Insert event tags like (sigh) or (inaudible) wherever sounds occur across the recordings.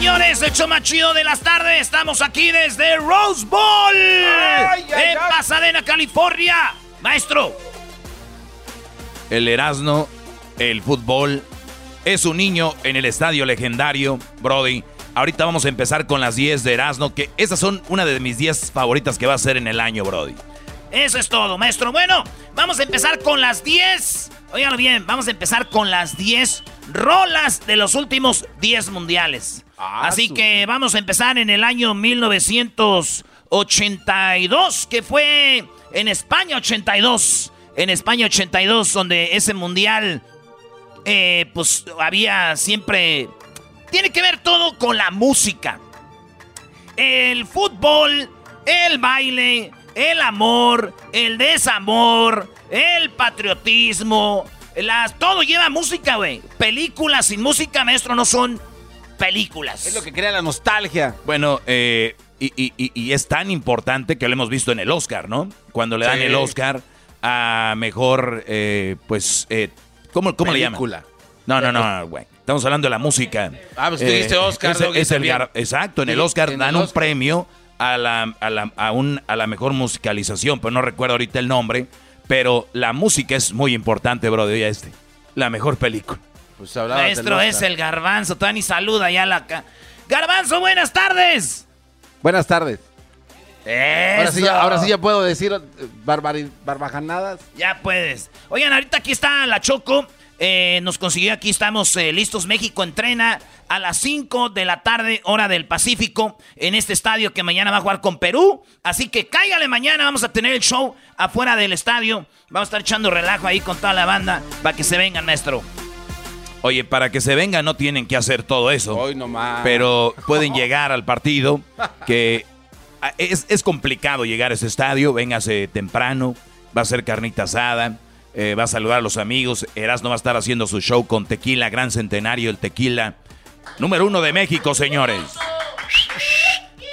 señores, el show más chido de las tardes. Estamos aquí desde Rose Bowl en Pasadena, California. Maestro. El Erasmo, el fútbol, es un niño en el estadio legendario, Brody. Ahorita vamos a empezar con las 10 de Erasmo, que esas son una de mis 10 favoritas que va a ser en el año, Brody. Eso es todo, maestro. Bueno, vamos a empezar con las 10. Óiganlo bien, vamos a empezar con las 10 rolas de los últimos 10 mundiales. Así que vamos a empezar en el año 1982, que fue en España 82. En España 82, donde ese mundial, eh, pues había siempre... Tiene que ver todo con la música. El fútbol, el baile, el amor, el desamor, el patriotismo, las, todo lleva música, güey. Películas sin música, maestro, no son películas. Es lo que crea la nostalgia. Bueno, eh, y, y- y- y es tan importante que lo hemos visto en el Oscar, ¿no? Cuando le dan Sí. el Oscar a mejor, eh, pues, eh, ¿cómo, cómo le llaman? Película. No, no, no, güey. Estamos hablando de la música. Ah, pues tú dijiste Oscar, es- el exacto, en el Sí, Oscar en el dan un premio a la, a, la, a, un- a la mejor musicalización, pero no recuerdo ahorita el nombre. Pero la música es muy importante, bro, de hoy a este. La mejor película. Pues Maestro, es el garbanzo, todavía ni saluda ya la... ca- Garbanzo, buenas tardes. Buenas tardes. Ahora sí, ya, ahora sí ya puedo decir eh, barbajanadas. Ya puedes. Oigan, ahorita aquí está la Choco. Eh, nos consiguió, aquí estamos eh, listos. México entrena a las 5 de la tarde, hora del Pacífico, en este estadio que mañana va a jugar con Perú. Así que cáigale mañana, vamos a tener el show afuera del estadio. Vamos a estar echando relajo ahí con toda la banda para que se vengan, maestro. Oye, para que se venga no tienen que hacer todo eso. Hoy nomás. Pero (laughs) pueden llegar al partido, que es, es complicado llegar a ese estadio. Véngase temprano, va a ser carnita asada, eh, va a saludar a los amigos. Erasmo va a estar haciendo su show con tequila, gran centenario, el tequila. Número uno de México, señores.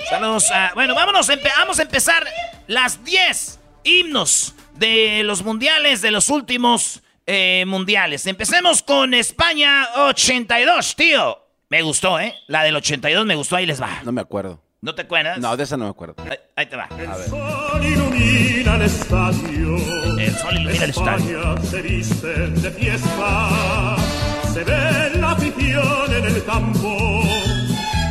Saludos a- Bueno, vámonos, vamos a empezar las 10 himnos de los mundiales, de los últimos eh, mundiales. Empecemos con España 82, tío. Me gustó, ¿eh? La del 82 me gustó, ahí les va. No me acuerdo. ¿No te acuerdas? No, de esa no me acuerdo. Ahí, ahí te va. A ver. sol ilumina el estadio. El sol ilumina el estadio. España se viste de fiesta. Se ve la afición en el campo.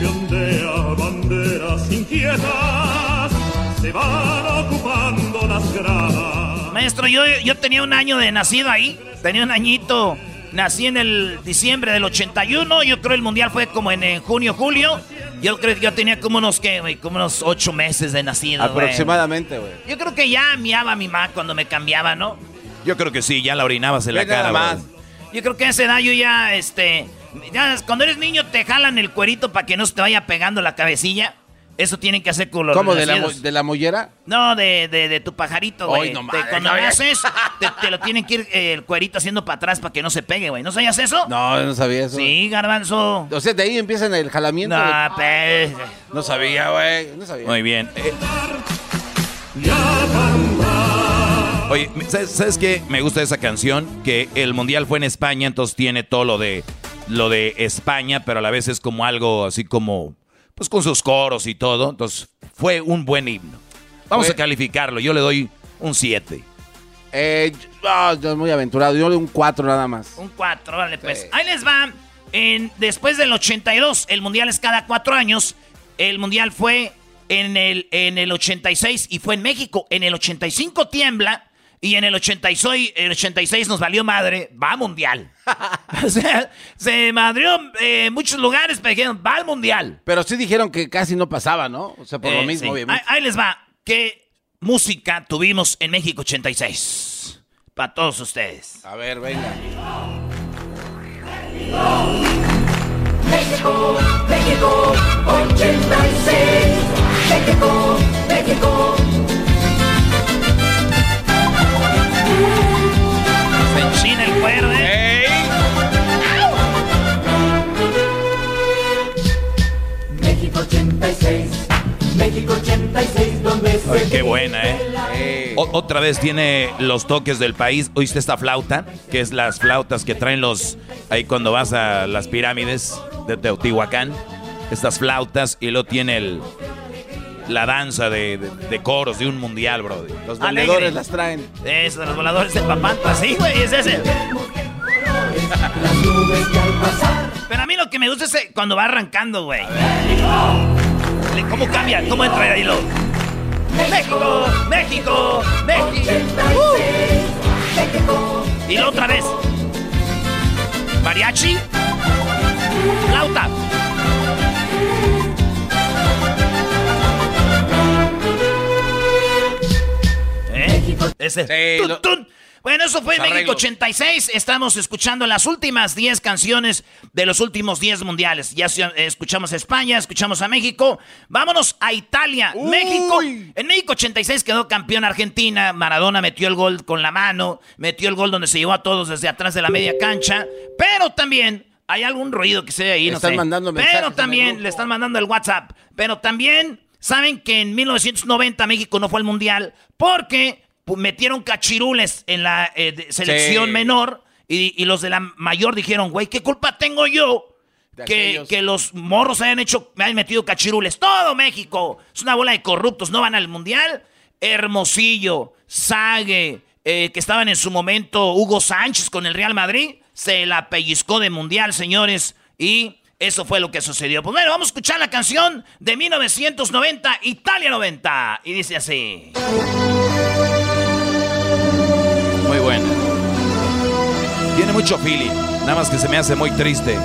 Que ondea banderas inquietas. Se van ocupando las gradas. Maestro, yo, yo tenía un año de nacido ahí. Tenía un añito. Nací en el diciembre del 81. Yo creo el mundial fue como en, eh, junio, julio. Yo creo que yo tenía como unos, ¿qué, güey? Como unos ocho meses de nacido, güey. Aproximadamente, güey. Yo creo que ya miaba mi mamá cuando me cambiaba, ¿no? Yo creo que sí, ya la orinabas en la cara. más. Yo creo que a esa edad yo ya, este... Ya, cuando eres niño te jalan el cuerito para que no se te vaya pegando la cabecilla. Eso tienen que hacer con los ¿Cómo? ¿De la, de la mollera? No, de, de, de tu pajarito, güey. Ay, no cuando no, ya. naces, te, te lo tienen que ir eh, el cuerito haciendo para atrás para que no se pegue, güey. ¿No sabías eso? No, no sabía eso. Sí, garbanzo. O sea, de ahí empiezan el jalamiento. No, de- pe- No sabía, güey. No sabía. Muy bien. Eh, Oye, ¿sabes, ¿sabes qué? Me gusta esa canción, que el mundial fue en España, entonces tiene todo lo de lo de España, pero a la vez es como algo así como pues con sus coros y todo, entonces fue un buen himno. Vamos Fue- a calificarlo, yo le doy un 7. Eh, yo- ah, muy aventurado. Yo le doy un 4 nada más. Un 4, vale, pues. Sí. Ahí les va. En, después del 82, el mundial es cada cuatro años. El mundial fue en el, en el 86 y fue en México. En el 85 tiembla y en el 86, el 86 nos valió madre. Va al mundial. (laughs) o sea, se madrió en muchos lugares, pero dijeron, va al mundial. Pero sí dijeron que casi no pasaba, ¿no? O sea, por Eh, lo mismo, sí. obviamente. Ahí, ahí les va. ¿Qué música tuvimos en México 86? Para todos ustedes. A ver, venga. México, México, 86. México, México. Se enchina el cuero, ¿eh? México 86. México 86, donde se Ay, qué buena, ¿eh? Otra vez tiene los toques del país. ¿Oíste esta flauta? Que es las flautas que traen los... Ahí cuando vas a las pirámides de Teotihuacán. Estas flautas y luego tiene el... La danza de, de- de coros de un mundial, bro. Los vendedores las traen. Eso, los voladores de papanta, sí, güey, es ese. Pero a mí lo que me gusta es eh, cuando va arrancando, güey. ¿Cómo cambia? ¿Cómo entra ahí lo? México, México, México. 86. México. Y la otra vez. Mariachi. Flauta. Ese. Sí, Tun, lo- tun. Bueno, eso fue México arreglos. 86. Estamos escuchando las últimas 10 canciones de los últimos 10 mundiales. Ya se- eh, escuchamos a España, escuchamos a México. Vámonos a Italia. Uy. México. En México 86 quedó campeón Argentina. Maradona metió el gol con la mano. Metió el gol donde se llevó a todos desde atrás de la media cancha. Pero también hay algún ruido que se ve ahí, no Están sé. mandando mensajes en Pero también le están mandando el WhatsApp. Pero también saben que en 1990 México no fue al mundial porque metieron cachirules en la eh, de- selección Sí. menor y, y los de la mayor dijeron, güey, ¿qué culpa tengo yo? Que, que los morros hayan hecho, me hayan metido cachirules. Todo México es una bola de corruptos, no van al mundial. Hermosillo, Sague, eh, que estaban en su momento Hugo Sánchez con el Real Madrid, se la pellizcó de mundial, señores, y eso fue lo que sucedió. Pues bueno, vamos a escuchar la canción de 1990, Italia 90, y dice así. Buena. Tiene mucho feeling. Nada más que se me hace muy triste.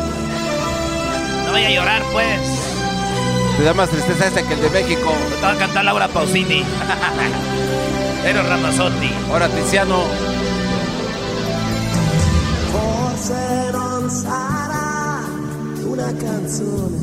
No vaya a llorar, pues. Te da más tristeza esta que el de México. Te va a cantar Laura Pausini. (laughs) Eros Ramazzotti. Ahora, Tiziano. Forse non sarà una canzone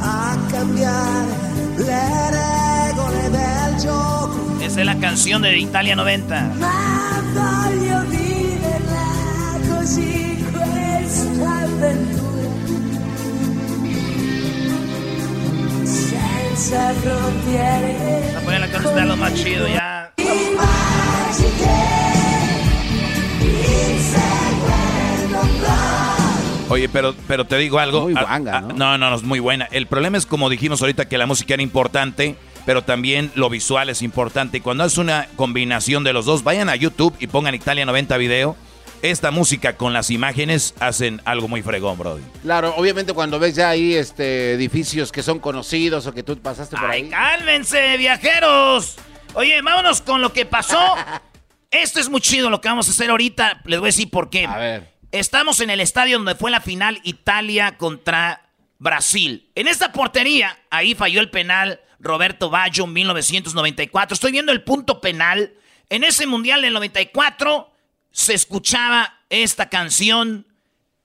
a cambiare le regole del gioco, Esa es la canción de Italia 90. ma voglio viverla così questa avventura. Senza frontiere. La ponen la canción de lo más chido ya. Oye, pero, pero te digo algo. Muy Ah, guanga, ah, ¿no? no, no, no, es muy buena. El problema es, como dijimos ahorita, que la música era importante, pero también lo visual es importante. Cuando haces una combinación de los dos, vayan a YouTube y pongan Italia 90 video. Esta música con las imágenes hacen algo muy fregón, Brody. Claro, obviamente cuando ves ya ahí este edificios que son conocidos o que tú pasaste por ¡Ay, ahí. cálmense, viajeros! Oye, vámonos con lo que pasó. (laughs) Esto es muy chido lo que vamos a hacer ahorita. Les voy a decir por qué. A ver. Estamos en el estadio donde fue la final Italia contra Brasil. En esta portería, ahí falló el penal Roberto Baggio en 1994. Estoy viendo el punto penal En ese mundial del 94 se escuchaba esta canción.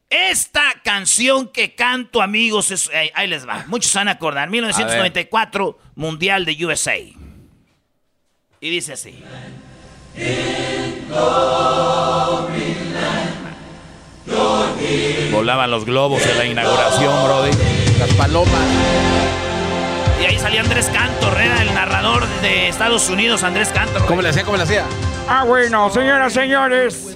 Esta canción que canto, amigos, es- ahí, ahí les va. Muchos se van a acordar. 1994, Mundial de USA. Y dice así. Volaban los globos en la inauguración, Brody. Las palomas. Y ahí salía Andrés Cantor, era el narrador de Estados Unidos, Andrés Cantor. ¿Cómo le hacía? ¿Cómo le hacía? Ah, bueno, señoras, señores,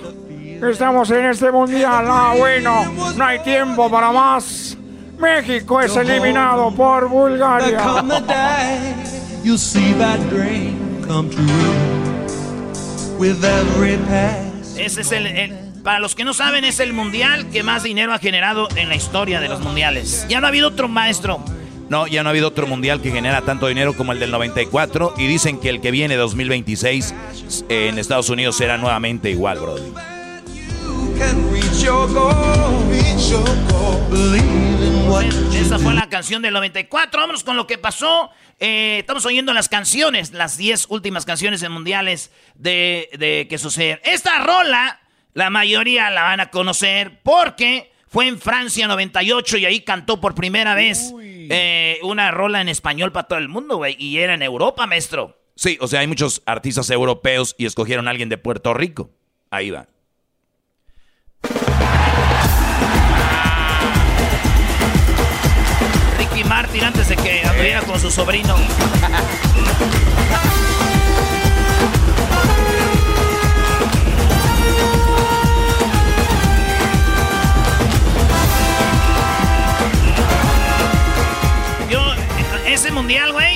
estamos en este mundial. Ah, bueno, no hay tiempo para más. México es eliminado por Bulgaria. You'll see that dream come true with every pass. Ese es el, el- para los que no saben, es el mundial que más dinero ha generado en la historia de los mundiales. Ya no ha habido otro maestro. No, ya no ha habido otro mundial que genera tanto dinero como el del 94 y dicen que el que viene 2026 eh, en Estados Unidos será nuevamente igual, what Esa fue la canción del 94. Vámonos con lo que pasó. Eh, estamos oyendo las canciones, las 10 últimas canciones en mundiales de, de que suceden. Esta rola, la mayoría la van a conocer porque fue en Francia 98 y ahí cantó por primera vez eh, una rola en español para todo el mundo, güey. Y era en Europa, maestro. Sí, o sea, hay muchos artistas europeos y escogieron a alguien de Puerto Rico. Ahí va. Ricky Martin antes de que anduviera con su sobrino. (laughs) ese mundial, güey,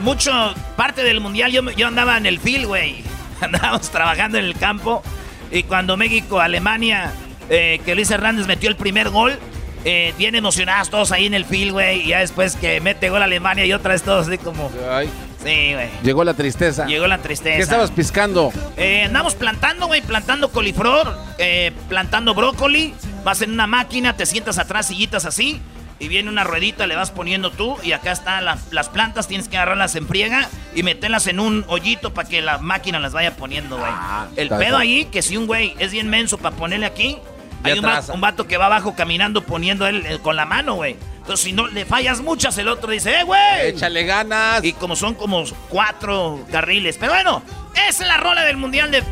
mucho, parte del mundial, yo, yo andaba en el field, güey. (laughs) Andábamos trabajando en el campo. Y cuando México, Alemania, eh, que Luis Hernández metió el primer gol, eh, bien emocionados todos ahí en el field, güey. Y ya después que mete gol Alemania y otra vez todos así como. Ay, Sí, güey. llegó la tristeza. Llegó la tristeza. ¿Qué estabas piscando? Eh, andamos plantando, güey, plantando coliflor, eh, plantando brócoli. Vas en una máquina, te sientas atrás, sillitas así, y viene una ruedita, le vas poniendo tú, y acá están la- las plantas, tienes que agarrarlas en friega y meterlas en un hoyito para que la máquina las vaya poniendo, güey. El está pedo bien. ahí, que si un güey es bien menso para ponerle aquí, Ya hay un, va- un vato que va abajo caminando poniendo él eh, con la mano, güey. Entonces, si no le fallas muchas, el otro dice, ¡eh, güey! Échale ganas. Y como son como cuatro carriles. Pero bueno, esa es la rola del Mundial de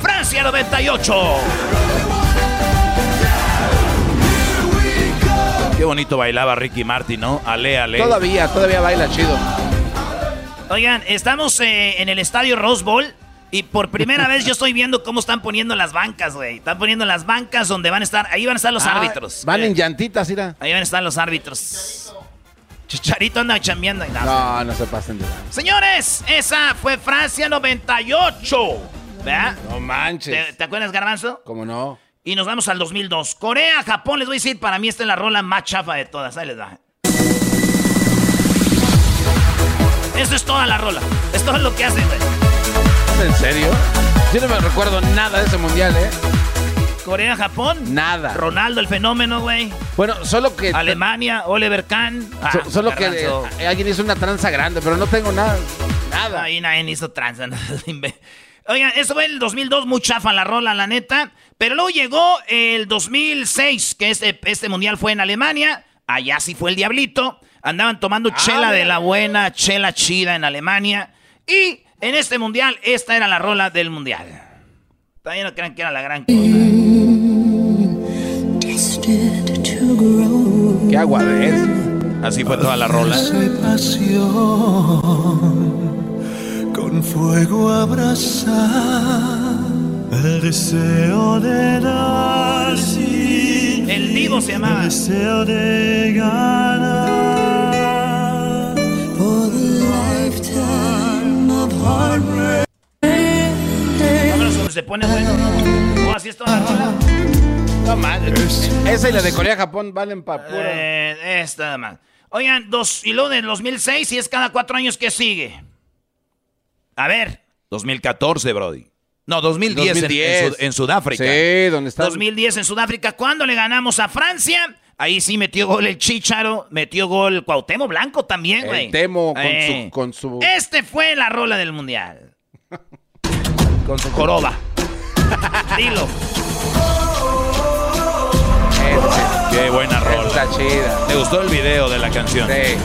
Francia 98. Qué bonito bailaba Ricky Martin, ¿no? Ale, ale. Todavía, todavía baila chido. Oigan, estamos eh, en el estadio Rose Bowl. Y por primera (laughs) vez yo estoy viendo cómo están poniendo las bancas, güey. Están poniendo las bancas donde van a estar. Ahí van a estar los Ah, árbitros. Van Eh, en llantitas, mira. Ahí van a estar los árbitros. Chicharito anda chambeando. y nada. No, no se pasen de Señores, esa fue Francia 98. ¿Verdad? No manches. ¿Te, te acuerdas, Garbanzo? ¿Cómo no? Y nos vamos al 2002. Corea, Japón, les voy a decir, para mí esta es la rola más chafa de todas. Ahí les va. Eso es toda la rola. Es todo lo que hacen, güey. ¿Es en serio? Yo no me recuerdo nada de ese mundial, ¿eh? Corea, Japón. Nada. Ronaldo, el fenómeno, güey. Bueno, solo que. Alemania, Oliver Kahn. Ah, so- solo que eh, alguien hizo una tranza grande, pero no tengo nada. Nada. Ahí nadie hizo tranza. (laughs) no, Oigan, eso fue el 2002, muy chafa la rola, la neta. Pero luego llegó el 2006, que este, este mundial fue en Alemania. Allá sí fue el diablito. Andaban tomando chela de la buena, chela chida en Alemania. Y en este mundial, esta era la rola del mundial. Todavía no crean que era la gran cosa. Qué aguadez. Así fue toda la rola. Con fuego abrazar el deseo de dar sin El Divo se llamaba. el deseo de ganar for the lifetime of heartbreak. Se pone bueno. Oh, así es toda la rola. No manches. Esa y la de Corea-Japón valen para puro. Eh, esta nada más. Oigan, dos, y luego del 2006, y es cada cuatro años que sigue. A ver, 2014, Brody. No, 2010, en- En, 2010. Sud- en Sudáfrica. Sí, donde está. 2010 en Sudáfrica, cuando le ganamos a Francia. Ahí sí metió gol el Chicharo, metió gol Cuauhtémoc Blanco también, güey. Temo con Eh, su- con su- Este fue la rola del Mundial. (laughs) con su joroba. (laughs) Dilo. Qué buena rola. Está chida. ¿Te gustó el video de la canción? Sí.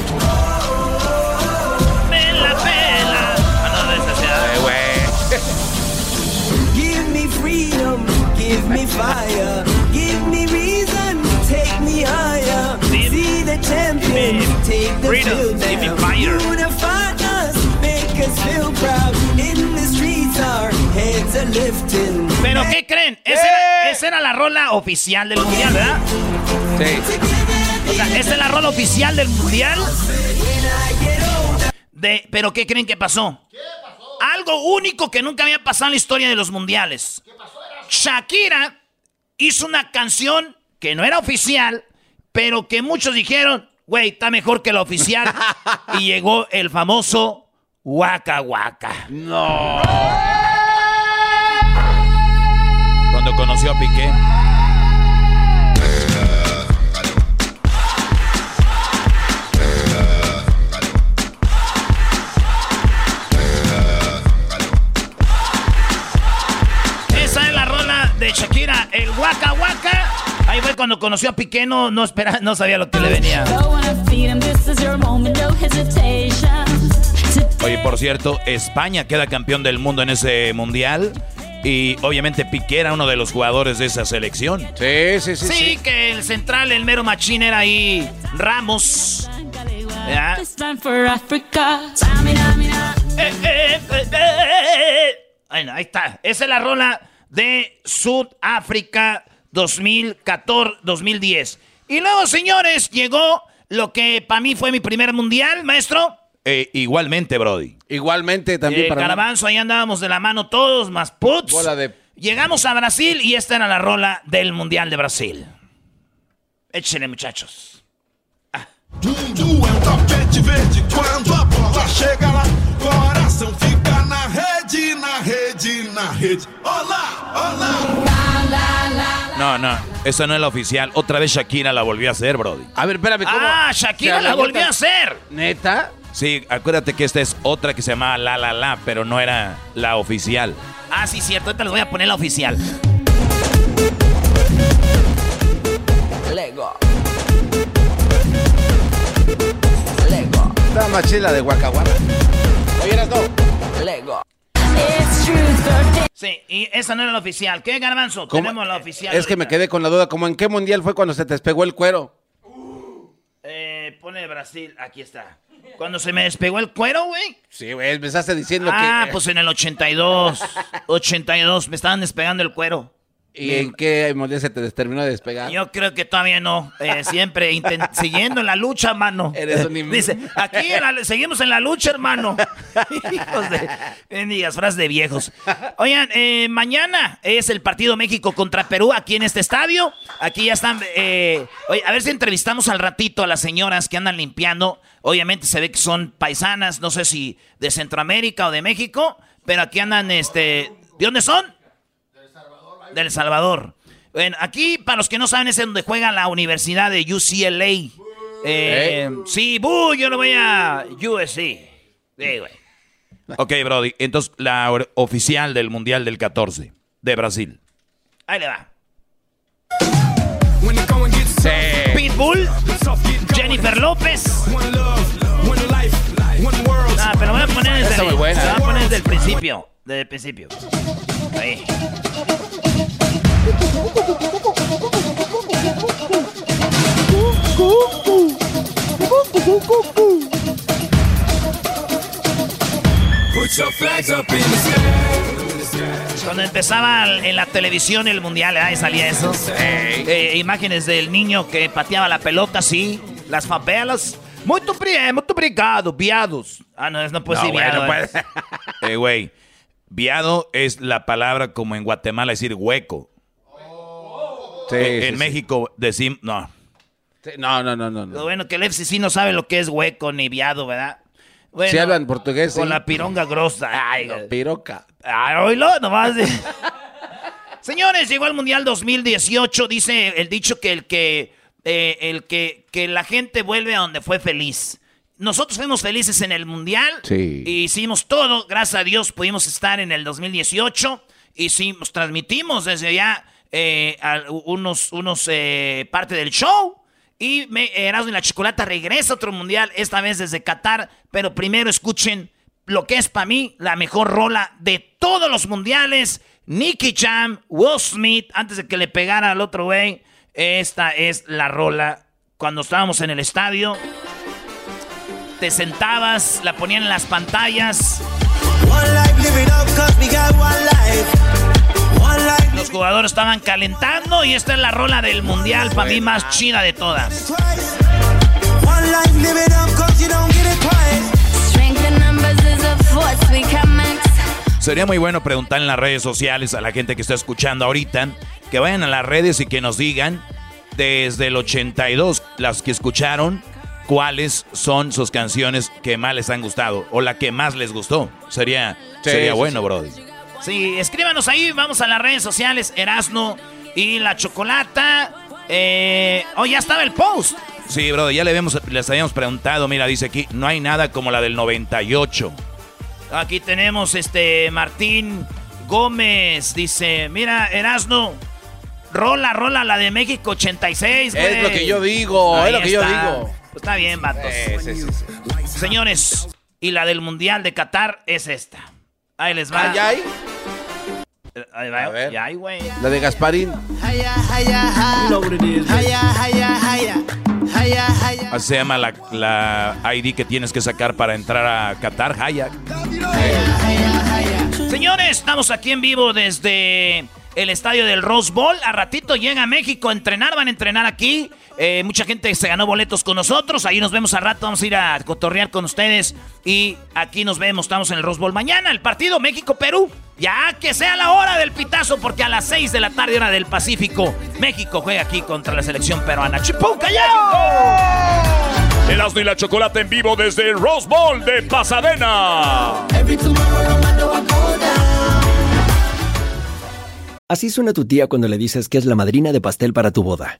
Give me fire, give me reason, take me higher. Give- See the champions, me take the freedom, field give me down. fire. Unify us, make us feel proud. In the streets, our heads are lifting. Pero ¿qué creen? Esa era, esa era la rola oficial del mundial, ¿verdad? Sí. O sea, esa es la rola oficial del mundial. De, pero ¿qué creen que pasó? Algo único que nunca había pasado en la historia de los mundiales. Shakira hizo una canción que no era oficial, pero que muchos dijeron, güey, está mejor que la oficial. (laughs) y llegó el famoso Waka Waka. No. Cuando conoció a Piqué. Ahí fue cuando conoció a Piqué, no, no, espera, no sabía lo que le venía. Oye, por cierto, España queda campeón del mundo en ese mundial. Y obviamente Piqué era uno de los jugadores de esa selección. Sí, sí, sí. Sí, que el central, el mero machín era ahí Ramos. ¿Ya? Eh, eh, eh. Bueno, ahí está. Esa es la rola de Sudáfrica 2014-2010. Y luego, señores, llegó lo que para mí fue mi primer mundial, maestro. Eh, igualmente, Brody. Igualmente también Eh, para mí. Garbanzo, ahí andábamos de la mano todos, más puts. Bola de- Llegamos a Brasil y esta era la rola del Mundial de Brasil. Échenle, muchachos. Mundo é um No, no, esa no es la oficial. Otra vez Shakira la volvió a hacer, Brody. A ver, espérame, ¿cómo? Ah, Shakira O sea, la volvió a hacer. ¿Neta? Sí, acuérdate que esta es otra que se llamaba La La La, pero no era la oficial. Ah, sí, cierto. Ahorita les voy a poner la oficial. Lego. Lego. Está más chila de Guacahuara. Oye, eras no. Sí, y esa no era la oficial. ¿Qué, Garbanzo? ¿Cómo? Tenemos la oficial. Es que me quedé con la duda, como en qué mundial fue cuando se te despegó el cuero. Eh, pone Brasil. Aquí está. Cuando se me despegó el cuero, güey. Sí, güey, empezaste diciendo Ah, que... pues en el 82. 82. Me estaban despegando el cuero. ¿Y en qué mundial se te terminó de despegar? Yo creo que todavía no. Eh, (laughs) siempre siguiendo en la lucha, mano. Eres un (laughs) Dice, aquí en la- seguimos en la lucha, hermano. (laughs) Hijos de... Bendigas, frases de viejos. Oigan, eh, mañana es el partido México contra Perú aquí en este estadio. Aquí ya están... eh, oye, a ver si entrevistamos al ratito a las señoras que andan limpiando. Obviamente se ve que son paisanas, no sé si de Centroamérica o de México, pero aquí andan, este... ¿De dónde son? Del Salvador. Bueno, aquí, para los que no saben, es donde juega la Universidad de UCLA. Eh, Sí, buh, yo lo voy a USC. Ok, Brody. Entonces, la oficial del Mundial del 14 de Brasil. Ahí le va. Sí. Pitbull, Jennifer López. Ah, pero voy a poner desde, buena, voy a ¿eh? poner desde el principio. Desde el principio. Ahí. Cuando empezaba en la televisión el mundial, ahí salía eso. Eh, imágenes del niño que pateaba la pelota así, las favelas. Muito obrigado, viados. Ah, no, no puede No, ser viado. no eh. puede. (laughs) Eh, güey. Viado es la palabra como en Guatemala decir hueco. Sí, Eh, sí, en sí. México decimos. No. Sí, No, no, no, no. Lo no. bueno que el FCC no sabe lo que es hueco ni viado, ¿verdad? Bueno, Si hablan portugués, Con sí. la pironga grosa. Ay, güey. Piroca. Ay, oílo, nomás. de- Señores, llegó al Mundial 2018. Dice el dicho que el que, eh, el que, que la gente vuelve a donde fue feliz. nosotros fuimos felices en el Mundial. Sí. Hicimos todo. Gracias a Dios pudimos estar en el 2018. Hicimos, transmitimos desde allá eh, unos, unos eh, parte del show. Y me, Erasmo y la Chocolata regresa a otro Mundial, esta vez desde Qatar. Pero primero escuchen lo que es para mí la mejor rola de todos los mundiales. Nicky Jam, Will Smith, antes de que le pegara al otro güey. Esta es la rola. Cuando estábamos en el estadio, te sentabas, la ponían en las pantallas. Los jugadores estaban calentando y esta es la rola del mundial para mí más chida de todas. Sería muy bueno preguntar en las redes sociales a la gente que está escuchando ahorita, que vayan a las redes y que nos digan desde el 82, las que escucharon, cuáles son sus canciones que más les han gustado o la que más les gustó. Sería, sería bueno, Brody. Sí, escríbanos ahí, vamos a las redes sociales, Erasno y la Chocolata. Eh, oh, ya estaba el post. Sí, brother, ya le habíamos, les habíamos preguntado, mira, dice aquí, no hay nada como la del 98. Aquí tenemos este Martín Gómez, dice, mira, Erasno, rola, rola la de México 86, güey. Es lo que yo digo, es lo que yo digo. Pues está bien, vatos. Señores, y la del Mundial de Qatar es esta. Ahí les va. ¿Ya hay? Ya güey. La de Gasparín. Así se llama la, la, ID que tienes que sacar para entrar a Qatar, Hayak. Señores, estamos aquí en vivo desde el estadio del Rose Bowl. A ratito llega a México a entrenar, van a entrenar aquí. Eh, mucha gente se ganó boletos con nosotros. Ahí nos vemos al rato. Vamos a ir a cotorrear con ustedes. Y aquí nos vemos. Estamos en el Rose Bowl. Mañana el partido México-Perú. Ya que sea la hora del pitazo, porque a las 6 de la tarde, hora del Pacífico, México juega aquí contra la selección peruana. ¡Chipú, El asno y la chocolate en vivo desde el Rose Bowl de Pasadena. Así suena tu tía cuando le dices que es la madrina de pastel para tu boda.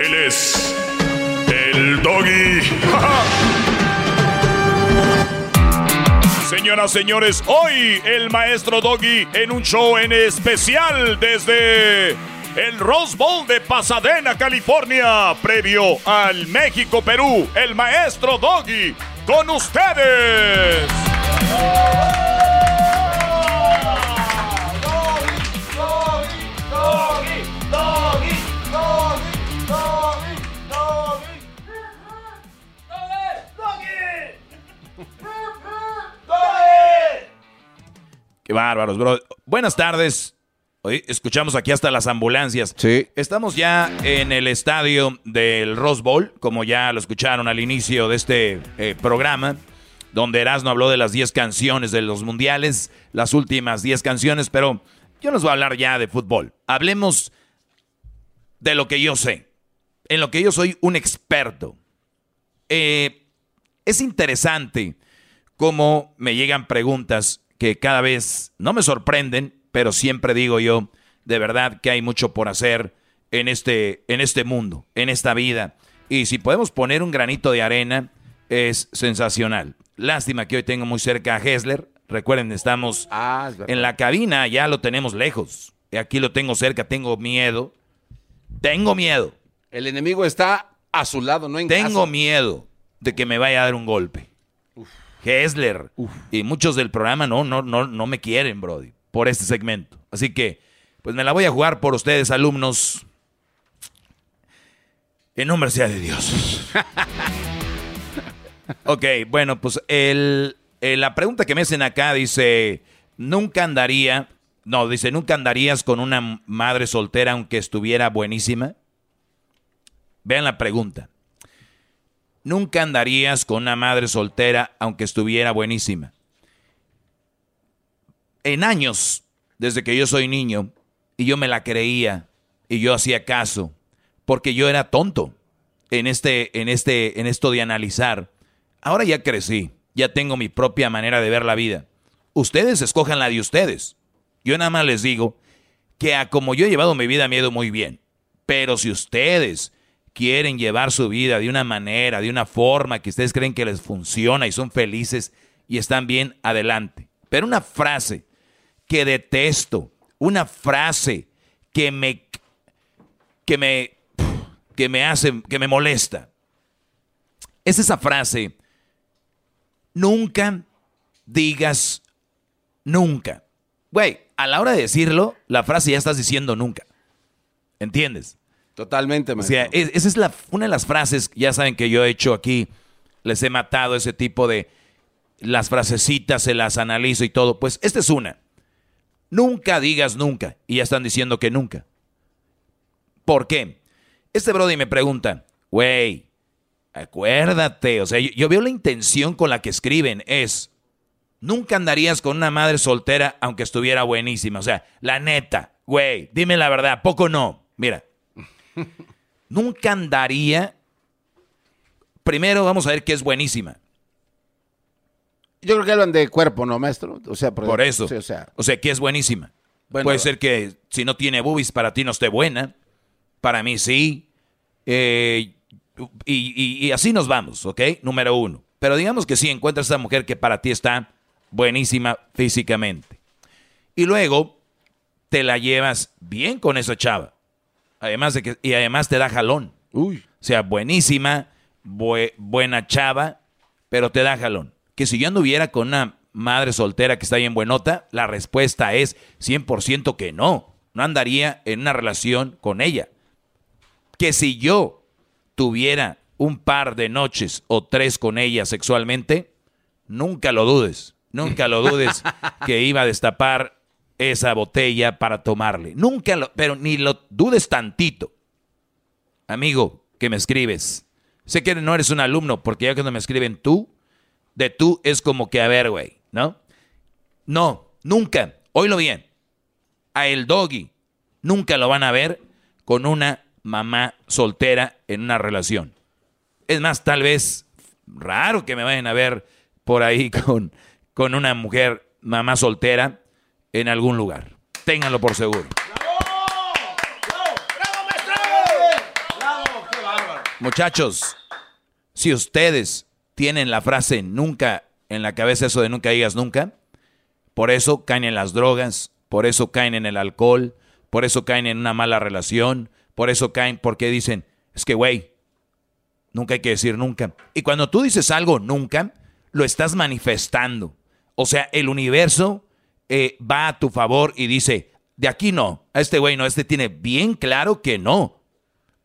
Él es el doggy. (laughs) Señoras, señores, hoy el maestro Doggy en un show en especial desde el Rose Bowl de Pasadena, California, previo al México-Perú. El maestro Doggy con ustedes. Qué bárbaros, bro. Buenas tardes. Hoy escuchamos aquí hasta las ambulancias. Sí. Estamos ya en el estadio del Rose Bowl, como ya lo escucharon al inicio de este eh, programa, donde Erasmo habló de las 10 canciones de los mundiales, las últimas 10 canciones, pero yo les voy a hablar ya de fútbol. Hablemos de lo que yo sé, en lo que yo soy un experto. Eh, es interesante cómo me llegan preguntas que cada vez no me sorprenden, pero siempre digo yo, de verdad que hay mucho por hacer en este, en este mundo, en esta vida. Y si podemos poner un granito de arena, es sensacional. Lástima que hoy tengo muy cerca a Hessler. Recuerden, estamos Ah, en la cabina, ya lo tenemos lejos. Y aquí lo tengo cerca, tengo miedo. Tengo miedo. El enemigo está a su lado, no en Tengo casa. miedo de que me vaya a dar un golpe. Hessler y muchos del programa no, no, no, no me quieren, Brody, por este segmento. Así que, pues me la voy a jugar por ustedes, alumnos. En nombre sea de Dios. (laughs) ok, bueno, pues el, eh, la pregunta que me hacen acá dice, nunca andaría, no, dice, nunca andarías con una madre soltera aunque estuviera buenísima. Vean la pregunta. Nunca andarías con una madre soltera aunque estuviera buenísima. En años, desde que yo soy niño, y yo me la creía, y yo hacía caso, porque yo era tonto en este, en este, en esto de analizar. Ahora ya crecí, ya tengo mi propia manera de ver la vida. Ustedes escojan la de ustedes. Yo nada más les digo que a como yo he llevado mi vida ido muy bien. Pero si ustedes quieren llevar su vida de una manera, de una forma que ustedes creen que les funciona y son felices y están bien, adelante. Pero una frase que detesto, una frase que me que me que me hace que me molesta. Es esa frase nunca digas nunca. Güey, a la hora de decirlo, la frase ya estás diciendo nunca. ¿Entiendes? Totalmente, O sea, es- esa es la, una de las frases, ya saben que yo he hecho aquí, les he matado ese tipo de, las frasecitas, se las analizo y todo. Pues esta es una. Nunca digas nunca. Y ya están diciendo que nunca. ¿Por qué? Este Brody me pregunta, güey, acuérdate. O sea, yo, yo veo la intención con la que escriben. Es, nunca andarías con una madre soltera aunque estuviera buenísima. O sea, la neta, güey, dime la verdad, poco no. Mira, (laughs) nunca andaría. Primero vamos a ver qué es buenísima. Yo creo que hablan de cuerpo, ¿no, maestro? O sea, Por eso. sí, o sea, O sea, que es buenísima. Bueno, Puede ser que si no tiene boobies para ti no esté buena. Para mí sí. Eh, y, y- y así nos vamos, ¿ok? Número uno. Pero digamos que sí encuentras a esa mujer que para ti está buenísima físicamente. Y luego te la llevas bien con esa chava. Además de que, y además te da jalón. O sea, buenísima, bue- buena chava, pero te da jalón. Que si yo anduviera con una madre soltera que está bien buenota, la respuesta es 100% que no. No andaría en una relación con ella. Que si yo tuviera un par de noches o tres con ella sexualmente, nunca lo dudes. Nunca lo dudes (laughs) que iba a destapar esa botella para tomarle. Nunca lo, pero ni lo dudes tantito. Amigo, que me escribes. Sé que no eres un alumno, porque ya cuando me escriben tú, de tú es como que, a ver, güey, ¿no? No, nunca. Oílo bien. A el doggy nunca lo van a ver con una mamá soltera en una relación. Es más, tal vez raro que me vayan a ver por ahí (laughs) con, con una mujer mamá soltera en algún lugar. Ténganlo por seguro. Muchachos, si ustedes tienen la frase nunca en la cabeza, eso de nunca digas nunca, por eso caen en las drogas, por eso caen en el alcohol, por eso caen en una mala relación, por eso caen porque dicen, es que güey, nunca hay que decir nunca. Y cuando tú dices algo nunca, lo estás manifestando. O sea, el universo eh, va a tu favor y dice, de aquí no, a este güey no, este tiene bien claro que no.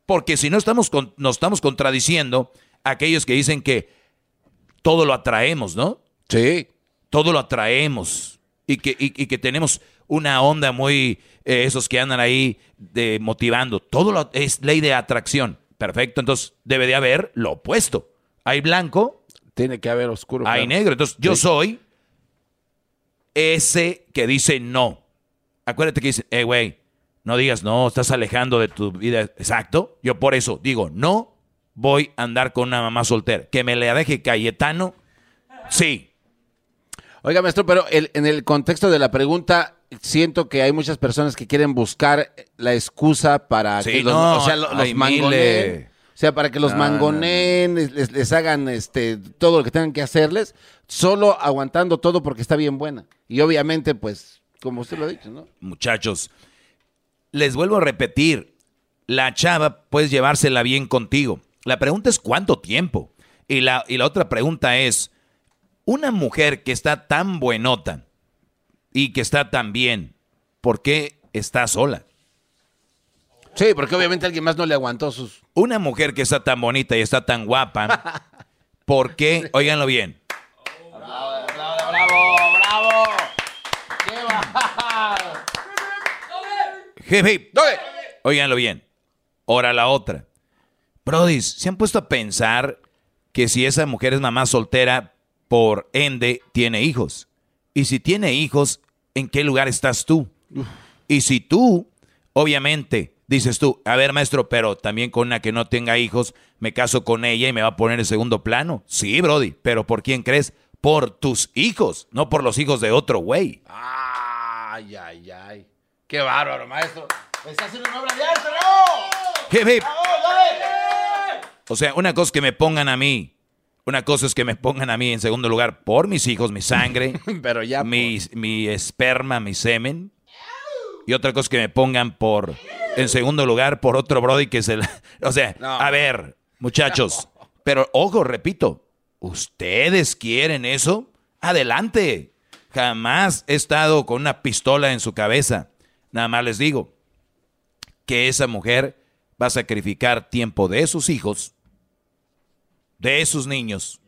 Porque si no estamos con- nos estamos contradiciendo a aquellos que dicen que todo lo atraemos, ¿no? Sí. Todo lo atraemos. Y que, y, y que tenemos una onda muy, eh, esos que andan ahí de, motivando. Todo lo, es ley de atracción. Perfecto, entonces debe de haber lo opuesto. Hay blanco. Tiene que haber oscuro. Hay claro. negro. Entonces yo Sí. soy ese que dice no. Acuérdate que dice, eh, güey, no digas no, estás alejando de tu vida. Exacto. Yo por eso digo, no voy a andar con una mamá soltera. Que me la deje Cayetano. Sí. Oiga, maestro, pero el- en el contexto de la pregunta, siento que hay muchas personas que quieren buscar la excusa para Sí, que los, no, o sea, lo- los hay mangoneen. miles. O sea, para que los No, mangoneen, les- Les, les hagan este todo lo que tengan que hacerles, solo aguantando todo porque está bien buena. Y obviamente, pues, como usted lo ha dicho, ¿no? Muchachos, les vuelvo a repetir, la chava puedes llevársela bien contigo. La pregunta es cuánto tiempo. Y la, y la otra pregunta es, una mujer que está tan buenota y que está tan bien, ¿por qué está sola? Sí, porque obviamente alguien más no le aguantó sus... Una mujer que está tan bonita y está tan guapa, ¿por qué? (laughs) Óiganlo bien. ¡Bravo, bravo! ¡Qué va! Hip, hip. Óiganlo bien. Ahora la otra. Brody, ¿se han puesto a pensar que si esa mujer es mamá soltera, por ende tiene hijos? Y si tiene hijos, ¿en qué lugar estás tú? Y si tú, obviamente, dices tú, a ver maestro, pero también con una que no tenga hijos, me caso con ella y me va a poner en segundo plano. Sí, Brody, pero ¿por quién crees? Por tus hijos, no por los hijos de otro güey. ¡Ay, ay, ay! ¡Qué bárbaro, maestro! ¡Está haciendo una obra de arte, no! Hip, hip. O sea, una cosa es que me pongan a mí. Una cosa es que me pongan a mí en segundo lugar por mis hijos, mi sangre, (laughs) Pero ya... mi, mi esperma, mi semen. Y otra cosa es que me pongan por, en segundo lugar, por otro Brody que se la- (laughs) O sea, No. a ver, muchachos. Pero ojo, repito, ¿ustedes quieren eso? Adelante. Jamás he estado con una pistola en su cabeza. Nada más les digo que esa mujer va a sacrificar tiempo de sus hijos, de sus niños,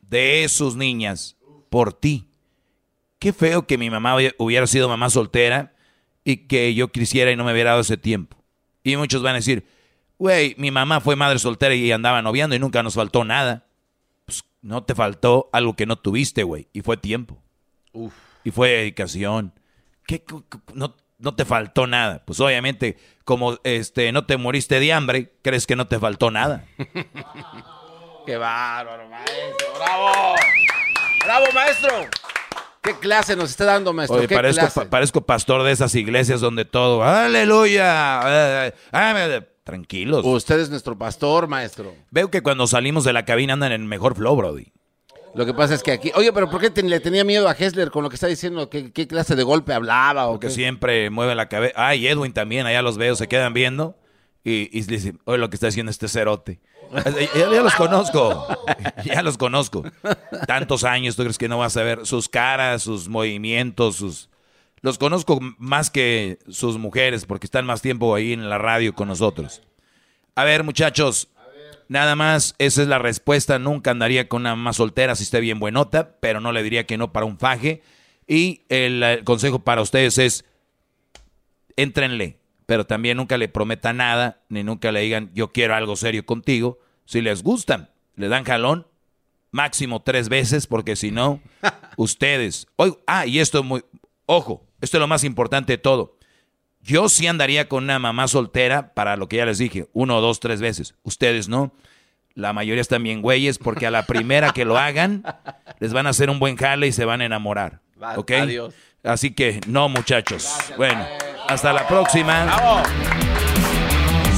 de sus niñas, por ti. Qué feo que mi mamá hubiera- sido mamá soltera y que yo quisiera y no me hubiera dado ese tiempo. Y muchos van a decir, güey, mi mamá fue madre soltera y andaba noviando y nunca nos faltó nada. Pues no te faltó algo que no tuviste, güey, y fue tiempo. Y fue dedicación. ¿Qué, no, no te faltó nada. Pues obviamente, como este no te moriste de hambre, crees que no te faltó nada. (laughs) ¡Qué bárbaro, maestro! ¡Bravo! ¡Bravo, maestro! ¿Qué clase nos está dando, maestro? Oye, ¿Qué parezco, clase? pa- parezco pastor de esas iglesias donde todo, aleluya. eh, eh, eh, Tranquilos. Usted es nuestro pastor, maestro. Veo que cuando salimos de la cabina andan en mejor flow, Brody. Lo que pasa es que aquí... Oye, pero ¿por qué te- le tenía miedo a Hessler con lo que está diciendo? ¿Qué, qué clase de golpe hablaba o Porque qué? siempre mueve la cabeza. Ah, y Edwin también, allá los veo, se quedan viendo. Y, y dicen, oye, lo que está haciendo este cerote. Ya, ya los conozco. (laughs) Ya los conozco. Tantos años, ¿tú crees que no vas a ver sus caras, sus movimientos, sus... Los conozco más que sus mujeres porque están más tiempo ahí en la radio con nosotros. A ver, muchachos. Nada más, esa es la respuesta. Nunca andaría con una mamá soltera si esté bien buenota, pero no le diría que no para un faje. Y el, el consejo para ustedes es, éntrenle, pero también nunca le prometa nada, ni nunca le digan, yo quiero algo serio contigo. Si les gustan, le dan jalón, máximo tres veces, porque si no, (laughs) ustedes... Ah, y esto muy... Ojo, esto es lo más importante de todo. Yo sí andaría con una mamá soltera para lo que ya les dije, uno, dos, tres veces. Ustedes no. La mayoría están bien güeyes porque a la primera que lo hagan, les van a hacer un buen jale y se van a enamorar. ¿Ok? Adiós. Así que no, muchachos. Bueno, hasta la próxima.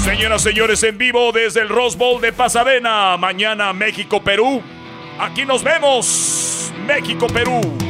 Señoras, señores, en vivo desde el Rose Bowl de Pasadena. Mañana México-Perú. Aquí nos vemos. México-Perú.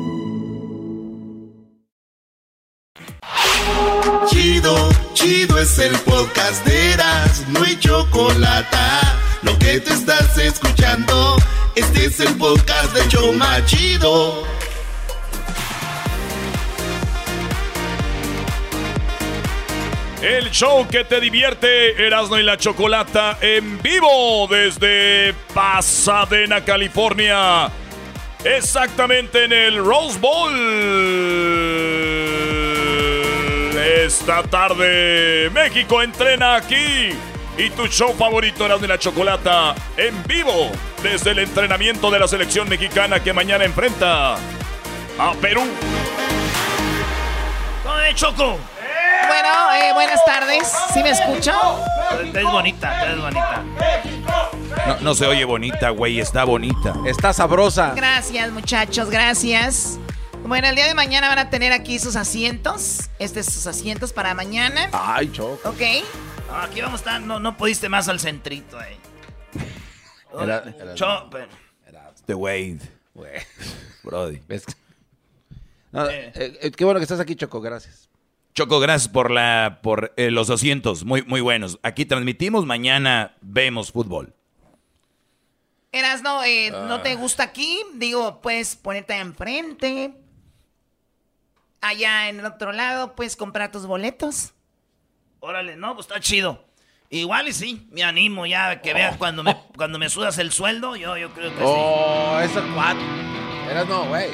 Chido, es el podcast de Eras, no hay chocolate. Lo que te estás escuchando, este es el podcast de Choma Chido. El show que te divierte, Erasmo y la Chocolata, en vivo desde Pasadena, California. Exactamente en el Rose Bowl. Esta tarde, México entrena aquí. Y tu show favorito, Erasmo y la Chocolata, en vivo desde el entrenamiento de la selección mexicana que mañana enfrenta a Perú. ¿Cómo de Choco? Bueno, eh, buenas tardes. ¿Sí me escucha? Es bonita, es bonita. No, no se oye bonita, güey, está bonita. Está sabrosa. Gracias, muchachos, gracias. Bueno, el día de mañana van a tener aquí sus asientos. Este es sus asientos para mañana. Ay, choco. Ok. Ah, Aquí vamos a estar, no, no pudiste más al centrito, eh. (laughs) Era- era- Cho- pero- Este güey. (laughs) Brody. ¿Ves? No, eh, eh, qué bueno que estás aquí, Choco, gracias. Choco, gracias por la por eh, los asientos, muy muy buenos. Aquí transmitimos, mañana vemos fútbol. Eras, no, eh, no Ah. te gusta aquí. Digo, puedes ponerte enfrente. Allá en el otro lado, puedes comprar tus boletos. Órale, no, pues está chido. Igual y sí, me animo ya que veas cuando me, cuando me sudas el sueldo, yo, yo creo que Oh, eso cuatro. Eras no, güey.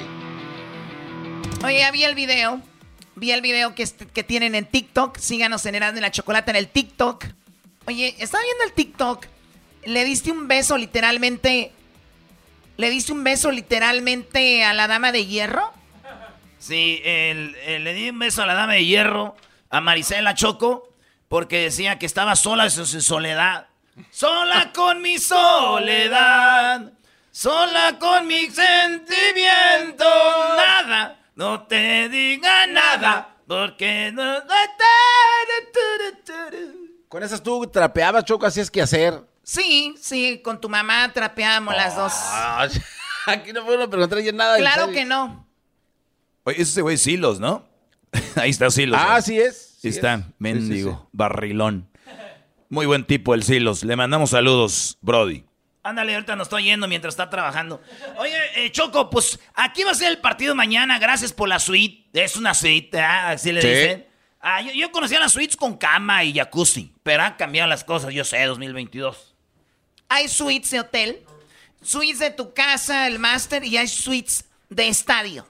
Oye, ya vi el video. Vi el video que, est- que tienen en TikTok. Síganos en Erasmo y la Chocolata en el TikTok. Oye, estaba viendo el TikTok. Le diste un beso literalmente. ¿Le diste un beso literalmente a la dama de hierro? Sí, el- el- le di un beso a la dama de hierro, a Marisela Choco, porque decía que estaba sola en su, soledad. Sola (laughs) con mi soledad, sola con mi sentimiento, nada, no te diga nada, porque no... Con esas tú trapeabas, Choco, así es que hacer. Sí, sí, con tu mamá trapeábamos las dos. (laughs) Aquí no a preguntar ya nada. Claro que no. Oye, ese güey es Silos, ¿no? (laughs) Ahí está Silos. Ah, ¿eh? sí es. Ahí sí está, es. mendigo, Sí, sí, sí. barrilón. Muy buen tipo el Silos. Le mandamos saludos, Brody. Ándale, ahorita nos estoy yendo mientras está trabajando. Oye, eh, Choco, pues aquí va a ser el partido mañana. Gracias por la suite. Es una suite, ¿ah? Así le Sí. dicen. Ah, yo, yo conocía las suites con cama y jacuzzi, pero han cambiado las cosas, yo sé, 2022. Hay suites de hotel, suites de tu casa, el máster, y hay suites de estadio.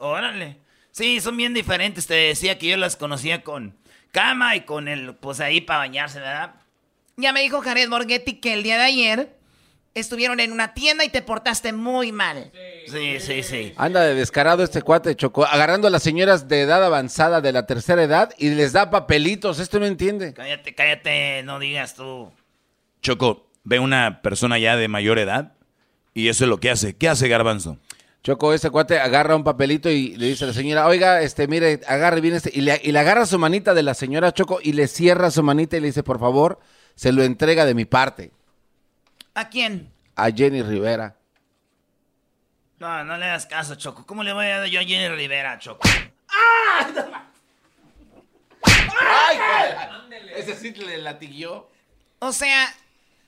Órale. Sí, son bien diferentes. Te decía que yo las conocía con cama y con el, pues ahí para bañarse, ¿verdad? Ya me dijo Jared Borghetti que el día de ayer estuvieron en una tienda y te portaste muy mal. Sí, sí, sí. Anda de descarado este cuate, Choco, agarrando a las señoras de edad avanzada de la tercera edad y les da papelitos. Esto no entiende. Cállate, cállate, no digas tú. Choco, ve una persona ya de mayor edad y eso es lo que hace. ¿Qué hace Garbanzo? Choco, este cuate agarra un papelito y le dice a la señora, oiga, este, mire, agarre bien este, y le, y le agarra su manita de la señora Choco y le cierra su manita y le dice, por favor, se lo entrega de mi parte ¿A quién? a Jenny Rivera. No, no le das caso, Choco. ¿Cómo le voy a dar yo a Jenny Rivera, Choco? Ese sí le latiguió. O sea,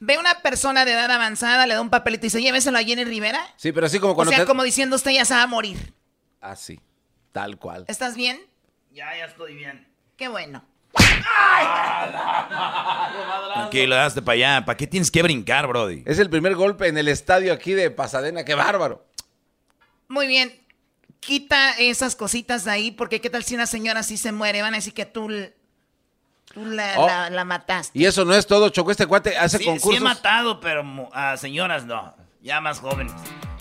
ve una persona de edad avanzada, le da un papelito y dice, lléveselo a Jenny Rivera. Sí, pero así como O cuando sea, te- como diciendo usted ya se va a morir. Así, tal cual. ¿Estás bien? Ya, ya estoy bien. Qué bueno. Tranquilo, daste para allá. ¿Para qué tienes que brincar, Brody? Es el primer golpe en el estadio aquí de Pasadena, qué bárbaro. Muy bien. Quita esas cositas de ahí, porque qué tal si una señora así se muere. Van a decir que tú, tú la, Oh. la- la mataste. Y eso no es todo, Choco, este cuate hace Sí, sí he concursos. matado, pero a señoras no. Ya más jóvenes.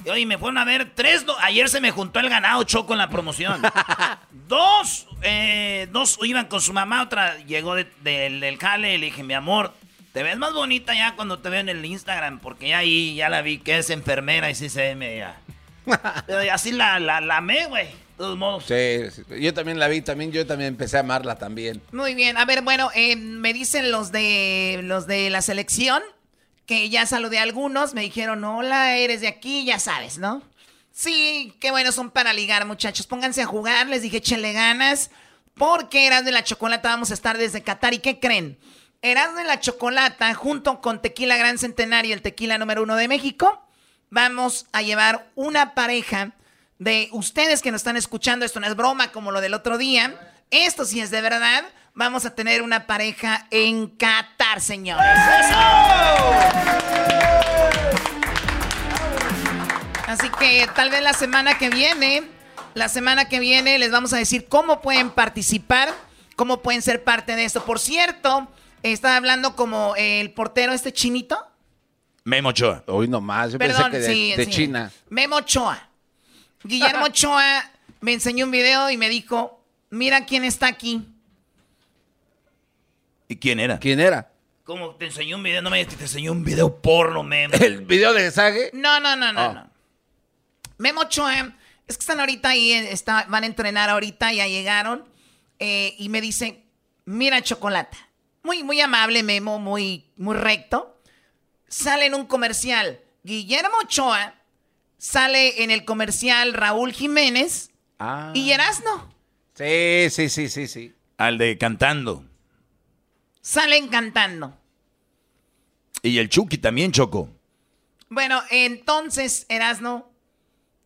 Y oye, me fueron a ver tres. do- Ayer se me juntó el ganado Choco en la promoción. (laughs) dos, eh, dos iban con su mamá, otra llegó de- del, del jale y le dije, mi amor, te ves más bonita ya cuando te veo en el Instagram, porque ya ahí ya la vi que es enfermera y sí se ve media. (laughs) Pero así la, la, la amé, güey. Todos modos. Sí, sí, yo también la vi, también yo también empecé a amarla también. Muy bien, a ver, bueno, eh, me dicen los de los de la selección que ya saludé a algunos, me dijeron, hola, eres de aquí, ya sabes, ¿no? Sí, qué bueno, son para ligar, muchachos. Pónganse a jugar, les dije, échenle ganas, porque Erasmo de la Chocolata vamos a estar desde Qatar. ¿Y qué creen? Erasmo de la Chocolata, junto con Tequila Gran Centenario, el tequila número uno de México, vamos a llevar una pareja de ustedes que nos están escuchando. Esto no es broma como lo del otro día. Esto sí es de verdad. Vamos a tener una pareja en Qatar, señores. Así que tal vez la semana que viene, la semana que viene les vamos a decir cómo pueden participar, cómo pueden ser parte de esto. Por cierto, estaba hablando como el portero este chinito. Memo Ochoa. Hoy nomás, yo Perdón, pensé que de, sí, de sí. China. Memo Ochoa. Guillermo Ochoa me enseñó un video y me dijo, mira quién está aquí. ¿Y quién era? ¿Quién era? ¿Cómo te enseñó un video? No me digas que te enseñó un video porno, meme. ¿El video de Sage? No, no, no, no, Ah. no. Memo Ochoa, es que están ahorita ahí, está- van a entrenar ahorita, ya llegaron. eh, y me dice, mira Chocolata. Muy, muy amable Memo, muy, muy recto. Sale en un comercial. Guillermo Ochoa sale en el comercial Raúl Jiménez Ah. y Erasno. Sí, sí, sí, sí, sí. Al de cantando. Salen cantando. Y el Chucky también, Choco. Bueno, entonces, Erasno,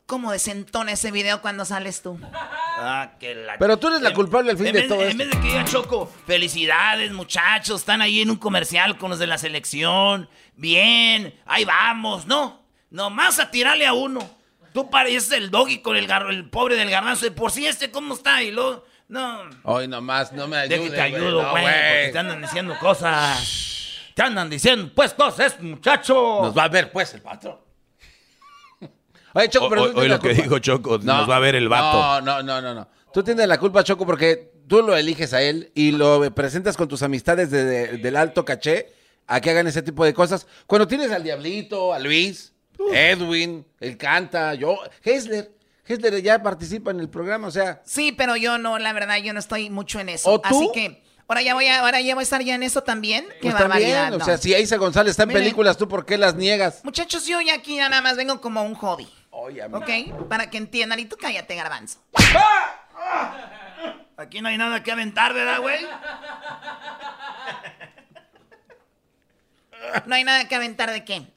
¿cómo desentona ese video cuando sales tú? Ah, que la... Pero tú eres la culpable al fin de vez, todo En esto. vez de que diga Choco, felicidades muchachos, están ahí en un comercial con los de la selección, bien, ahí vamos, no, nomás a tirarle a uno. Tú pareces el doggy con el, gar- el pobre del garbanzo, por sí este cómo está, y luego, no, Hoy nomás, no me ayudes. te ayudo, no, güey, porque te andan diciendo cosas, te andan diciendo pues cosas, muchacho. Nos va a ver, pues, el patrón. Oye, Choco, pero Hoy- tú hoy tienes lo que dijo Choco, nos va a ver el vato. No, no, no, no, no. Tú tienes la culpa, Choco, porque tú lo eliges a él y lo presentas con tus amistades de- de- del alto caché a que hagan ese tipo de cosas. Cuando tienes al Diablito, a Luis, Edwin, él canta, yo, Hessler. Hessler ya participa en el programa, o sea. Sí, pero yo no, la verdad, yo no estoy mucho en eso. ¿O tú? Así que, ahora ya voy a, ahora ya voy a estar ya en eso también. Qué Pues barbaridad. también, o sea, si Isa González está en Miren. películas, ¿tú por qué las niegas? Muchachos, yo ya aquí ya nada más vengo como un hobby. Oye, ¿Ok? Para que entiendan. Y tú cállate, garbanzo. Aquí no hay nada que aventar, ¿verdad, güey? (laughs) No hay nada que aventar de qué.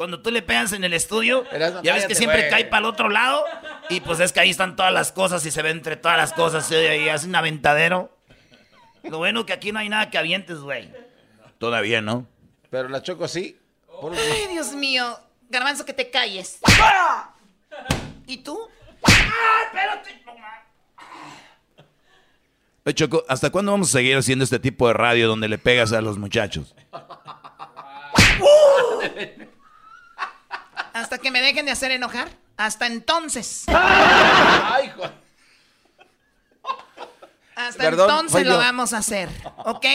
Cuando tú le pegas en el estudio, ya ves que siempre cae para el otro lado. Y pues es que ahí están todas las cosas y se ve entre todas las cosas. Y hace un aventadero. Lo bueno que aquí no hay nada que avientes, güey. Todavía no. Pero la Choco sí. Por- Ay, Dios mío. Garbanzo, que te calles. ¿Y tú? Oye, Choco, ¿hasta cuándo vamos a seguir haciendo este tipo de radio donde le pegas a los muchachos? Hasta que me dejen de hacer enojar. Hasta entonces. Ay, hijo. Hasta Perdón, entonces lo yo. vamos a hacer. ¿Ok?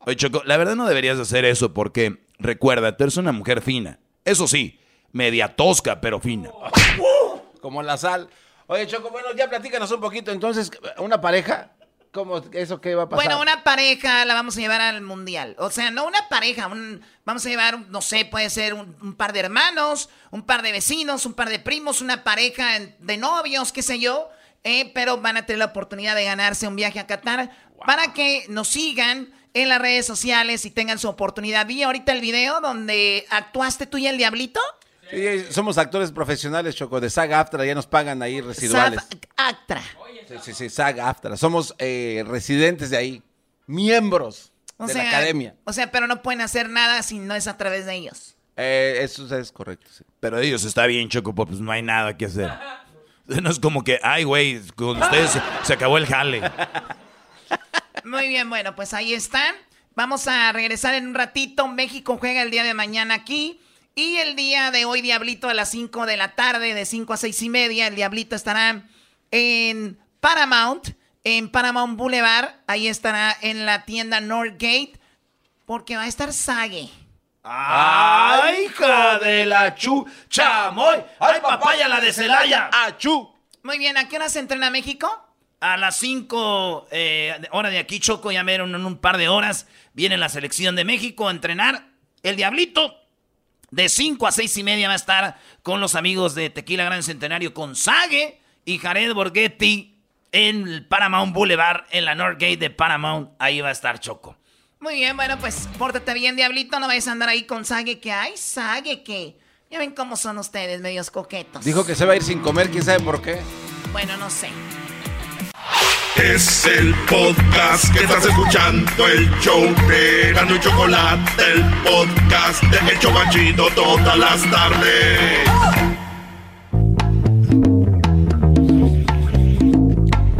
Oye, Choco, la verdad no deberías hacer eso porque, recuerda, tú eres una mujer fina. Eso sí, media tosca, pero fina. Como la sal. Oye, Choco, bueno, ya platícanos un poquito. Entonces, ¿una pareja? ¿Cómo, ¿Eso qué va a pasar? Bueno, una pareja la vamos a llevar al mundial. O sea, no una pareja, un- vamos a llevar, no sé, puede ser un, un par de hermanos, un par de vecinos, un par de primos, una pareja de novios, qué sé yo. eh, pero van a tener la oportunidad de ganarse un viaje a Qatar para que nos sigan en las redes sociales y tengan su oportunidad. Vi ahorita el video donde actuaste tú y el diablito. Sí, somos actores profesionales, Choco, de SAG AFTRA. Ya nos pagan ahí residuales. Actra. Sí, sí, sí, SAG AFTRA. Somos eh, residentes de ahí. Miembros O de sea, la academia. O sea, pero no pueden hacer nada si no es a través de ellos. Eh, eso es correcto, sí. Pero ellos está bien, Choco, pues no hay nada que hacer. No es como que, ay, güey, con ustedes se, se acabó el jale. Muy bien, bueno, pues ahí están. Vamos a regresar en un ratito. México juega el día de mañana aquí. Y el día de hoy, Diablito, a las 5 de la tarde, de 5 a 6 y media, el Diablito estará en Paramount, en Paramount Boulevard. Ahí estará en la tienda Northgate, porque va a estar Sage. ¡Ay, hija de la chu! ¡Chamoy! ¡Ay, papaya, la de Celaya! ¡Achú! Muy bien, ¿a qué hora se entrena México? A las 5 eh, hora de aquí, Choco, ya me en un par de horas. Viene la selección de México a entrenar. El Diablito, de 5 a 6 y media, va a estar con los amigos de Tequila Gran Centenario, con Sage y Jared Borghetti en el Paramount Boulevard, en la Northgate de Paramount. Ahí va a estar Choco. Muy bien, bueno, pues pórtate bien, Diablito. No vayas a andar ahí con Sage que hay, Sage que. Ya ven cómo son ustedes, medios coquetos. Dijo que se va a ir sin comer, quién sabe por qué. Bueno, no sé. Es el podcast que estás escuchando, el show de Gano y Chocolate, el podcast de Hecho Machito todas las tardes.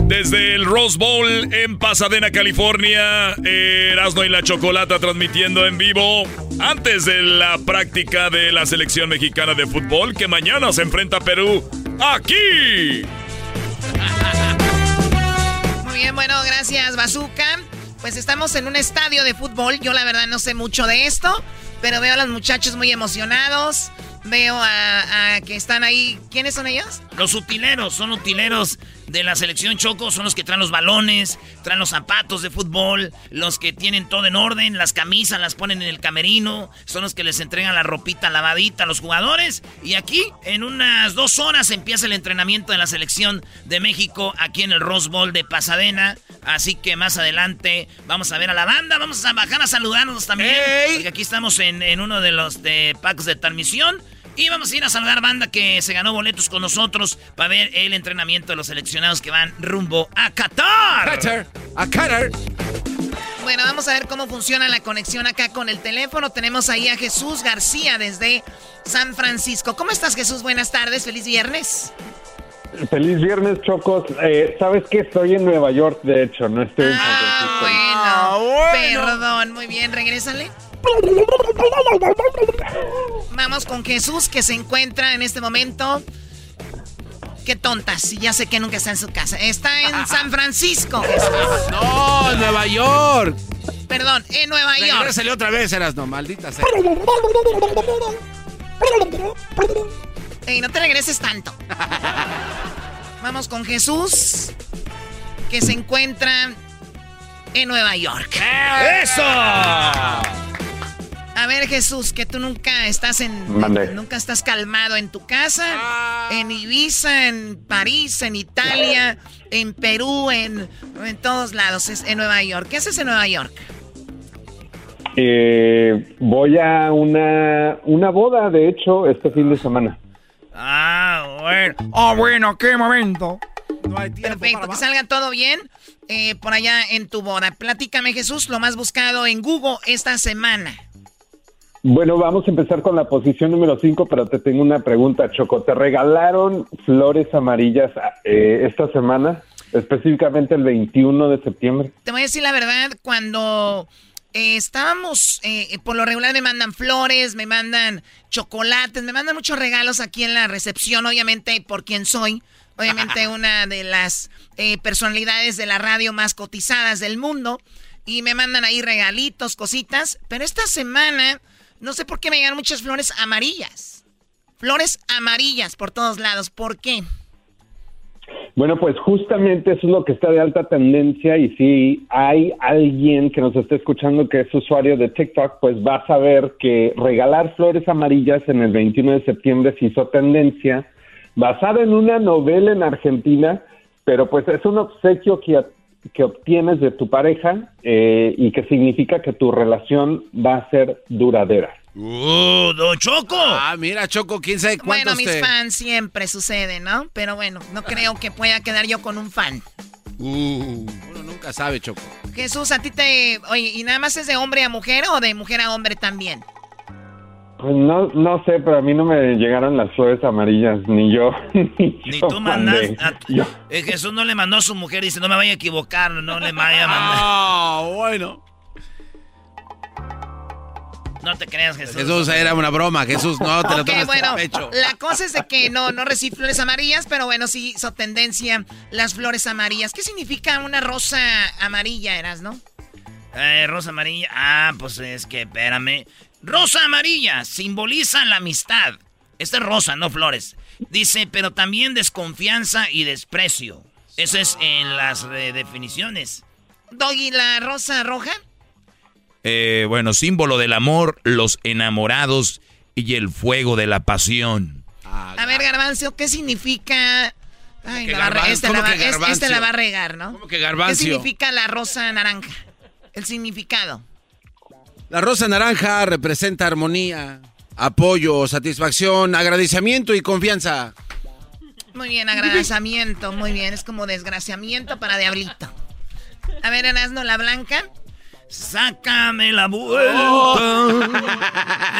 Desde el Rose Bowl en Pasadena, California, Erasmo y la Chocolata transmitiendo en vivo antes de la práctica de la selección mexicana de fútbol que mañana se enfrenta a Perú aquí. Bien, bueno, gracias, Bazooka. Pues estamos en un estadio de fútbol. Yo la verdad no sé mucho de esto, pero veo a los muchachos muy emocionados. Veo a, a que están ahí. ¿Quiénes son ellos? Los utileros, son utileros de la selección Choco, son los que traen los balones, traen los zapatos de fútbol, los que tienen todo en orden, las camisas las ponen en el camerino, son los que les entregan la ropita lavadita a los jugadores. Y aquí, en unas dos horas, empieza el entrenamiento de la selección de México aquí en el Rose Bowl de Pasadena. Así que más adelante vamos a ver a la banda, vamos a bajar a saludarnos también. Porque aquí estamos en, en uno de los de packs de transmisión. Y vamos a ir a saludar banda que se ganó boletos con nosotros para ver el entrenamiento de los seleccionados que van rumbo a Qatar. Qatar, a Qatar. Bueno, vamos a ver cómo funciona la conexión acá con el teléfono. Tenemos ahí a Jesús García desde San Francisco. ¿Cómo estás, Jesús? Buenas tardes, feliz viernes. Feliz viernes, Chocos. Eh, ¿Sabes que Estoy en Nueva York, de hecho, no estoy en San Francisco. Ah, bueno, perdón, muy bien, regrésale. Vamos con Jesús que se encuentra en este momento. Qué tontas, ya sé que nunca está en su casa. Está en San Francisco, Jesús. No, Nueva York. Perdón, en Nueva York. Regrésale otra vez, eras no, maldita sea. Ey, no te regreses tanto. (laughs) Vamos con Jesús que se encuentra en Nueva York. ¡Eso! A ver, Jesús, que tú nunca estás en. Nunca estás calmado en tu casa. En Ibiza, en París, en Italia, en Perú, en, en todos lados. Es en Nueva York. ¿Qué haces en Nueva York? Eh, voy a una, una boda, de hecho, este fin de semana. Ah, bueno. Ah, bueno, qué momento. Perfecto, que salga todo bien eh, por allá en tu boda. Platícame, Jesús, lo más buscado en Google esta semana. Bueno, vamos a empezar con la posición número 5, pero te tengo una pregunta, Choco. ¿Te regalaron flores amarillas eh, esta semana? Específicamente el 21 de septiembre. Te voy a decir la verdad, cuando eh, estábamos, eh, por lo regular me mandan flores, me mandan chocolates, me mandan muchos regalos aquí en la recepción, obviamente por quien soy. Obviamente (laughs) una de las eh, personalidades de la radio más cotizadas del mundo. Y me mandan ahí regalitos, cositas. Pero esta semana, no sé por qué me llegan muchas flores amarillas. Flores amarillas por todos lados. ¿Por qué? Bueno, pues justamente eso es lo que está de alta tendencia y si hay alguien que nos esté escuchando que es usuario de TikTok, pues va a saber que regalar flores amarillas en el 21 de septiembre se hizo tendencia basada en una novela en Argentina, pero pues es un obsequio que, que obtienes de tu pareja eh, y que significa que tu relación va a ser duradera. ¡Uh, don Choco! Ah, mira, Choco, quién sabe Bueno, cuántos mis te... fans siempre sucede, ¿no? Pero bueno, no creo que pueda quedar yo con un fan. Uh, uno nunca sabe, Choco. Jesús, a ti te... Oye, ¿y nada más es de hombre a mujer o de mujer a hombre también? Pues no, no sé, pero a mí no me llegaron las flores amarillas, ni yo. (laughs) Ni, Ni yo tú mandas. mandé. a- Yo- Eh, Jesús no le mandó a su mujer, dice, no me vaya a equivocar, no le vaya a mandar. Ah, bueno. No te creas, Jesús. Jesús, era una broma. Jesús, no te lo Ok, tomes bueno, pecho. la cosa es de que no, no recibí flores amarillas, pero bueno, sí hizo tendencia las flores amarillas. ¿Qué significa una rosa amarilla, Eras, no? Eh, rosa amarilla. Ah, pues es que, espérame. Rosa amarilla simboliza la amistad. Esta es rosa, no flores. Dice, pero también desconfianza y desprecio. Eso es en las definiciones. Doggy, la rosa roja. Eh, bueno, símbolo del amor, los enamorados y el fuego de la pasión. A ver, Garbancio, ¿qué significa? Ay, que la va a re- garban- este, cómo la va, que este la va a regar, ¿no? ¿Cómo que garbancio? ¿Qué significa la rosa naranja? El significado. La rosa naranja representa armonía, apoyo, satisfacción, agradecimiento y confianza. Muy bien, agradecimiento, muy bien. Es como desgraciamiento para Diablito. A ver, Erasno, la blanca. Sácame la vuelta.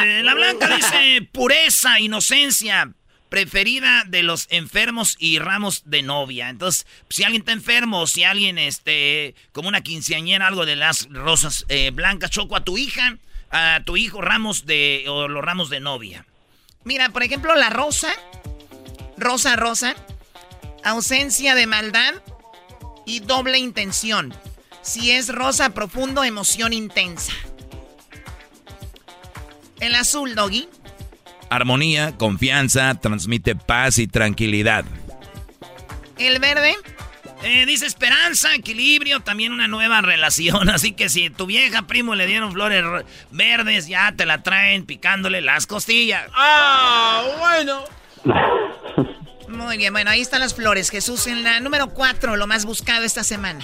Eh, la blanca dice pureza, inocencia, preferida de los enfermos y ramos de novia. Entonces, si alguien está enfermo, si alguien, este, como una quinceañera, algo de las rosas eh, blancas, choco a tu hija, a tu hijo, ramos de, o los ramos de novia. Mira, por ejemplo, la rosa. Rosa, rosa. Ausencia de maldad y doble intención. Si es rosa profundo, emoción intensa. El azul, Doggy. Armonía, confianza, transmite paz y tranquilidad. El verde. Eh, dice esperanza, equilibrio, también una nueva relación. (laughs) Así que si tu vieja primo le dieron flores verdes, ya te la traen picándole las costillas. ¡Ah, bueno! Muy bien, bueno, ahí están las flores. Jesús, en la número 4, lo más buscado esta semana.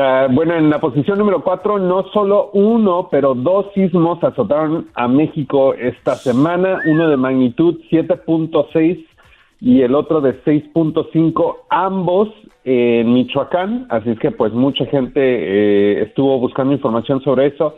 Ah, bueno, en la posición número 4, no solo uno, pero dos sismos azotaron a México esta semana, uno de magnitud 7.6 y el otro de 6.5, ambos en Michoacán, así es que pues mucha gente eh, estuvo buscando información sobre eso.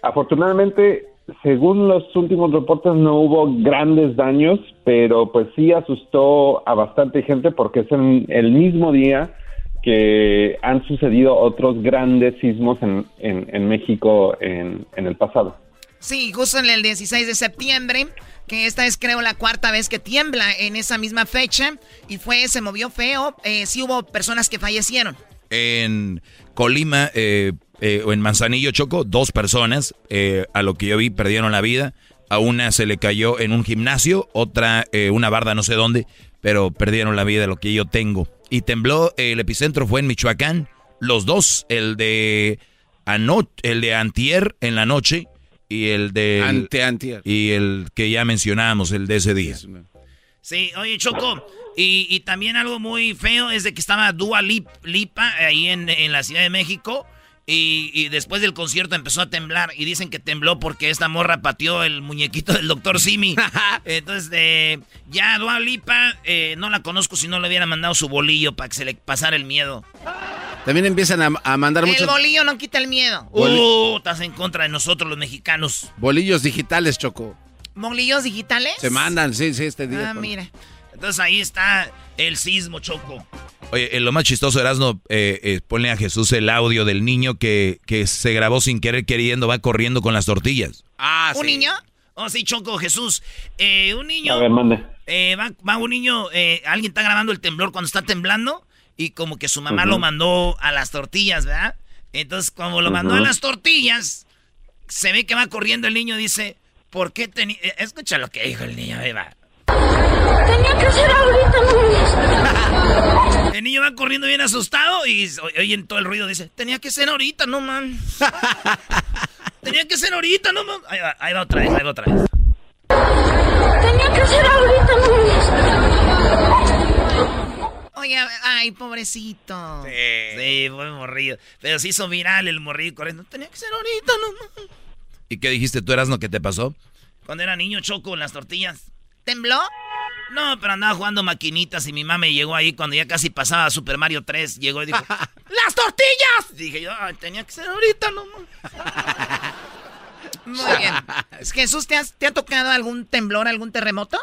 Afortunadamente, según los últimos reportes, no hubo grandes daños, pero pues sí asustó a bastante gente porque es en el mismo día que han sucedido otros grandes sismos en, en- en México en, en el pasado. Sí, justo en el 16 de septiembre, que esta es creo la cuarta vez que tiembla en esa misma fecha y fue, se movió feo, eh, sí hubo personas que fallecieron. En Colima eh, eh, o en Manzanillo Choco, dos personas, eh, a lo que yo vi, perdieron la vida. A una se le cayó en un gimnasio, otra eh, una barda no sé dónde, pero perdieron la vida, lo que yo tengo. Y tembló, eh, el epicentro fue en Michoacán, los dos, el de anoche, el de antier en la noche y el de Ante antier. y el que ya mencionábamos, el de ese día. Sí, oye, Choco, y, y también algo muy feo es de que estaba Dua Lip- Lipa ahí en, en la Ciudad de México y, y después del concierto empezó a temblar y dicen que tembló porque esta morra pateó el muñequito del doctor Simi. (laughs) Entonces, eh, ya Dua Lipa eh, no la conozco si no le hubiera mandado su bolillo para que se le pasara el miedo. También empiezan a, a mandar El muchos bolillo no quita el miedo. Uh, estás en contra de nosotros los mexicanos. bolillos digitales, Choco. ¿Bolillos digitales? Se mandan, sí, sí, este día. Ah, mira. Entonces ahí está el sismo, Choco. Oye, eh, lo más chistoso, Erasno, eh, eh, ponle a Jesús el audio del niño que, que se grabó sin querer queriendo, va corriendo con las tortillas. Ah, ¿Un niño? Oh, sí, Choco, Jesús. Eh, un niño. A ver, mande. Eh, va, va un niño, eh, alguien está grabando el temblor cuando está temblando y como que su mamá lo mandó a las tortillas, ¿verdad? Entonces, como lo mandó a las tortillas, se ve que va corriendo el niño, dice, ¿por qué tenía... Escucha lo que dijo el niño, ahí va. Tenía que ser ahorita, (laughs) El niño va corriendo bien asustado y oyen todo el ruido, dice, tenía que ser ahorita, no man. (laughs) tenía que ser ahorita, no man. Ahí va, ahí va otra vez, ahí va otra vez. Tenía que ser ahorita, Oye, ay, pobrecito. Sí, sí, fue morrido. Pero se hizo viral el morrido corriendo. Tenía que ser ahorita, no man. ¿Y qué dijiste tú, Erasno, que te pasó? Cuando era niño choco en las tortillas. ¿Tembló? No, pero andaba jugando maquinitas y mi mamá me llegó ahí cuando ya casi pasaba Super Mario 3. Llegó y dijo, (laughs) ¡Las tortillas! Dije yo, "Ay, tenía que ser ahorita, no man". (laughs) Muy bien. (laughs) Jesús, ¿te, has- ¿te ha tocado algún temblor, algún terremoto?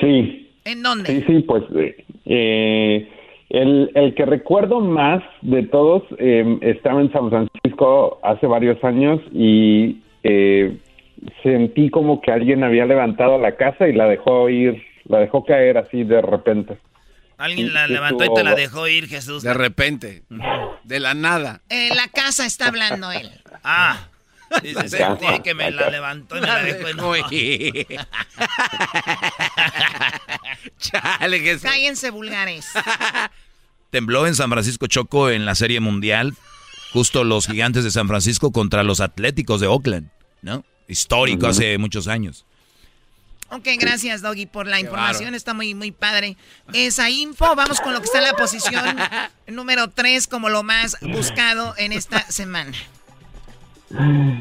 Sí, ¿En dónde? sí, sí, pues eh, eh, el, el que recuerdo más de todos eh, estaba en San Francisco hace varios años y sentí como que alguien había levantado la casa y la dejó ir, la dejó caer así de repente. Alguien la levantó y te la dejó ir, Jesús. De repente. De la nada. Eh, la casa está hablando él. Ah. Dice, sentí que me la levantó y me la dejó ir. (laughs) Chale, Jesús. Cállense vulgares. Tembló en San Francisco Choco en la Serie Mundial. Justo los gigantes de San Francisco contra los Atléticos de Oakland, ¿no? Histórico hace muchos años. Ok, gracias, Doggy, por la información. Está muy, muy padre. Esa info, vamos con lo que está en la posición (laughs) número 3 como lo más buscado en esta semana.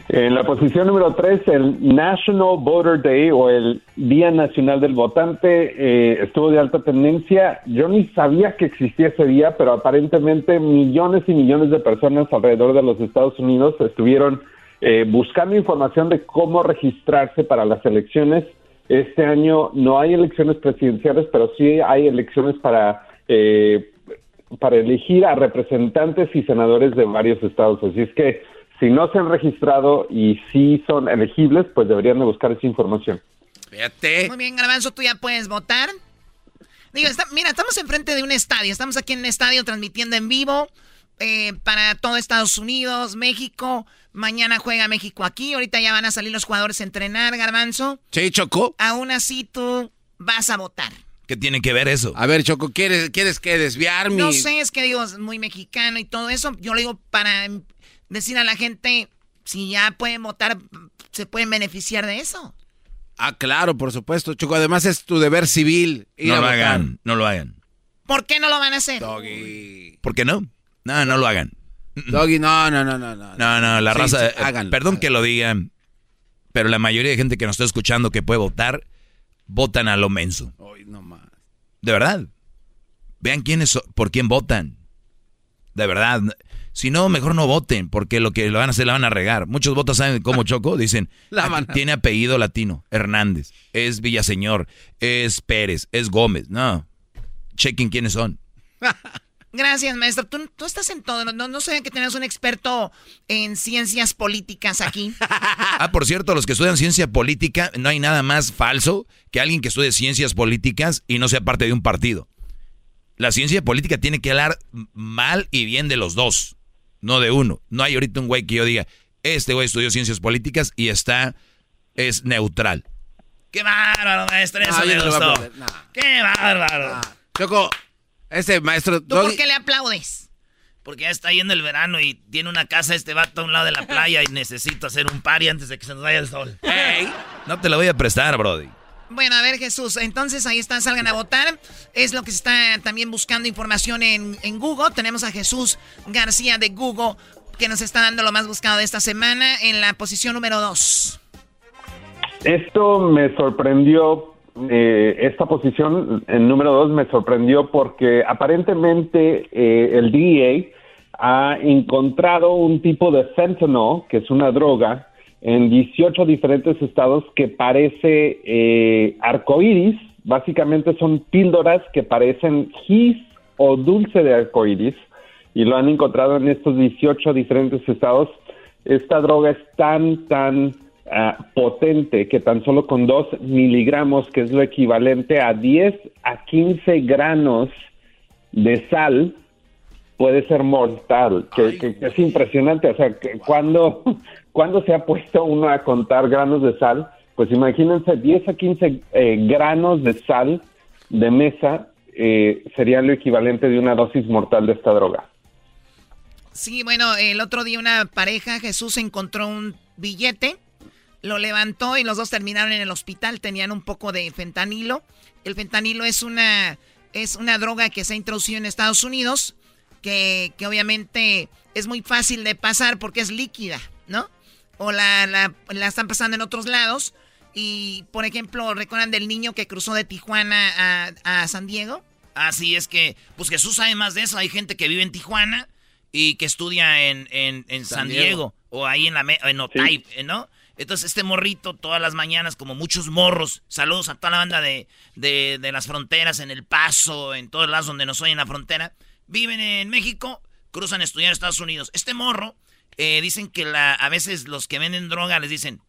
En la posición número 3, el National Voter Day o el Día Nacional del Votante eh, estuvo de alta tendencia. Yo ni sabía que existía ese día, pero aparentemente millones y millones de personas alrededor de los Estados Unidos estuvieron eh, buscando información de cómo registrarse para las elecciones. Este año no hay elecciones presidenciales, pero sí hay elecciones para eh, para elegir a representantes y senadores de varios estados. Así es que si no se han registrado y sí son elegibles, pues deberían de buscar esa información. Fíjate. Muy bien, Garbanzo, tú ya puedes votar. Digo, está- mira, estamos enfrente de un estadio. Estamos aquí en un estadio transmitiendo en vivo eh, para todo Estados Unidos, México. Mañana juega México aquí. Ahorita ya van a salir los jugadores a entrenar, Garbanzo. Sí, Choco. Aún así tú vas a votar. ¿Qué tiene que ver eso? A ver, Choco, ¿quieres, quieres que desviar mi...? No sé, es que digo, es muy mexicano y todo eso. Yo lo digo para decir a la gente, si ya pueden votar, se pueden beneficiar de eso. Ah, claro, por supuesto, Choco. Además es tu deber civil ir No a lo votar. hagan, no lo hagan. ¿Por qué no lo van a hacer? ¿Por qué no? No, no lo hagan. Doggy, no, no, no, no. no. No, no, la Sí, raza. sí, háganlo. perdón que lo digan, pero la mayoría de gente que nos está escuchando que puede votar, votan a lo menso. Ay, no más. De verdad. Vean quiénes, por quién votan. De verdad. Si no, mejor no voten, porque lo que lo van a hacer la van a regar. Muchos votos saben cómo Choco, dicen, (laughs) La "Ah, tiene apellido latino, Hernández, es Villaseñor, es Pérez, es Gómez. No. Chequen quiénes son. (laughs) Gracias, maestro. Tú, tú estás en todo. No, no sé que tenés un experto en ciencias políticas aquí. (laughs) Ah, por cierto, los que estudian ciencia política, no hay nada más falso que alguien que estudie ciencias políticas y no sea parte de un partido. La ciencia política tiene que hablar mal y bien de los dos, no de uno. No hay ahorita un güey que yo diga, este güey estudió ciencias políticas y está, es neutral. ¡Qué bárbaro, maestro! Eso No, me no a gustó. no. ¡Qué bárbaro! Choco, ese maestro... ¿Tú por qué le aplaudes? Porque ya está yendo el verano y tiene una casa este vato a un lado de la playa y necesito hacer un party antes de que se nos vaya el sol. No te la voy a prestar, Brody. Bueno, a ver, Jesús. Entonces ahí están, salgan a votar. Es lo que se está también buscando información en, en Google. Tenemos a Jesús García de Google que nos está dando lo más buscado de esta semana en la posición número 2. Esto me sorprendió, eh, esta posición en número dos me sorprendió porque aparentemente eh, el DEA ha encontrado un tipo de fentanyl, que es una droga, en 18 diferentes estados que parece eh, arcoíris. Básicamente son píldoras que parecen gis o dulce de arcoíris y lo han encontrado en estos 18 diferentes estados. Esta droga es tan, tan ah, potente que tan solo con 2 miligramos, que es lo equivalente a 10 a 15 granos de sal, puede ser mortal, que, que- que es impresionante. O sea, que cuando, (laughs) cuando se ha puesto uno a contar granos de sal, pues imagínense 10 a 15 eh, granos de sal de mesa eh, sería lo equivalente de una dosis mortal de esta droga. Sí, bueno, el otro día una pareja, Jesús, encontró un billete, lo levantó y los dos terminaron en el hospital. Tenían un poco de fentanilo. El fentanilo es una, es una droga que se ha introducido en Estados Unidos, que, que obviamente es muy fácil de pasar porque es líquida, ¿no? O la, la, la están pasando en otros lados. Y, por ejemplo, ¿recuerdan del niño que cruzó de Tijuana a, a San Diego? Así es que, pues Jesús sabe más de eso. Hay gente que vive en Tijuana y que estudia en, en, en San, San Diego. Diego. o ahí en la en Otay, ¿no? Entonces este morrito todas las mañanas, como muchos morros, saludos a toda la banda de, de, de las fronteras, en El Paso, en todos lados donde nos oyen la frontera, viven en México, cruzan a estudiar a Estados Unidos. Este morro, eh, dicen que la, a veces los que venden droga les dicen,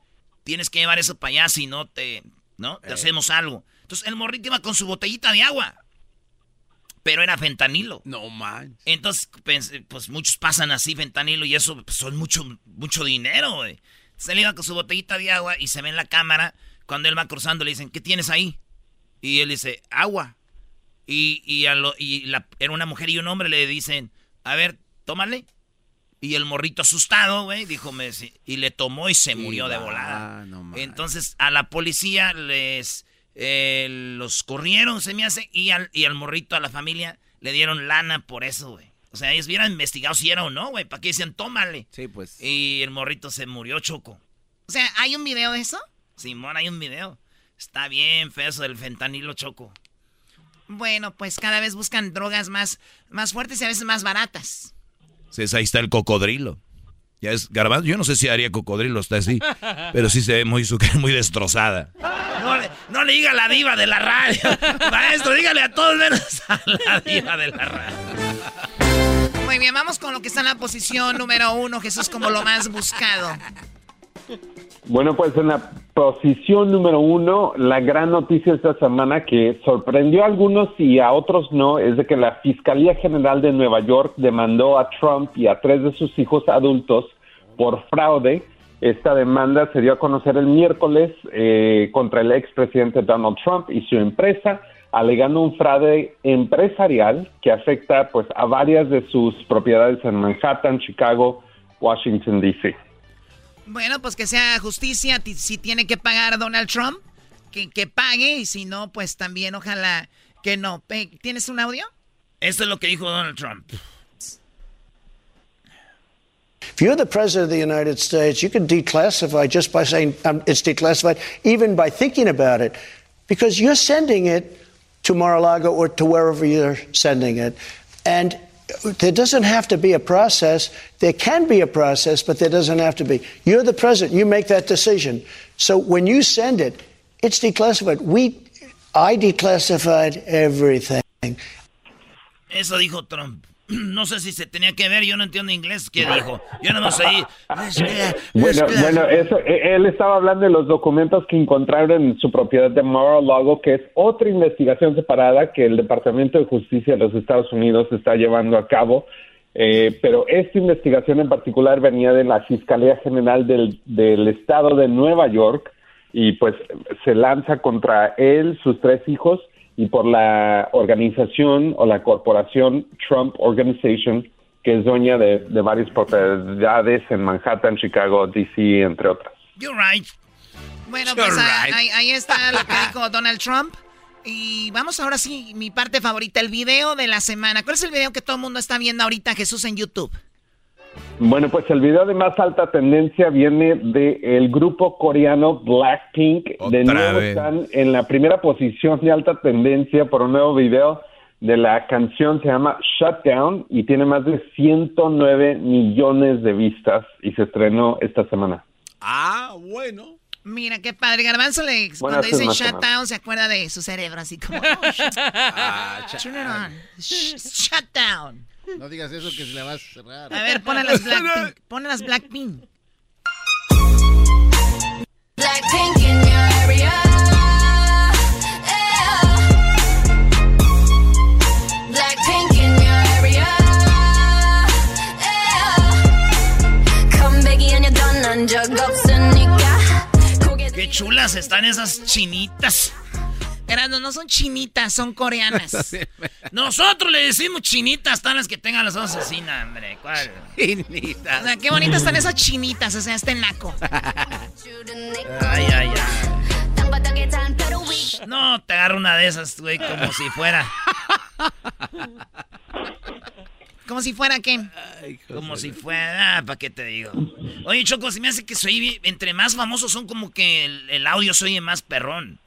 tienes que llevar eso para allá si no te, ¿no? Te hacemos algo. Entonces el morrito iba con su botellita de agua. Pero era fentanilo. No man. Entonces, pues, pues, muchos pasan así fentanilo y eso pues, son mucho, mucho dinero, güey. Entonces él iba con su botellita de agua y se ve en la cámara. Cuando él va cruzando, le dicen, ¿qué tienes ahí? Y él dice, agua. Y, y, a lo- y la- era una mujer y un hombre le dicen, a ver, tómale. Y el morrito asustado, güey, dijo, me, sí", y le tomó y se murió de volada. no. Entonces a la policía les eh, los corrieron, se me hace, y al, y al morrito, a la familia, le dieron lana por eso, güey. O sea, ellos hubieran investigado si era o no, güey. ¿Para qué decían, tómale? Sí, pues. Y el morrito se murió choco. O sea, ¿hay un video de eso? Simón, hay un video. Está bien feo eso del fentanilo choco. Bueno, pues cada vez buscan drogas más, más fuertes y a veces más baratas. Sí, ahí está el cocodrilo. Ya es garbanzo. Yo no sé si haría cocodrilo, está así. (laughs) Pero sí se ve muy, su- muy destrozada. No le, no le diga a la diva de la radio. (laughs) Maestro, dígale a todos menos a la diva de la radio. Bien, vamos con lo que está en la posición número uno, Jesús, como lo más buscado. Bueno, pues en la posición número uno, la gran noticia esta semana que sorprendió a algunos y a otros no, es de que la Fiscalía General de Nueva York demandó a Trump y a tres de sus hijos adultos por fraude. Esta demanda se dio a conocer el miércoles eh, contra el expresidente Donald Trump y su empresa, alegando un fraude empresarial que afecta pues a varias de sus propiedades en Manhattan, Chicago, Washington D.C. Bueno, pues que sea justicia, ti- si tiene que pagar Donald Trump, que, que pague, y si no, pues también ojalá que no. ¿Tienes un audio? Esto es lo que dijo Donald Trump. If you're the president of the United States, you can declassify just by saying um, it's declassified, even by thinking about it, because you're sending it to Mar-a-Lago or to wherever you're sending it. And there doesn't have to be a process. There can be a process, but there doesn't have to be. You're the president. You make that decision. So when you send it, it's declassified. We, I declassified everything. Eso dijo Trump. (clears throat) No sé si se tenía que ver, yo no entiendo inglés. ¿Qué dijo? Yo no sé. Bueno, bueno, eso, eh, él estaba hablando de los documentos que encontraron en su propiedad de Mar-a-Lago, que es otra investigación separada que el Departamento de Justicia de los Estados Unidos está llevando a cabo. Eh, pero esta investigación en particular venía de la Fiscalía General del, del Estado de Nueva York y pues se lanza contra él, sus tres hijos y por la organización o la corporación Trump Organization, que es dueña de, de varias propiedades en Manhattan, Chicago, D.C., entre otras. You're right. Bueno, You're pues ahí- right. ahí, ahí está lo que dijo Donald Trump. Y vamos ahora sí, mi parte favorita, el video de la semana. ¿Cuál es el video que todo el mundo está viendo ahorita, Jesús, en YouTube? Bueno, pues el video de más alta tendencia viene del grupo coreano Blackpink. de Otra nuevo vez. están en la primera posición de alta tendencia por un nuevo video de la canción, se llama Shutdown y tiene más de 109 millones de vistas y se estrenó esta semana. Ah, bueno. Mira, qué padre. Garbanzo, le, cuando dicen shutdown, se acuerda de su cerebro, así como... oh, (laughs) shut- Ah, Turn it on. Sh- Shutdown. No digas eso que se le va a cerrar. A ver, pon las Blackpink. (laughs) Pon las Blackpink. Blackpink in your area. Yeah. Blackpink in your area. Yeah. Come Becky and you done and jug up Sonica. Qué chulas están esas chinitas. Erasmo, no son chinitas, son coreanas. (laughs) Nosotros le decimos chinitas, están las que tengan los ojos así, no, hombre. ¿Cuál? O sea, qué bonitas están esas chinitas, o sea, este naco. (laughs) Ay, ay, ay. No, te agarro una de esas, güey, como si fuera. Como si fuera qué. Como si fuera. Ah, ¿para qué te digo? Oye, Choco, se me hace que soy. Entre más famosos son, como que el, el audio se oye más perrón.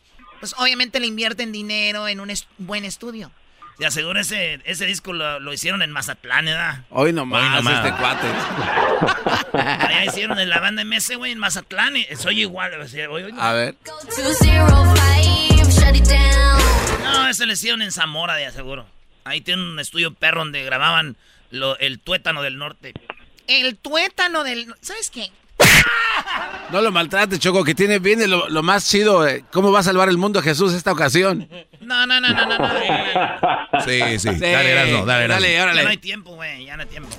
Pues obviamente le invierten dinero en un buen estudio. Te aseguro, ese, ese disco lo, lo hicieron en Mazatlán, ¿verdad? Hoy nomás, Hoy nomás. este cuate. (laughs) Allá hicieron en la banda MS, güey, en Mazatlán. y Soy igual. o sea, oye, oye. A ver. 205, shut it down. No, ese lo hicieron en Zamora, de aseguro. Ahí tienen un estudio perro donde grababan lo- el tuétano del norte. El tuétano del... ¿Sabes qué? No lo maltrate, Choco, que tiene viene lo, más chido. eh, ¿Cómo va a salvar el mundo Jesús esta ocasión? No, no, no, no, no. no. Sí, sí. Dale, Erasmo, dale, Erasmo. Dale, órale. Ya no hay tiempo, güey, ya no hay tiempo.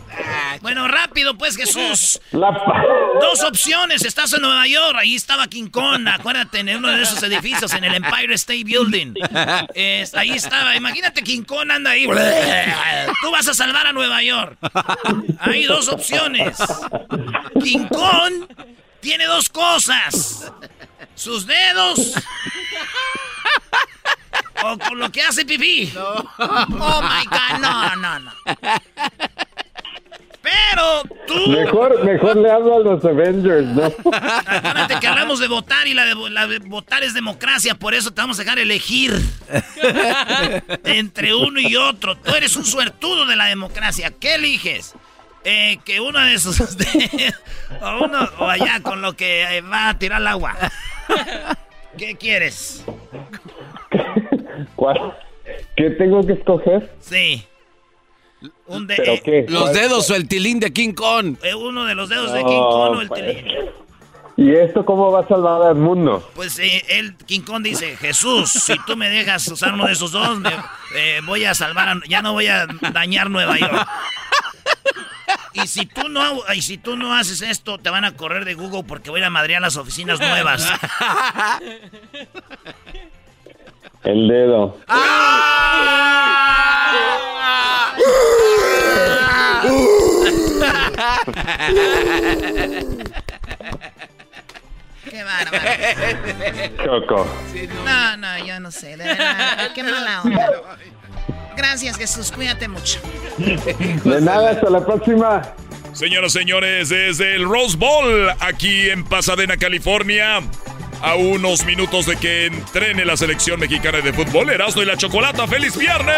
Bueno, rápido, pues, Jesús. Dos opciones, estás en Nueva York, ahí estaba King Kong, acuérdate, en uno de esos edificios, en el Empire State Building. Ahí estaba, imagínate King Kong anda ahí. Tú vas a salvar a Nueva York. Hay dos opciones. King Kong tiene dos cosas. Sus dedos. O con lo que hace pipí. Oh my God, no, no, no. Pero tú. Mejor, mejor le hablo a los Avengers, ¿no? Acuérdate que hablamos de votar y la de, vo- la de votar es democracia, por eso te vamos a dejar elegir entre uno y otro. Tú eres un suertudo de la democracia. ¿Qué eliges? Eh, que uno de esos (laughs) de- o uno o allá con lo que eh, va a tirar el agua. ¿Qué quieres? ¿Cuál? ¿Qué tengo que escoger? Sí. Un de, ¿Pero eh, qué? Los dedos o el tilín de King Kong. eh, uno de los dedos de King Kong o el pues. tilín. ¿Y esto cómo va a salvar al mundo? Pues eh, él, King Kong dice, Jesús, si tú me dejas usar uno de esos dos, me, eh, voy a salvar, a- ya no voy a dañar Nueva York. Y si tú no y si tú no haces esto, te van a correr de Google porque voy a ir a madrear las oficinas nuevas. (laughs) El dedo. Qué bárbaro. Choco. No, no, yo no sé, de verdad, qué mala onda. Gracias, Jesús, cuídate mucho. De nada, hasta la próxima. Señoras y señores, desde el Rose Bowl, aquí en Pasadena, California, a unos minutos de que entrene la selección mexicana de fútbol, Erasmo y la Chocolata. ¡Feliz viernes!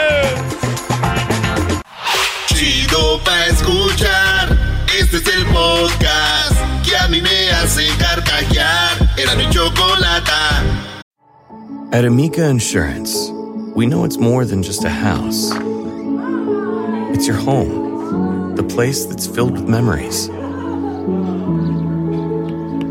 Chido pa' escuchar. Este es el podcast que a mí me hace carcajear. Era mi chocolata. At Amica Insurance, we know it's more than just a house. It's your home, the place that's filled with memories.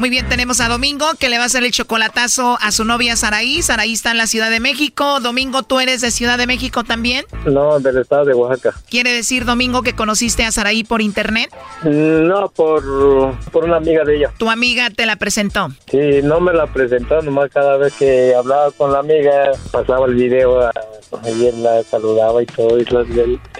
Muy bien, tenemos a Domingo que le va a hacer el chocolatazo a su novia Saraí. Saraí está en la Ciudad de México. Domingo, ¿tú eres de Ciudad de México también? No, del estado de Oaxaca. ¿Quiere decir, Domingo, que conociste a Saraí por internet? No, por, por una amiga de ella. Tu amiga te la presentó. Sí, no me la presentó, nomás cada vez que hablaba con la amiga pasaba el video a- él la saludaba y todo, y, las-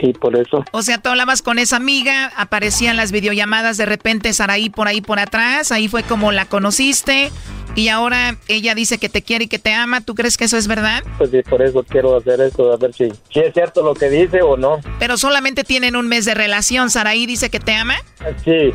y por eso. O sea, tú hablabas con esa amiga, aparecían las videollamadas de repente Saraí por ahí por atrás, ahí fue como la conociste y ahora ella dice que te quiere y que te ama. ¿Tú crees que eso es verdad? Pues sí, por eso quiero hacer esto, a ver si, si es cierto lo que dice o no. Pero solamente tienen un mes de relación. Saraí dice que te ama. Sí,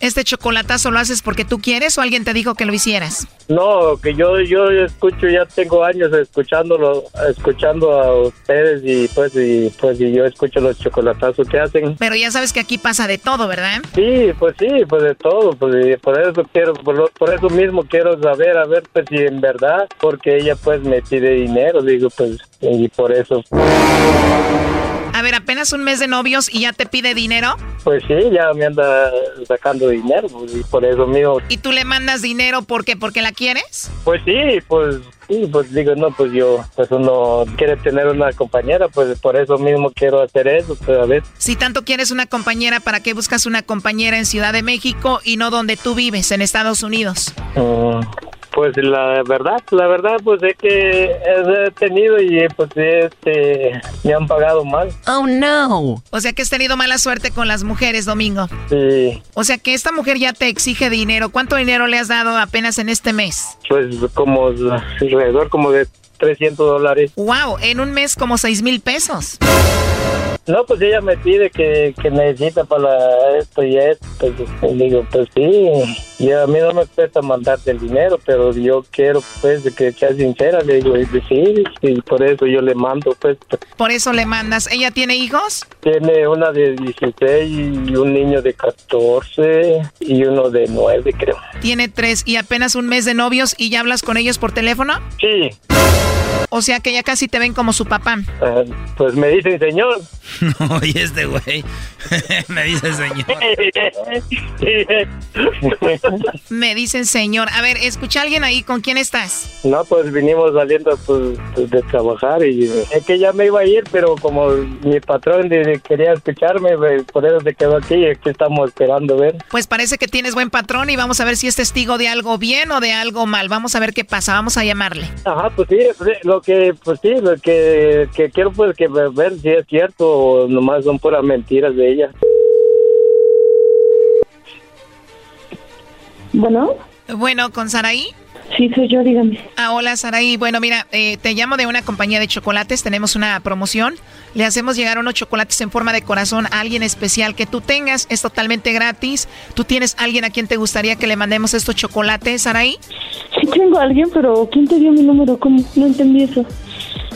¿Este chocolatazo lo haces porque tú quieres o alguien te dijo que lo hicieras? no, que yo yo escucho, ya tengo años escuchándolo, escuchando a ustedes y pues y pues y yo escucho los chocolatazos que hacen. Pero ya sabes que aquí pasa de todo, ¿verdad? Sí, pues sí, pues de todo, pues y por eso quiero, por, lo- por eso mismo quiero saber, a ver, pues si en verdad, porque ella pues me pide dinero, digo, pues, y por eso, ver, apenas un mes de novios y ya te pide dinero pues sí, ya me anda sacando dinero, y por eso mismo, y tú le mandas dinero porque porque la quieres. pues sí, pues sí, pues digo, no, pues yo, pues uno quiere tener una compañera, pues por eso mismo quiero hacer eso, pues a ver, Si tanto quieres una compañera, ¿para qué buscas una compañera en Ciudad de México y no donde tú vives, en Estados Unidos? mm, Pues la verdad, la verdad, pues es que he tenido y pues este, me han pagado mal. Oh, no. O sea que has tenido mala suerte con las mujeres, Domingo. Sí. O sea que esta mujer ya te exige dinero. ¿Cuánto dinero le has dado apenas en este mes? Pues como alrededor como de 300 dólares. Wow, en un mes como 6 mil pesos. No, pues ella me pide que, que necesita para esto y esto. Pues, digo, pues sí. Y a mí no me cuesta mandarte el dinero, pero yo quiero, pues, que sea sincera. Le digo, y sí, y por eso yo le mando, pues. Por eso le mandas. ¿Ella tiene hijos? Tiene una de 16 y un niño de 14 y uno de 9, creo. Tiene tres y apenas un mes de novios y ya hablas con ellos por teléfono? Sí. O sea que ya casi te ven como su papá. Ah, pues me dicen señor. (laughs) No, y este güey (laughs) me dice señor. (laughs) me dicen señor. A ver, escucha a alguien ahí, ¿con quién estás? No, pues vinimos saliendo pues, pues, de trabajar y es que ya me iba a ir, pero como mi patrón quería escucharme, por eso se quedó aquí y aquí estamos esperando ver. Pues parece que tienes buen patrón y vamos a ver si es testigo de algo bien o de algo mal. Vamos a ver qué pasa, vamos a llamarle. Ajá, pues sí, lo que, pues sí, lo que, que quiero pues que ver si es cierto o nomás son puras mentiras de ella. Bueno. Bueno, ¿con Saraí? Sí, soy yo, dígame. Ah, hola Saraí. Bueno, mira, eh, te llamo de una compañía de chocolates. Tenemos una promoción. Le hacemos llegar unos chocolates en forma de corazón a alguien especial que tú tengas. Es totalmente gratis. ¿Tú tienes alguien a quien te gustaría que le mandemos estos chocolates, Saraí? Sí, tengo a alguien, pero ¿quién te dio mi número? ¿Cómo? No entendí eso.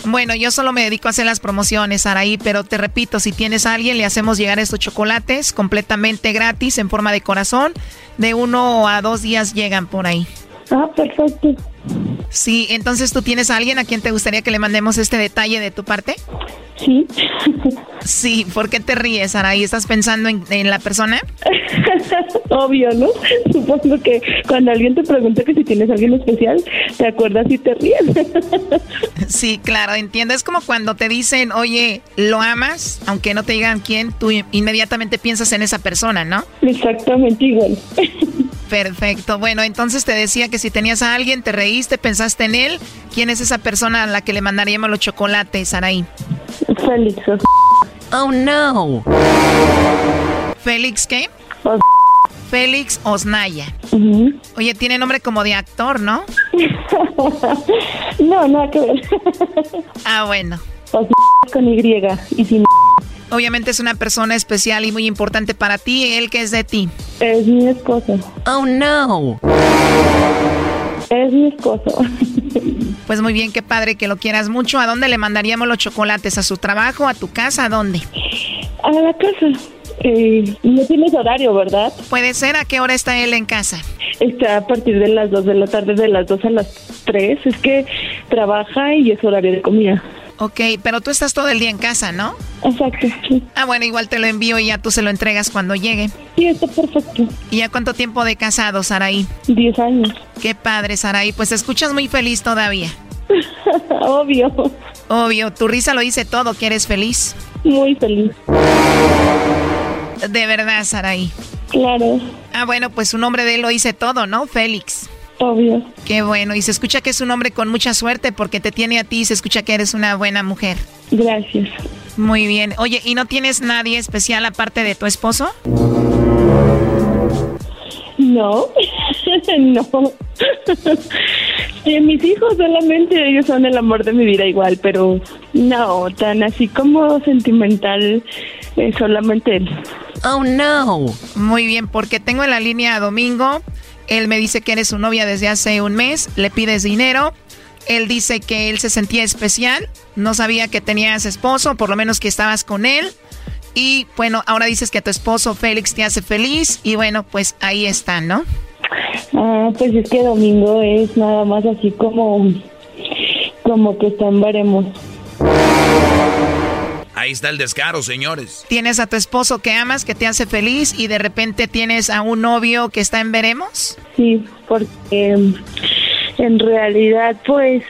Bueno, yo solo me dedico a hacer las promociones, Saraí, pero te repito, si tienes a alguien, le hacemos llegar estos chocolates completamente gratis en forma de corazón. De uno a dos días llegan por ahí. Ah, perfecto. Sí, entonces tú tienes a alguien a quien te gustaría que le mandemos este detalle de tu parte. Sí. Sí, ¿por qué te ríes, Araí? ¿Estás pensando en, la persona? (laughs) Obvio, ¿no? Supongo que cuando alguien te pregunta que si tienes a alguien especial, te acuerdas y te ríes. (laughs) sí, claro, entiendo. Es como cuando te dicen, oye, ¿lo amas? Aunque no te digan quién, tú inmediatamente piensas en esa persona, ¿no? Exactamente igual. (laughs) Perfecto. Bueno, entonces te decía que si tenías a alguien, te reíste, pensaste en él. ¿Quién es esa persona a la que le mandaríamos los chocolates, Araí? Félix. Oh, no. ¿Félix qué? Félix Osnaya. Oye, tiene nombre como de actor, ¿no? (laughs) no, nada que ver. (laughs) ah, bueno. con Y y sin Obviamente es una persona especial y muy importante para ti. ¿Él que es de ti? Es mi esposo. Oh, no. Es mi esposo. (laughs) Pues muy bien, qué padre que lo quieras mucho. ¿A dónde le mandaríamos los chocolates? ¿A su trabajo? ¿A tu casa? ¿A dónde? A la casa. Eh, no tienes horario, ¿verdad? Puede ser. ¿A qué hora está él en casa? Está a partir de las 2 de la tarde, de las 2 a las 3. Es que trabaja y es horario de comida. Ok, pero tú estás todo el día en casa, ¿no? Exacto, sí. Ah, bueno, igual te lo envío y ya tú se lo entregas cuando llegue. Sí, está perfecto. ¿Y ya cuánto tiempo de casado, Saraí? Diez años. Qué padre, Saraí. Pues te escuchas muy feliz todavía. (laughs) Obvio. Obvio, tu risa lo dice todo, que eres feliz. Muy feliz. De verdad, Saraí. Claro. Ah, bueno, pues su nombre de él lo dice todo, ¿no? Félix. Obvio. Qué bueno. Y se escucha que es un hombre con mucha suerte porque te tiene a ti y se escucha que eres una buena mujer. Gracias. Muy bien. Oye, ¿y no tienes nadie especial aparte de tu esposo? No, (laughs) no. (laughs) mis hijos solamente, ellos son el amor de mi vida igual, pero no, tan así como sentimental, eh, solamente él. Oh, no. Muy bien, porque tengo en la línea a Domingo. Él me dice que eres su novia desde hace un mes, le pides dinero. Él dice que él se sentía especial, no sabía que tenías esposo, por lo menos que estabas con él. Y bueno, ahora dices que tu esposo Félix te hace feliz y bueno, pues ahí está, ¿no? Ah, pues es que domingo es nada más así como, como que están. Ahí está el descaro, señores. Tienes a tu esposo que amas, que te hace feliz y de repente tienes a un novio que está en veremos. Sí, porque en realidad pues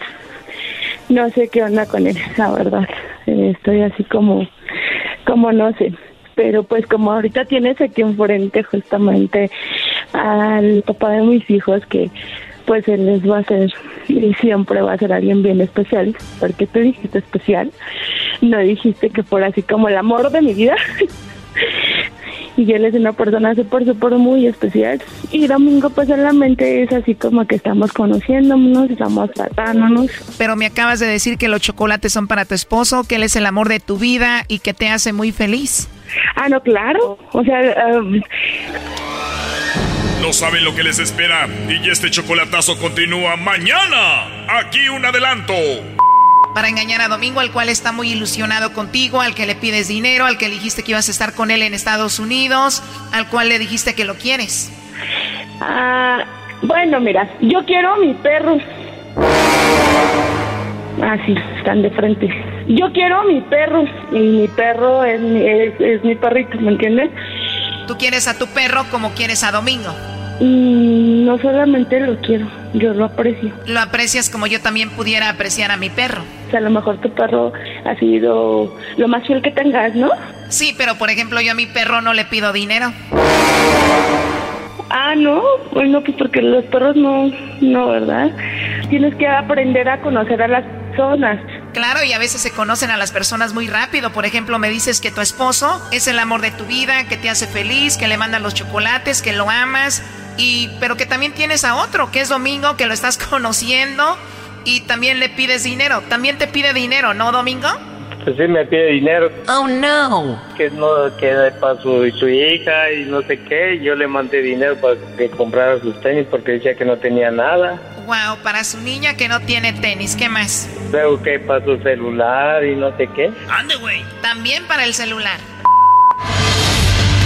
no sé qué onda con él, la verdad. Estoy así como, como no sé. Pero pues como ahorita tienes aquí enfrente justamente al papá de mis hijos que pues él les va a ser y siempre va a ser alguien bien especial, porque tú dijiste especial, no dijiste que fuera así como el amor de mi vida. (laughs) y él es una persona súper, súper muy especial. Y Domingo, pues solamente es así como que estamos conociéndonos, estamos tratándonos. Pero me acabas de decir que los chocolates son para tu esposo, que él es el amor de tu vida y que te hace muy feliz. Ah, no, claro. O sea, um, No saben lo que les espera y este chocolatazo continúa mañana. Aquí un adelanto. Para engañar a Domingo, al cual está muy ilusionado contigo, al que le pides dinero, al que dijiste que ibas a estar con él en Estados Unidos, al cual le dijiste que lo quieres. ah, bueno, mira, yo quiero a mi perro. Ah, sí, están de frente. Yo quiero a mi perro y mi perro es es mi perrito, ¿me entiendes? Tú quieres a tu perro como quieres a Domingo. Y no solamente lo quiero, yo lo aprecio. Lo aprecias como yo también pudiera apreciar a mi perro. O sea, a lo mejor tu perro ha sido lo más fiel que tengas, ¿no? Sí, pero por ejemplo yo a mi perro no le pido dinero. Ah, no, bueno, pues porque los perros no, no, ¿verdad? Tienes que aprender a conocer a las personas. Claro, y a veces se conocen a las personas muy rápido. Por ejemplo, me dices que tu esposo es el amor de tu vida, que te hace feliz, que le mandan los chocolates, que lo amas, y pero que también tienes a otro, que es Domingo, que lo estás (laughs) conociendo y también le pides dinero. También te pide dinero, ¿no, Domingo? Pues sí, me pide dinero. Oh, no. Que no, que para su, su hija y no sé qué. Yo le mandé dinero para que comprara sus tenis porque decía que no tenía nada. Wow, para su niña que no tiene tenis, ¿qué más? Luego que para su celular y no sé qué. Ande, güey. También para el celular.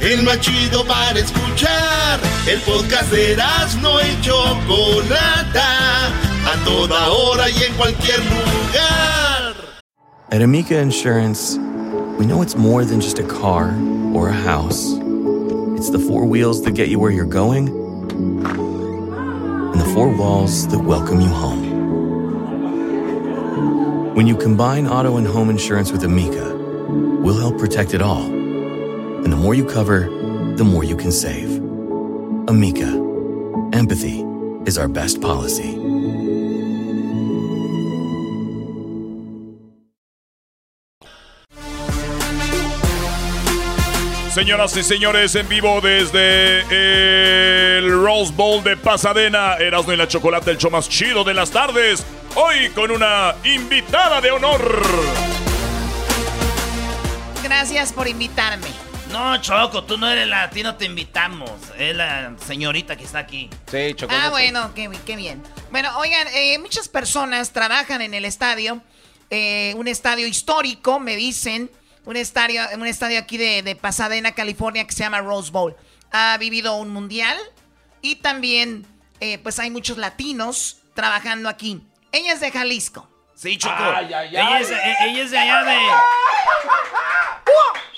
El más chido para escuchar. El podcast de no y Chocolata. A toda hora y en cualquier lugar. At Amica Insurance, we know it's more than just a car or a house. It's the four wheels that get you where you're going and the four walls that welcome you home. When you combine auto and home insurance with Amica, we'll help protect it all. And the more you cover, the more you can save. Amica, empathy is our best policy. Señoras y señores, en vivo desde el Rose Bowl de Pasadena, Erasmo y la Chocolate, el show más chido de las tardes. Hoy con una invitada de honor. Gracias por invitarme. No, Choco, tú no eres la, a ti no te invitamos. Es la señorita que está aquí. Sí, Choco. Ah, bueno, qué, qué bien. Bueno, oigan, eh, muchas personas trabajan en el estadio, eh, un estadio histórico, me dicen, un estadio, un estadio aquí de, de Pasadena, California, que se llama Rose Bowl. Ha vivido un mundial y también, eh, pues hay muchos latinos trabajando aquí. Ella es de Jalisco. Sí, Choco. Ay, ay, ella, ay. es, ella es de allá de.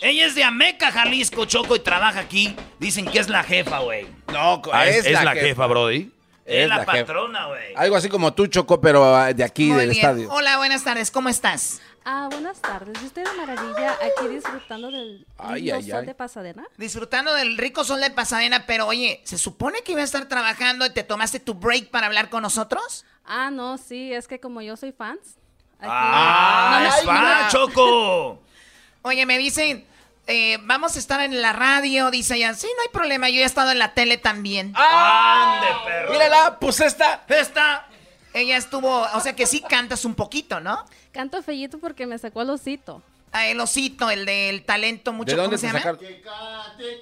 Ella es de Ameca, Jalisco, Choco, y trabaja aquí. Dicen que es la jefa, güey. No, Ah, es, es la jefa, Brody. Es, Es la, la jefa. patrona, güey. Algo así como tú, Choco, pero ah, de aquí, Muy del bien. estadio. Hola, buenas tardes, ¿cómo estás? Ah, buenas tardes. Yo estoy de maravilla aquí disfrutando del Ay, sol ay. de Pasadena. Disfrutando del rico sol de Pasadena, pero oye, ¿se supone que iba a estar trabajando y te tomaste tu break para hablar con nosotros? Ah, no, sí, es que como yo soy fans. aquí- ¡Ah! no ¡Es fan, Choco! Oye, me dicen, eh, vamos a estar en la radio, dice ella. Sí, no hay problema, yo he estado en la tele también. ¡Ande, perro! Mírala, pues esta. esta. Ella estuvo, o sea que sí cantas un poquito, ¿no? Canto fellito porque me sacó el osito. Ah, el osito, el del talento mucho, ¿De dónde ¿cómo se llama?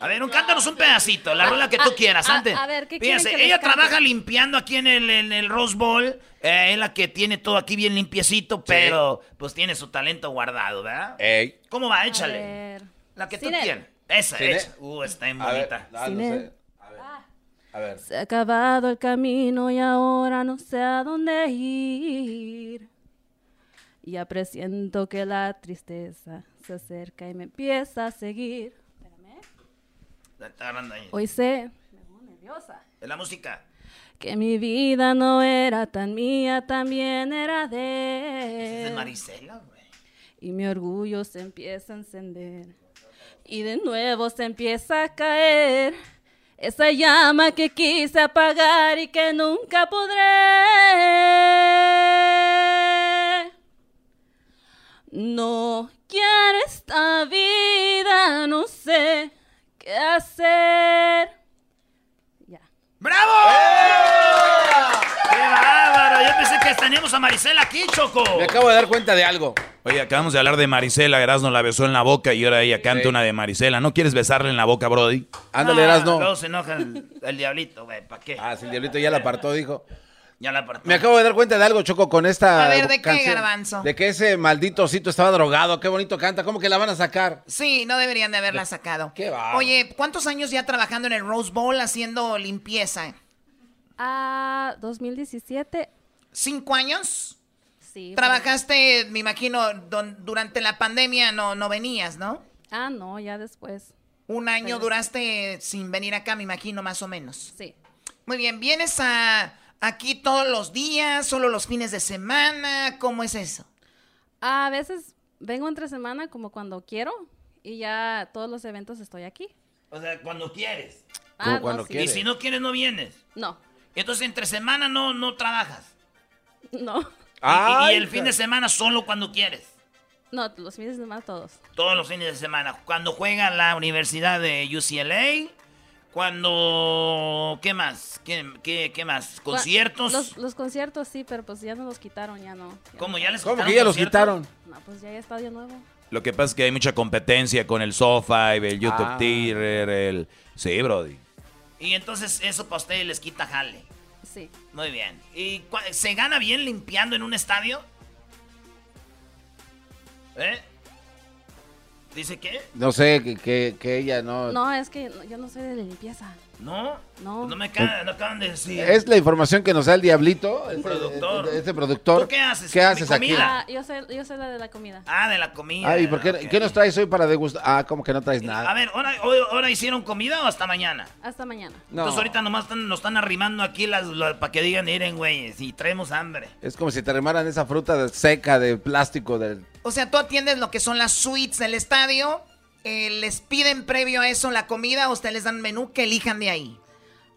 A ver, un, cántanos un pedacito, la rola que tú ah, quieras, ah, antes. a ver, ¿qué Fíjense, que ella cante? trabaja limpiando aquí en el, en el Rose Bowl. Eh, es la que tiene todo aquí bien limpiecito, pero pues tiene su talento guardado, ¿verdad? Ey. ¿Cómo va? A Échale. ver. La que tú él. tienes. Esa, esa. Uh, está ver, bonita. ah, Sin no él. Sé. A ver. Se ha acabado el camino y ahora no sé a dónde ir. Ya presiento que la tristeza se acerca y me empieza a seguir. Está agarrando ahí. Hoy sé, me pongo nerviosa, Es la música. que mi vida no era tan mía, también era Es de él. Marisela, güey. Y mi orgullo se empieza a encender. Y de nuevo se empieza a caer. Esa llama que quise apagar y que nunca podré. No quiero esta vida, no sé qué hacer. ¡Bravo! ¡Qué bárbaro! Yo pensé que teníamos a Marisela aquí, Choco. Me acabo de dar cuenta de algo. Oye, acabamos de hablar de Marisela, Erasmo la besó en la boca y ahora ella canta una de Marisela. ¿No quieres besarle en la boca, Brody? Ándale, Ah, Erasno. Luego se enoja el, el diablito, güey. ¿Para qué? Ah, si el diablito ya la apartó, dijo. Ya la apartó. Me acabo de dar cuenta de algo, Choco, con esta. A ver, ¿de qué. Garbanzo? De que ese maldito osito estaba drogado. Qué bonito canta. ¿Cómo que la van a sacar? Sí, no deberían de haberla sacado. Qué bárbaro. Oye, ¿cuántos años ya trabajando en el Rose Bowl haciendo limpieza? Ah, 2017. ¿Cinco años? Sí. Trabajaste, me imagino, don- durante la pandemia no, no venías, ¿no? Ah, no, ya después. Un año Pero- duraste sin venir acá, me imagino, más o menos. Sí. Muy bien, ¿vienes a aquí todos los días, solo los fines de semana? ¿Cómo es eso? A veces vengo entre semana como cuando quiero y ya todos los eventos estoy aquí. O sea, cuando quieres. Ah, no, cuando sí. Y quieres. si no quieres, no vienes. No, Entonces, entre semana no, no trabajas. (laughs) no, Y- el fin de semana solo cuando quieres. no, los fines de semana todos. Todos los fines de semana. Cuando juega la Universidad de UCLA. Cuando... ¿Qué más? ¿Qué, qué, qué más? ¿Conciertos? Los, los conciertos sí, pero pues ya no los quitaron, ya no. Ya ¿Cómo? ¿Ya les ¿Cómo quitaron que ya los quitaron? No, pues ya hay estadio nuevo. Lo que pasa es que hay mucha competencia con el Sofa, el YouTube Ah. Theater, el... Sí, Brody. Y entonces eso para ustedes les quita jale. Sí. Muy bien. ¿Y se gana bien limpiando en un estadio? ¿Eh? ¿Dice qué? No sé, que, que, que ella no. No, es que yo no soy de limpieza. ¿No? No. No me acaban, no acaban de decir. Es la información que nos da el diablito. Este productor. Este productor. ¿Tú qué haces? ¿Qué haces aquí? comida. Ah, yo soy, yo soy la de la comida. Ah, de la comida. Ay, ¿por qué, ok. qué nos traes hoy para degustar? Ah, como que no traes nada. A ver, ¿ahora, hoy- ahora hicieron comida o hasta mañana? Hasta mañana. No. Entonces ahorita nomás están- nos están arrimando aquí las, para que digan, miren, güey, si traemos hambre. Es como si te remaran esa fruta de- seca de plástico del. O sea, tú atiendes lo que son las suites del estadio. Eh, ¿Les piden previo a eso la comida o ustedes les dan menú que elijan de ahí?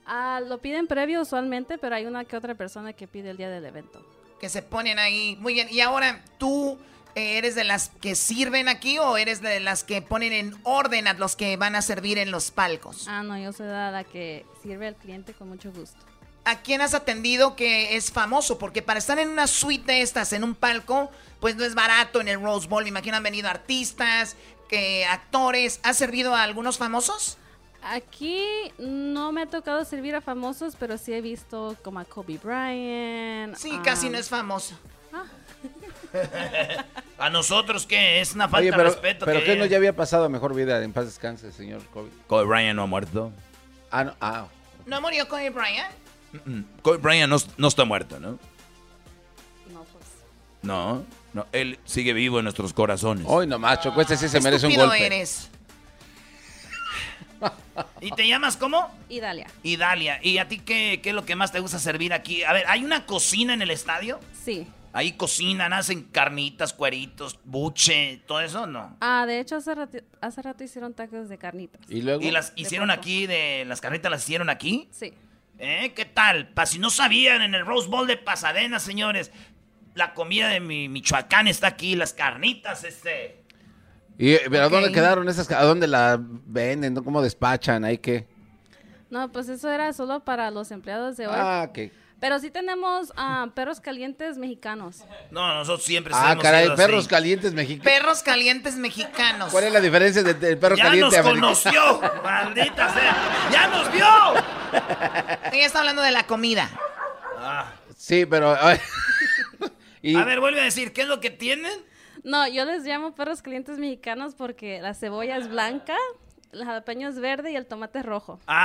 Ah, lo piden previo usualmente, pero hay una que otra persona que pide el día del evento. Que se ponen ahí. Muy bien. Y ahora, ¿tú eh, eres de las que sirven aquí o eres de las que ponen en orden a los que van a servir en los palcos? Ah, no, yo soy la la que sirve al cliente con mucho gusto. ¿A quién has atendido que es famoso? Porque para estar en una suite de estas, en un palco, pues no es barato en el Rose Bowl. Me imagino han venido artistas, que actores. ¿Has servido a algunos famosos? Aquí no me ha tocado servir a famosos, pero sí he visto como a Kobe Bryant. Sí, ah, casi no es famoso. (laughs) A nosotros, ¿qué? Es una falta Oye, de pero, respeto. pero que que no ya había pasado a mejor vida. En paz descanse, señor Kobe. Kobe Bryant no ha muerto. Ah, no. Ah. ¿No murió Kobe Bryant? Mm, Kobe Bryant no, no está muerto, ¿no? No, pues. No, no, él sigue vivo en nuestros corazones. Hoy nomás, Choco, este sí se merece un golpe. eres. ¿Y te llamas cómo? Idalia. Idalia. ¿Y a ti qué, qué es lo que más te gusta servir aquí? A ver, ¿hay una cocina en el estadio? Sí. Ahí cocinan, hacen carnitas, cueritos, buche, todo eso, ¿no? Ah, de hecho, hace rato, hace rato hicieron tacos de carnitas. ¿Y luego? ¿Y las De hicieron aquí, de las carnitas las hicieron aquí? Sí. ¿Eh? ¿Qué tal? Pa' si no sabían, en el Rose Bowl de Pasadena, señores, la comida de mi Michoacán está aquí, las carnitas, este... ¿Y pero a dónde Ok. quedaron esas? ¿A dónde la venden? ¿Cómo despachan? ¿Ahí qué? No, pues eso era solo para los empleados de hoy. Ah, que. Pero sí tenemos ah, perros calientes mexicanos. No, nosotros siempre Ah, caray, perros así. calientes mexicanos. Perros calientes mexicanos. ¿Cuál es la diferencia de- del perro ¡Ya caliente nos americano? conoció! (laughs) ¡Maldita sea! ¡Ya nos vio! (laughs) Ella está hablando de la comida. Ah. Sí, pero. Y, A ver, vuelve a decir, ¿qué es lo que tienen? No, yo les llamo perros calientes mexicanos porque la cebolla es blanca El jalapeño es verde y el tomate es rojo. Ah,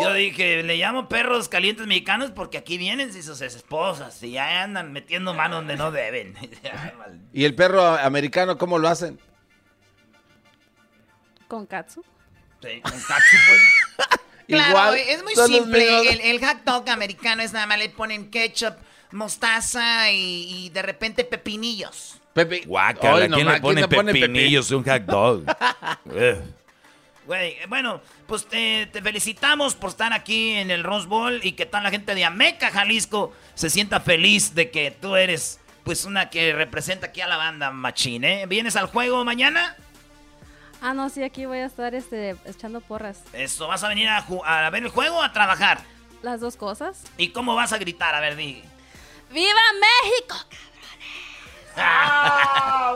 yo dije, le llamo perros calientes mexicanos porque aquí vienen sus esposas y ya andan metiendo mano donde no deben. (laughs) ¿Y el perro americano cómo lo hacen? Con katsu. Sí, con katsu, pues. (laughs) Claro, Igual, es muy simple. El, el hot dog americano es nada más le ponen ketchup, mostaza y, y de repente pepinillos. Pepe. Guácala, ¿quién le pone pepinillos a un hot dog? Ugh. (laughs) Güey, eh, bueno, pues te, te felicitamos por estar aquí en el Rose Bowl y que toda la gente de Ameca, Jalisco, se sienta feliz de que tú eres, pues, una que representa aquí a la banda Machín, ¿eh? ¿Vienes al juego mañana? Ah, no, sí, aquí voy a estar este, echando porras. Eso, ¿vas a venir a, a ver el juego o a trabajar? Las dos cosas. ¿Y cómo vas a gritar? A ver, di. ¡Viva México! (laughs) Ah,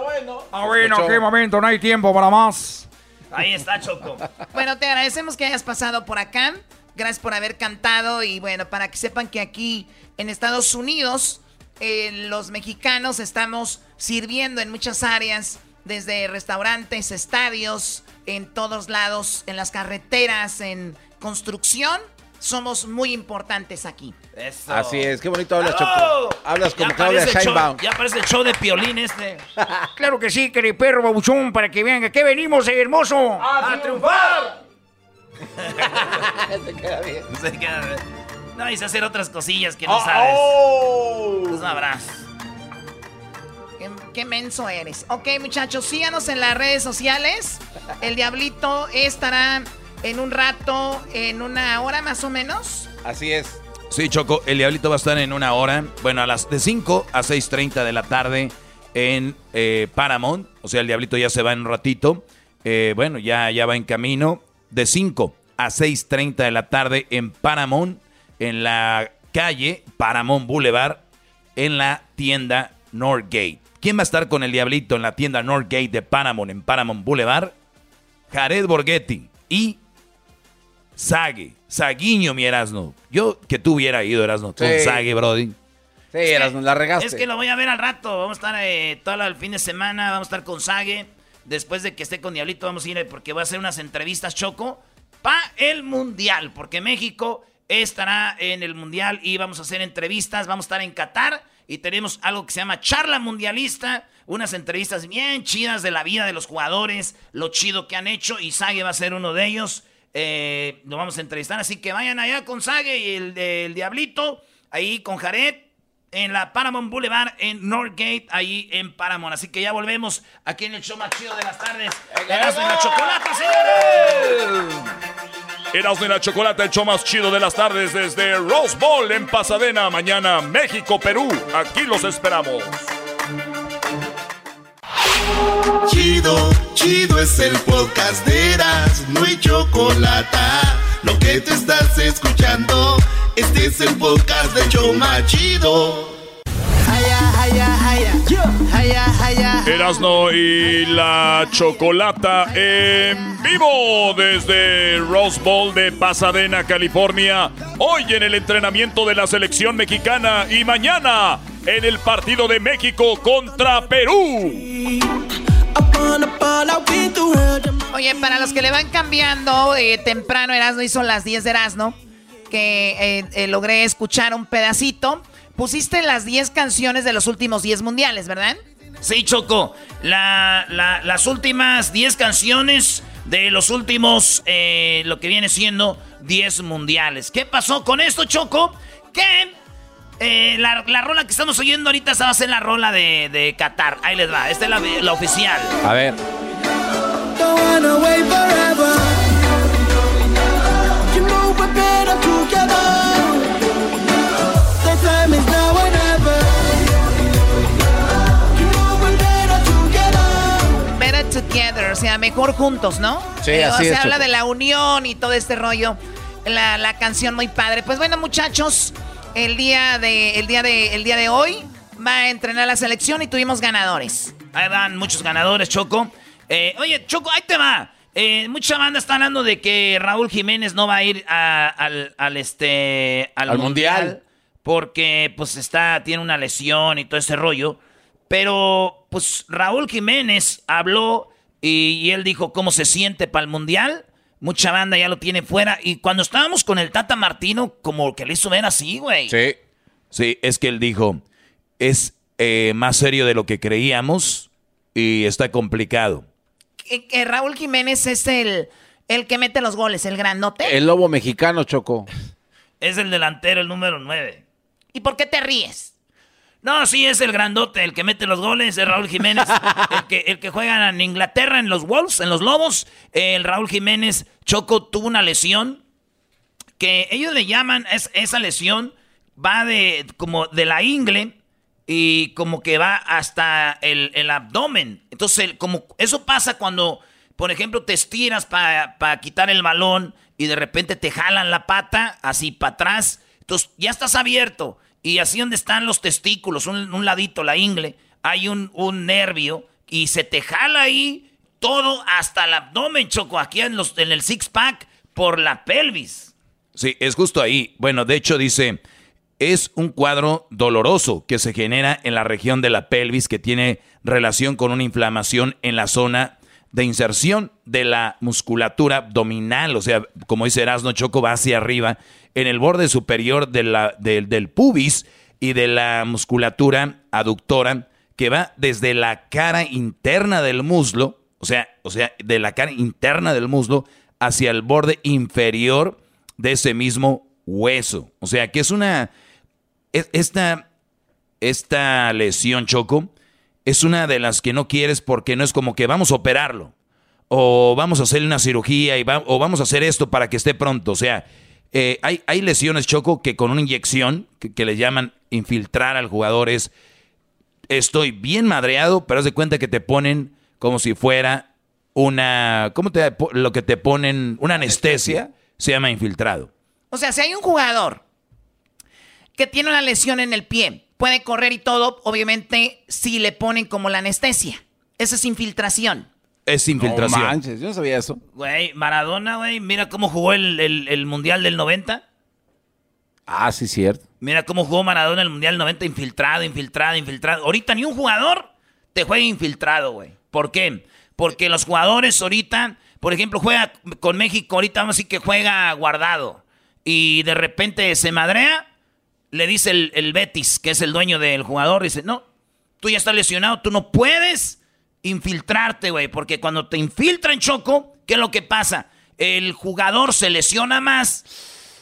bueno, qué momento, no hay tiempo para más. Ahí está, Choco. (laughs) Bueno, te agradecemos que hayas pasado por acá. Gracias por haber cantado y bueno, para que sepan que aquí en Estados Unidos eh, los mexicanos estamos sirviendo en muchas áreas, desde restaurantes, estadios, en todos lados, en las carreteras, en construcción. Somos muy importantes aquí. Eso. Así es, qué bonito hablas. Choco. Hablas como Claudia Sheinbaum. Ya parece el show de piolín este. (laughs) Claro que sí, querido perro babuchón, para que vean que aquí venimos, eh, hermoso. ¡A triunfar! (laughs) Se queda bien. Se queda bien. No, y hacer otras cosillas que no Oh, sabes. oh. Tú sabrás. Qué, qué menso eres. Ok, muchachos, síganos en las redes sociales. El Diablito estará en un rato, en una hora más o menos. Así es. Sí, Choco, el Diablito va a estar en una hora, bueno, a las de 5 a 6.30 de la tarde en eh, Paramount. O sea, el Diablito ya se va en un ratito. Eh, bueno, ya, ya va en camino. De 5 a 6.30 de la tarde en Paramount, en la calle Paramount Boulevard, en la tienda Northgate. ¿Quién va a estar con el Diablito en la tienda Northgate de Paramount, en Paramount Boulevard? Jared Borghetti y Sague, Saguiño, mi Erasno. Yo que tú hubiera ido, Erasno, con Sí. Sague, Brody. Sí, eras, la regaste. Es que lo voy a ver al rato. Vamos a estar eh, todo el fin de semana. Vamos a estar con Sage. Después de que esté con Diablito, vamos a ir eh, porque voy a hacer unas entrevistas, Choco, para el Mundial. Porque México estará en el Mundial y vamos a hacer entrevistas. Vamos a estar en Qatar y tenemos algo que se llama Charla Mundialista. Unas entrevistas bien chidas de la vida de los jugadores, lo chido que han hecho. Y Sage va a ser uno de ellos. Eh, lo vamos a entrevistar. Así que vayan allá con Sage y el, el Diablito. Ahí con Jared en la Paramount Boulevard en Northgate, ahí en Paramount. Así que ya volvemos aquí en el show más chido de las tardes. La chocolata, señores. Erasmo y la Chocolata, el show más chido de las tardes desde Rose Bowl en Pasadena. Mañana, México, Perú. Aquí los esperamos. Chido, chido es el podcast de Eras, no hay chocolate. Lo que te estás escuchando, este es el podcast de Choma Chido. Erasno y la Chocolata en vivo desde Rose Bowl de Pasadena, California. Hoy en el entrenamiento de la selección mexicana y mañana en el partido de México contra Perú. Oye, para los que le van cambiando, eh, temprano Erasno hizo las 10 de Erasno, que eh, eh, logré escuchar un pedacito. Pusiste las 10 canciones de los últimos 10 mundiales, ¿verdad? Sí, Choco. La, la- las últimas 10 canciones de los últimos, eh, lo que viene siendo 10 mundiales. ¿Qué pasó con esto, Choco? Que eh, la, la rola que estamos oyendo ahorita esa va a ser la rola de, de Qatar. Ahí les va. Esta es la, la oficial. A ver. Together, o sea, mejor juntos, ¿no? Sí, Eh, así o sea, es, habla de la unión y todo este rollo. La, la canción muy padre. Pues bueno, muchachos, el día de, el día de, el día de hoy va a entrenar la selección y tuvimos ganadores. Ahí van muchos ganadores, Choco. Eh, oye, Choco, ahí te va. Eh, mucha banda está hablando de que Raúl Jiménez no va a ir a- al, al, este al, Al mundial, Mundial. porque pues está tiene una lesión y todo ese rollo. Pero pues Raúl Jiménez habló Y, y él dijo cómo se siente para el mundial. Mucha banda ya lo tiene fuera. Y cuando estábamos con el Tata Martino, como que le hizo ver así, güey. Sí. Sí, es que él dijo, es eh, más serio de lo que creíamos y está complicado. Que, que Raúl Jiménez es el, el que mete los goles, el grandote. El lobo mexicano, Choco. (laughs) Es el delantero, el número 9. ¿Y por qué te ríes? No, sí, es el grandote, el que mete los goles, es Raúl Jiménez. (laughs) el, que, el que juega en Inglaterra, en los Wolves, en los Lobos. El Raúl Jiménez Choco tuvo una lesión que ellos le llaman, es, esa lesión va de como de la ingle y como que va hasta el, el abdomen. Entonces, el- como eso pasa cuando, por ejemplo, te estiras para quitar el balón y de repente te jalan la pata así para atrás. Entonces, ya estás abierto. Y así donde están los testículos, un, ladito, la ingle, hay un, un nervio y se te jala ahí todo hasta el abdomen, Choco, aquí en, los, en el six-pack por la pelvis. Sí, es justo ahí. Bueno, de hecho dice, es un cuadro doloroso que se genera en la región de la pelvis que tiene relación con una inflamación en la zona de inserción de la musculatura abdominal, o sea, como dice Erasno Choco, va hacia arriba, en el borde superior del- pubis y de la musculatura aductora que va desde la cara interna del muslo, o sea, o sea, de la cara interna del muslo hacia el borde inferior de ese mismo hueso. O sea, que es una es- esta esta lesión Choco es una de las que no quieres porque no es como que vamos a operarlo o vamos a hacerle una cirugía y va- o vamos a hacer esto para que esté pronto. O sea, eh, hay, hay lesiones Choco que con una inyección que, que le llaman infiltrar al jugador es estoy bien madreado, pero haz de cuenta que te ponen como si fuera una, ¿cómo te lo que te ponen? Una anestesia, se llama infiltrado. O sea, si hay un jugador que tiene una lesión en el pie, puede correr y todo, obviamente, si le ponen como la anestesia. Esa es infiltración. Es infiltración. No manches, yo no sabía eso. Güey, Maradona, güey, mira cómo jugó el, el- el Mundial del 90. Ah, sí, cierto. Mira cómo jugó Maradona en el Mundial del 90, infiltrado, infiltrado, infiltrado. Ahorita ni un jugador te juega infiltrado, güey. ¿Por qué? Porque los jugadores ahorita, por ejemplo, juega con México, ahorita vamos a decir que juega guardado. Y de repente se madrea, le dice el, el Betis, que es el dueño del jugador, dice, no, tú ya estás lesionado, tú no puedes infiltrarte, güey. Porque cuando te infiltran, Choco, ¿qué es lo que pasa? El jugador se lesiona más,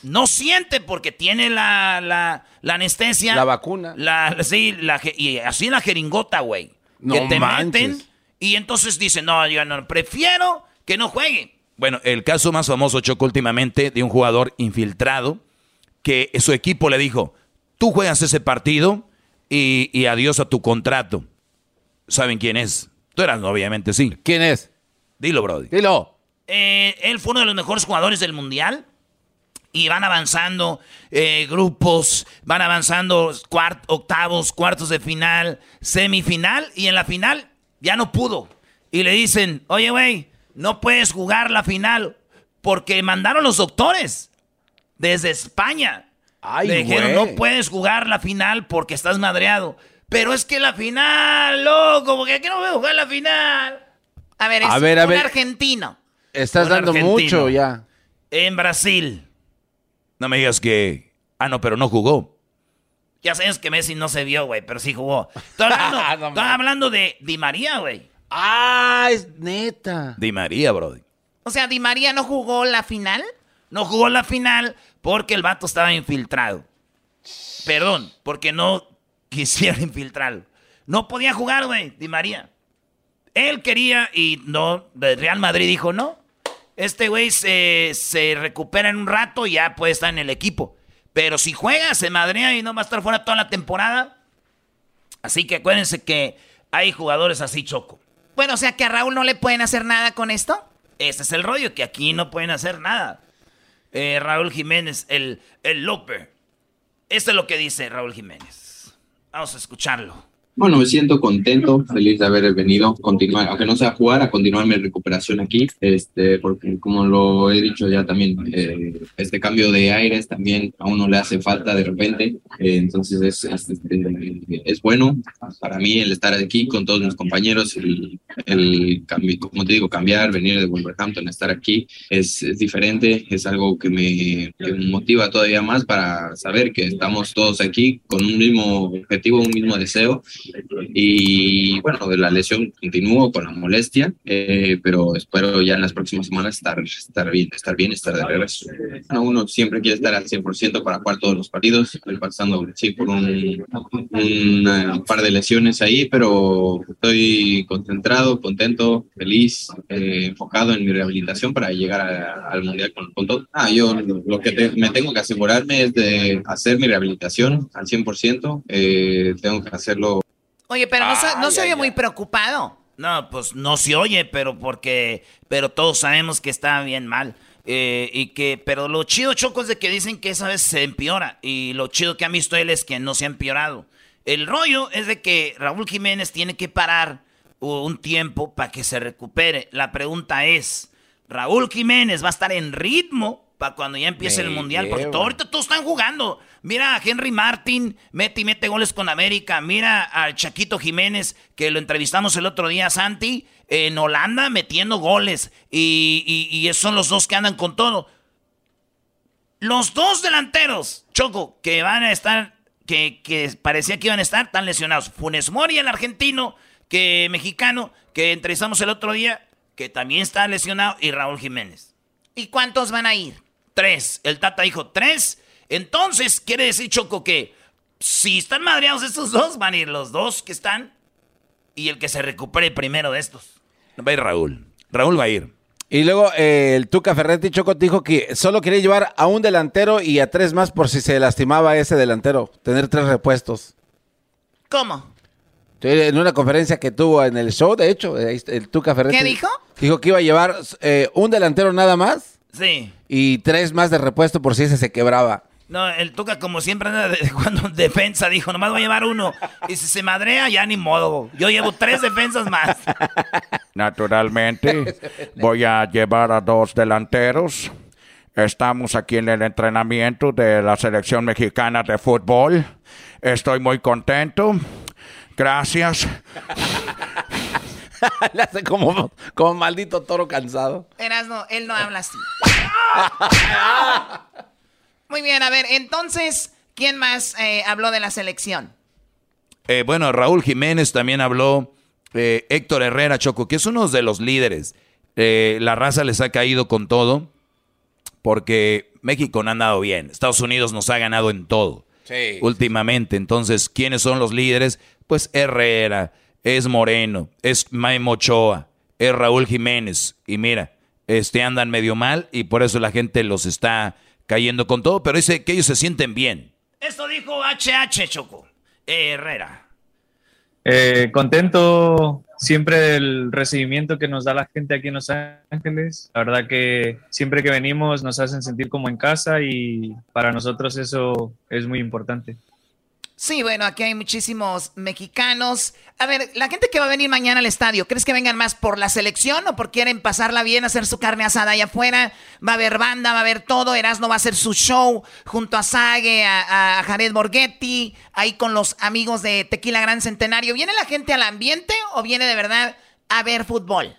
no siente porque tiene la, la, la anestesia. La vacuna. La, sí, la, y así la jeringota, güey. No que te manches. meten y entonces dicen, no, yo no, prefiero que no juegue. Bueno, el caso más famoso, Choco, últimamente, de un jugador infiltrado que su equipo le dijo, tú juegas ese partido y, y adiós a tu contrato. ¿Saben quién es? Tú eras, obviamente, sí. ¿Quién es? Dilo, Brody. Dilo. Eh, él fue uno de los mejores jugadores del mundial. Y van avanzando eh, grupos, van avanzando cuart- octavos, cuartos de final, semifinal. Y en la final ya no pudo. Y le dicen, oye, güey, no puedes jugar la final porque mandaron los doctores desde España. Ay, le dijeron, no puedes jugar la final porque estás madreado. Pero es que la final, loco, porque aquí no voy a jugar la final. A ver, es A ver, a un ver. argentino. Estás Un dando argentino. mucho ya. En Brasil. No me digas que... Ah, no, pero no jugó. Ya sabes que Messi no se vio, güey, pero sí jugó. Estoy hablando, (laughs) No estoy hablando de Di María, güey. Ah, es neta. Di María, Brody. O sea, Di María no jugó la final. No jugó la final porque el vato estaba infiltrado. Perdón, porque no quisieron (laughs) infiltrarlo. No podía jugar, güey, Di María. Él quería y no, Real Madrid dijo no. Este güey se, se recupera en un rato y ya puede estar en el equipo. Pero si juega, se madrea y no va a estar fuera toda la temporada. Así que acuérdense que hay jugadores así, Choco. Bueno, o sea que a Raúl no le pueden hacer nada con esto. Ese es el rollo, que aquí no pueden hacer nada. Eh, Raúl Jiménez, el, el Lope. Esto es lo que dice Raúl Jiménez. Vamos a escucharlo. Bueno, me siento contento, feliz de haber venido, continuar, aunque no sea jugar, a continuar mi recuperación aquí, este, porque como lo he dicho ya también, eh, este cambio de aires también a uno le hace falta de repente, Eh, entonces es, es, este, es bueno para mí el estar aquí con todos mis compañeros, el, el como te digo, cambiar, venir de Wolverhampton, estar aquí es, es diferente, es algo que me, que me motiva todavía más para saber que estamos todos aquí con un mismo objetivo, un mismo deseo. Y bueno, de la lesión continúo con la molestia, eh, pero espero ya en las próximas semanas estar, estar bien, estar bien, estar de regreso. Bueno, uno siempre quiere estar al 100% para jugar todos los partidos. Estoy pasando sí, por un, un, par de lesiones ahí, pero estoy concentrado, contento, feliz, eh, enfocado en mi rehabilitación para llegar a- al Mundial con, con todo. Ah, yo lo que te- me tengo que asegurarme es de hacer mi rehabilitación al 100%. eh, tengo que hacerlo Oye, pero no, se- no se oye muy preocupado. No, pues no se oye, pero porque, pero todos sabemos que está bien mal. Eh, y que, pero lo chido, Choco, es de que dicen que esa vez se empeora. Y lo chido que ha visto él es que no se ha empeorado. El rollo es de que Raúl Jiménez tiene que parar un tiempo para que se recupere. La pregunta es, ¿Raúl Jiménez va a estar en ritmo para cuando ya empiece el Mundial? Porque todo- ahorita todos están jugando. Mira a Henry Martin, mete y mete goles con América. Mira al Chaquito Jiménez, que lo entrevistamos el otro día, Santi, en Holanda metiendo goles. Y, y, y esos son los dos que andan con todo. Los dos delanteros, Choco, que van a estar, que, que parecía que iban a estar, están lesionados. Funes Mori, el argentino, que mexicano, que entrevistamos el otro día, que también está lesionado, y Raúl Jiménez. ¿Y cuántos van a ir? Tres. El Tata dijo tres. Entonces, quiere decir, Choco, que si están madreados estos dos, van a ir los dos que están y el que se recupere primero de estos. Va a ir Raúl. Raúl va a ir. Y luego eh, el Tuca Ferretti Choco dijo que solo quería llevar a un delantero y a tres más por si se lastimaba ese delantero. Tener tres repuestos. ¿Cómo? En una conferencia que tuvo en el show, de hecho, está el Tuca Ferretti. ¿Qué dijo? Dijo que iba a llevar eh, un delantero nada más Sí. y tres más de repuesto por si ese se quebraba. No, el Tuca, como siempre, anda de- (laughs) cuando en defensa dijo, nomás voy a llevar uno. Y si se madrea, ya ni modo. Yo llevo tres defensas más. (laughs) Naturalmente, voy a llevar a dos delanteros. Estamos aquí en el entrenamiento de la selección mexicana de fútbol. Estoy muy contento. Gracias. (laughs) Le hace como, como maldito toro cansado. Erasno, él no habla así. (laughs) Muy bien, a ver, entonces, ¿quién más eh, habló de la selección? Eh, bueno, Raúl Jiménez también habló. eh, Héctor Herrera Choco, que es uno de los líderes. Eh, la raza les ha caído con todo porque México no ha andado bien. Estados Unidos nos ha ganado en todo Sí. últimamente. Entonces, ¿quiénes son los líderes? Pues Herrera, es Moreno, es Memo Ochoa, es Raúl Jiménez. Y mira, este andan medio mal y por eso la gente los está cayendo con todo, pero dice que ellos se sienten bien. Esto dijo HH, Choco. Eh, Herrera. Eh, contento siempre del recibimiento que nos da la gente aquí en Los Ángeles. La verdad que siempre que venimos nos hacen sentir como en casa y para nosotros eso es muy importante. Sí, bueno, aquí hay muchísimos mexicanos. A ver, la gente que va a venir mañana al estadio, ¿crees que vengan más por la selección o por quieren pasarla bien, hacer su carne asada allá afuera? Va a haber banda, va a haber todo. Erasmo va a hacer su show junto a Sage, a, a Jared Borghetti, ahí con los amigos de Tequila Gran Centenario. ¿Viene la gente al ambiente o viene de verdad a ver fútbol?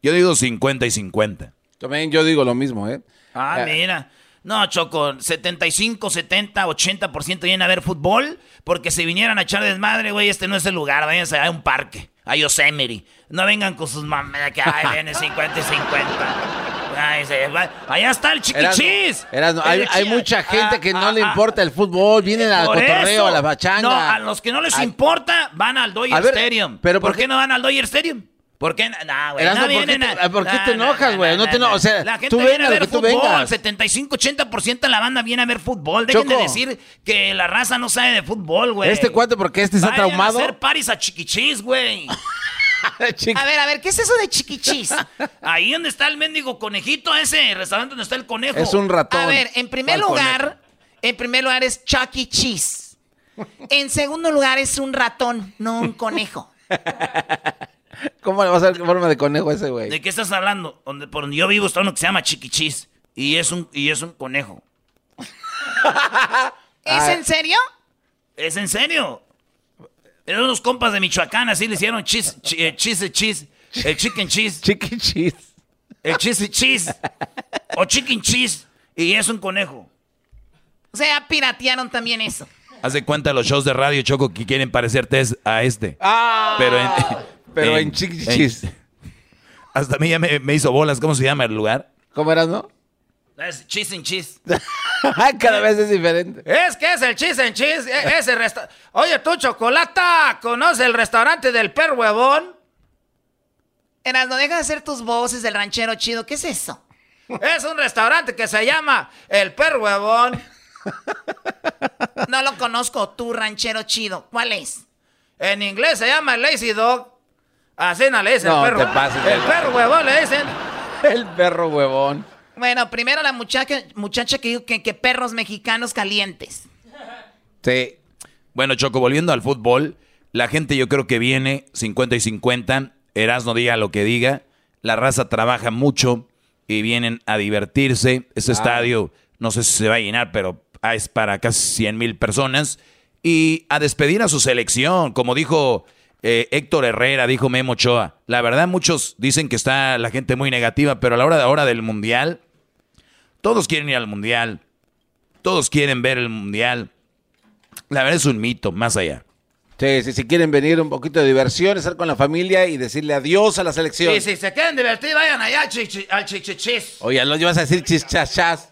Yo digo 50 y 50. También yo digo lo mismo, ¿eh? Ah, Eh, mira. No, Choco, 75, 70, 80% vienen a ver fútbol. Porque si vinieran a echar desmadre, güey, este no es el lugar. Váyanse a un parque, a Yosemite. No vengan con sus mamadas que ay, vienen 50 y 50. Ay, se va- Allá está el chiquichis. Hay, mucha gente Ah, que no ah, le ah. importa el fútbol, vienen al cotorreo, eso. a la bachanga. No, a los que no les importa, van al Dodger Stadium. pero ¿por ¿por qué no van al Dodger Stadium? ¿Por qué? No, güey. No ¿por qué te- por qué enojas, no, güey? no, No te no, eno- o sea, la gente tú viene ven a ver fútbol. vengas. 75-80% de la banda viene a ver fútbol. Dejen de Choco. decir que la raza no sabe de fútbol, güey. Este cuate, porque este está Vayan traumado. a hacer paris a chiquichis, güey. (laughs) A ver, a ver, ¿qué es eso de chiquichis? (laughs) Ahí donde está el mendigo conejito, ese restaurante donde está el conejo. Es un ratón. A ver, en primer ¿Cuál lugar, en primer lugar es Chuck E. Cheese. En segundo lugar es un ratón, no un conejo. (laughs) (laughs) ¿Cómo le va a hacer forma de conejo ese, güey? ¿De qué estás hablando? Donde, por donde yo vivo está uno que se llama chiquichis. Y es un, y es un conejo. (laughs) ¿Es Ah. en serio? ¿Es en serio? Eran unos compas de Michoacán, así le hicieron cheese, chi- eh, cheese, cheese, el chicken cheese. (laughs) Chicken cheese. El cheese cheese. o chicken cheese. Y es un conejo. O sea, piratearon también eso. Haz de cuenta los shows de radio, Choco, que quieren parecerte a este. Ah, pero en, pero en chiqui chis. Hasta a mí ya me, me hizo bolas. ¿Cómo se llama el lugar? ¿Cómo eras, no? Es cheese and cheese. (laughs) Cada vez es diferente. Es que es el cheese and cheese. e- Ese resta Oye, tú, Chocolata, ¿conoces el restaurante del per huevón? Eras, no deja de hacer tus voces del ranchero chido. ¿Qué es eso? Es un restaurante que se llama El Per Huevón. No lo conozco, tú, ranchero chido. ¿Cuál es? En inglés se llama el Lazy Dog. Así no le dicen No, el perro. te pases de el perro huevón le dicen. (laughs) El perro huevón. Bueno, primero la muchacha, muchacha que dijo que, que perros mexicanos calientes. Sí. Bueno, Choco, volviendo al fútbol, la gente yo creo que viene 50 y 50. Erasno diga lo que diga. La raza trabaja mucho y vienen a divertirse. Ese Ah. estadio, no sé si se va a llenar, pero es para casi 100 mil personas. Y a despedir a su selección, como dijo eh, Héctor Herrera, dijo Memo Ochoa. La verdad, muchos dicen que está la gente muy negativa, pero a la hora de ahora del Mundial, todos quieren ir al Mundial. Todos quieren ver el Mundial. La verdad es un mito, más allá. Sí, sí, si quieren venir un poquito de diversión, estar con la familia y decirle adiós a la selección. Y si se quieren divertir, vayan allá al chichi- al chichichis. Oye, lo ibas a decir chichachas.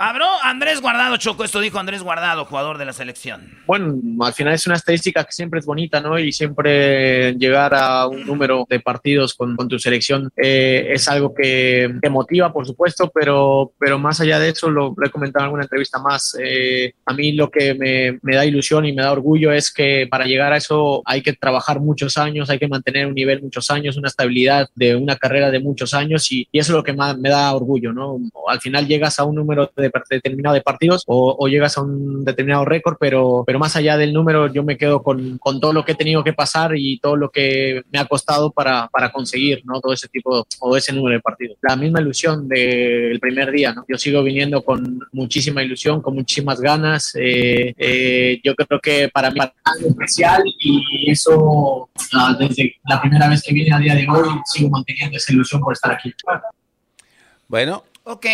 Habló Andrés Guardado, Choco. Esto dijo Andrés Guardado, jugador de la selección. Bueno, al final es una estadística que siempre es bonita, ¿no? Y siempre llegar a un número de partidos con, con tu selección eh, es algo que te motiva, por supuesto, pero, pero más allá de eso, lo, lo he comentado en alguna entrevista más, eh, a mí lo que me, me da ilusión y me da orgullo es que para llegar a eso hay que trabajar muchos años, hay que mantener un nivel muchos años, una estabilidad de una carrera de muchos años y, y eso es lo que más me da orgullo, ¿no? Al final llegas a un número de, determinado de partidos o, o llegas a un determinado récord, pero, pero más allá del número yo me quedo con, con todo lo que he tenido que pasar y todo lo que me ha costado para, para conseguir, ¿no? Todo ese tipo o ese número de partidos. La misma ilusión del primer día, ¿no? Yo sigo viniendo con muchísima ilusión, con muchísimas ganas. eh, eh, yo creo que para mí es algo especial y eso ah, desde la primera vez que vine a día de hoy sigo manteniendo esa ilusión por estar aquí. Bueno. Ok.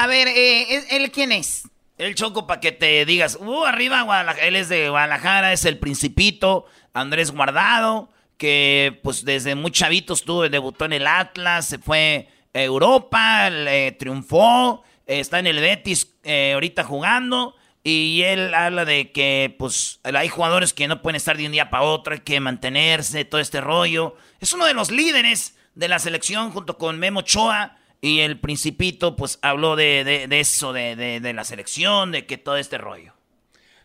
A ver, eh, ¿él- ¿él quién es? El Choco para que te digas, uh, arriba Guadalajara, él es de Guadalajara, es el principito, Andrés Guardado, que pues desde muy chavito estuvo, debutó en el Atlas, se fue a Europa, le triunfó, eh, está en el Betis eh, ahorita jugando, y él habla de que pues hay jugadores que no pueden estar de un día para otro, hay que mantenerse, todo este rollo. Es uno de los líderes de la selección junto con Memo Ochoa. Y el principito, pues, habló de, de- de eso, de, de- de la selección, de que todo este rollo.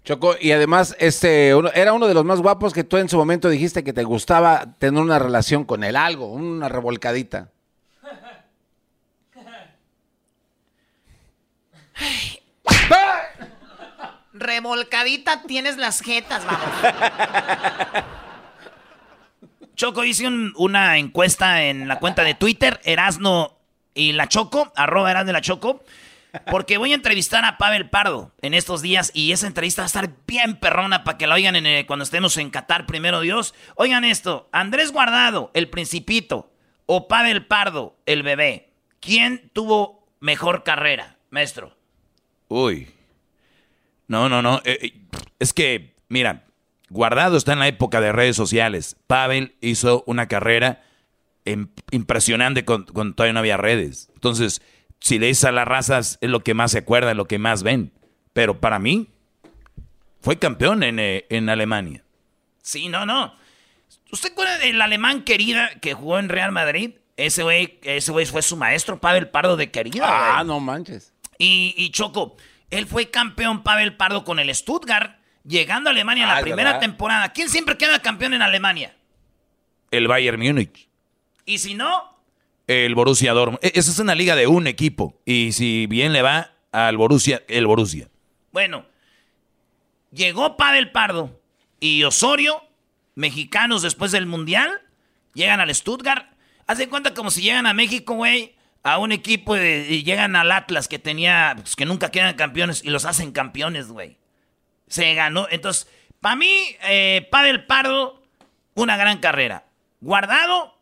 Choco, y además, este, uno- era uno de los más guapos que tú en su momento dijiste que te gustaba tener una relación con él, algo, una revolcadita. Revolcadita tienes las jetas, vamos. Choco, hice un- una encuesta en la cuenta de Twitter, Erasno y la Choco, arroba Erasno y la Choco, porque voy a entrevistar a Pavel Pardo en estos días y esa entrevista va a estar bien perrona para que la oigan eh, cuando estemos en Qatar, primero Dios. Oigan esto, Andrés Guardado, el principito, o Pavel Pardo, el bebé. ¿Quién tuvo mejor carrera, maestro? Uy. No, no, no. eh, eh, es que, mira, Guardado está en la época de redes sociales. Pavel hizo una carrera impresionante con, con todavía no había redes. Entonces, si le dices a las razas, es lo que más se acuerdan, lo que más ven. Pero para mí, fue campeón en, eh, en Alemania. Sí, no, no. ¿Usted acuerda del alemán querida que jugó en Real Madrid? Ese güey, ese fue su maestro, Pavel Pardo de querida. Ah, no manches. Y, y Choco, él fue campeón Pavel Pardo con el Stuttgart, llegando a Alemania en la es primera verdad. temporada. ¿Quién siempre queda campeón en Alemania? El Bayern Múnich. Y si no, El Borussia Dortmund. E- Esa es una liga de un equipo. Y si bien le va al Borussia, el Borussia. bueno, llegó Pavel Pardo y Osorio, mexicanos después del Mundial, llegan al Stuttgart. Hacen cuenta como si llegan a México, güey, a un equipo de- y llegan al Atlas que tenía, pues, que nunca quedan campeones y los hacen campeones, güey. Se ganó. Entonces, Para mí, eh, Pavel Pardo, una gran carrera. Guardado,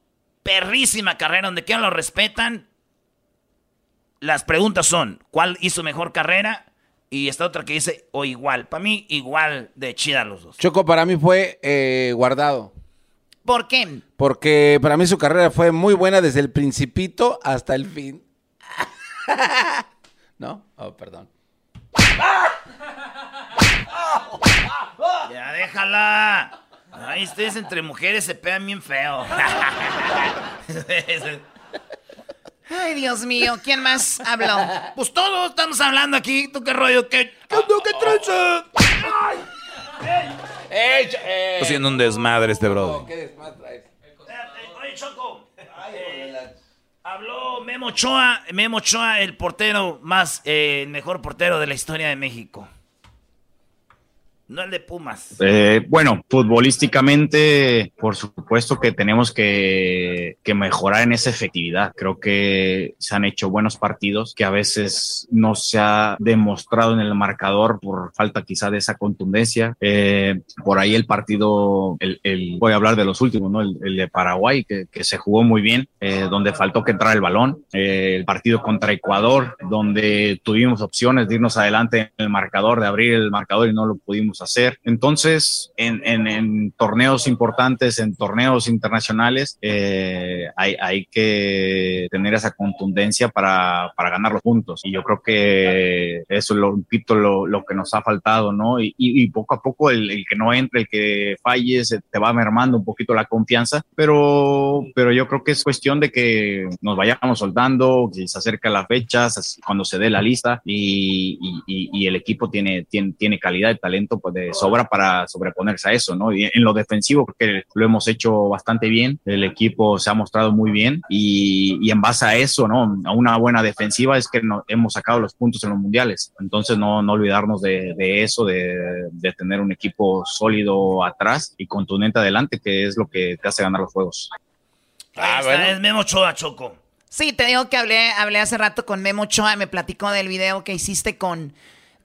perrísima carrera, donde quiera lo respetan. Las preguntas son, ¿cuál hizo mejor carrera? Y esta otra que dice, o igual. Para mí, igual de chida los dos. Choco, para mí fue eh, guardado. ¿Por qué? Porque para mí su carrera fue muy buena desde el principito hasta el fin. (laughs) ¿No? Oh, perdón. Ya déjala. Ay, ustedes entre mujeres se pegan bien feo. (laughs) Ay, Dios mío, ¿quién más habló? Pues todos estamos hablando aquí. ¿Tú qué rollo? ¿Qué, qué, qué tranza? Está haciendo un desmadre este bro. Oye, Choco. habló Memo Ochoa. Memo Ochoa, el portero más, eh, el mejor portero de la historia de México. No el de Pumas. Eh, bueno, futbolísticamente, por supuesto que tenemos que, mejorar en esa efectividad. Creo que se han hecho buenos partidos que a veces no se ha demostrado en el marcador por falta quizá de esa contundencia. Eh, por ahí el partido, el, voy a hablar de los últimos, ¿no? El, de Paraguay, que, que, se jugó muy bien, eh, donde faltó que entrara el balón. Eh, el partido contra Ecuador, donde tuvimos opciones de irnos adelante en el marcador, de abrir el marcador y no lo pudimos hacer. Entonces, en, en, en, torneos importantes, en torneos internacionales, eh, hay, hay, que tener esa contundencia para, para, ganar los puntos. Y yo creo que eso es lo, repito, lo, lo que nos ha faltado, ¿no? Y, y, y poco a poco el, el, que no entre, el que falle, se te va mermando un poquito la confianza, pero, pero yo creo que es cuestión de que nos vayamos soltando, que se acerca la fecha, cuando se dé la lista y, y el equipo tiene, tiene, tiene calidad de talento, pues de sobra para sobreponerse a eso, ¿no? Y en lo defensivo porque lo hemos hecho bastante bien, el equipo se ha mostrado muy bien y, y en base a eso, ¿no? A una buena defensiva es que no, hemos sacado los puntos en los mundiales, entonces no, no olvidarnos de, de eso, de, de, tener un equipo sólido atrás y contundente adelante, que es lo que te hace ganar los juegos. Ah, bueno. es Memo Ochoa, Choco. Sí, te digo que hablé, hablé hace rato con Memo Ochoa, me platicó del video que hiciste con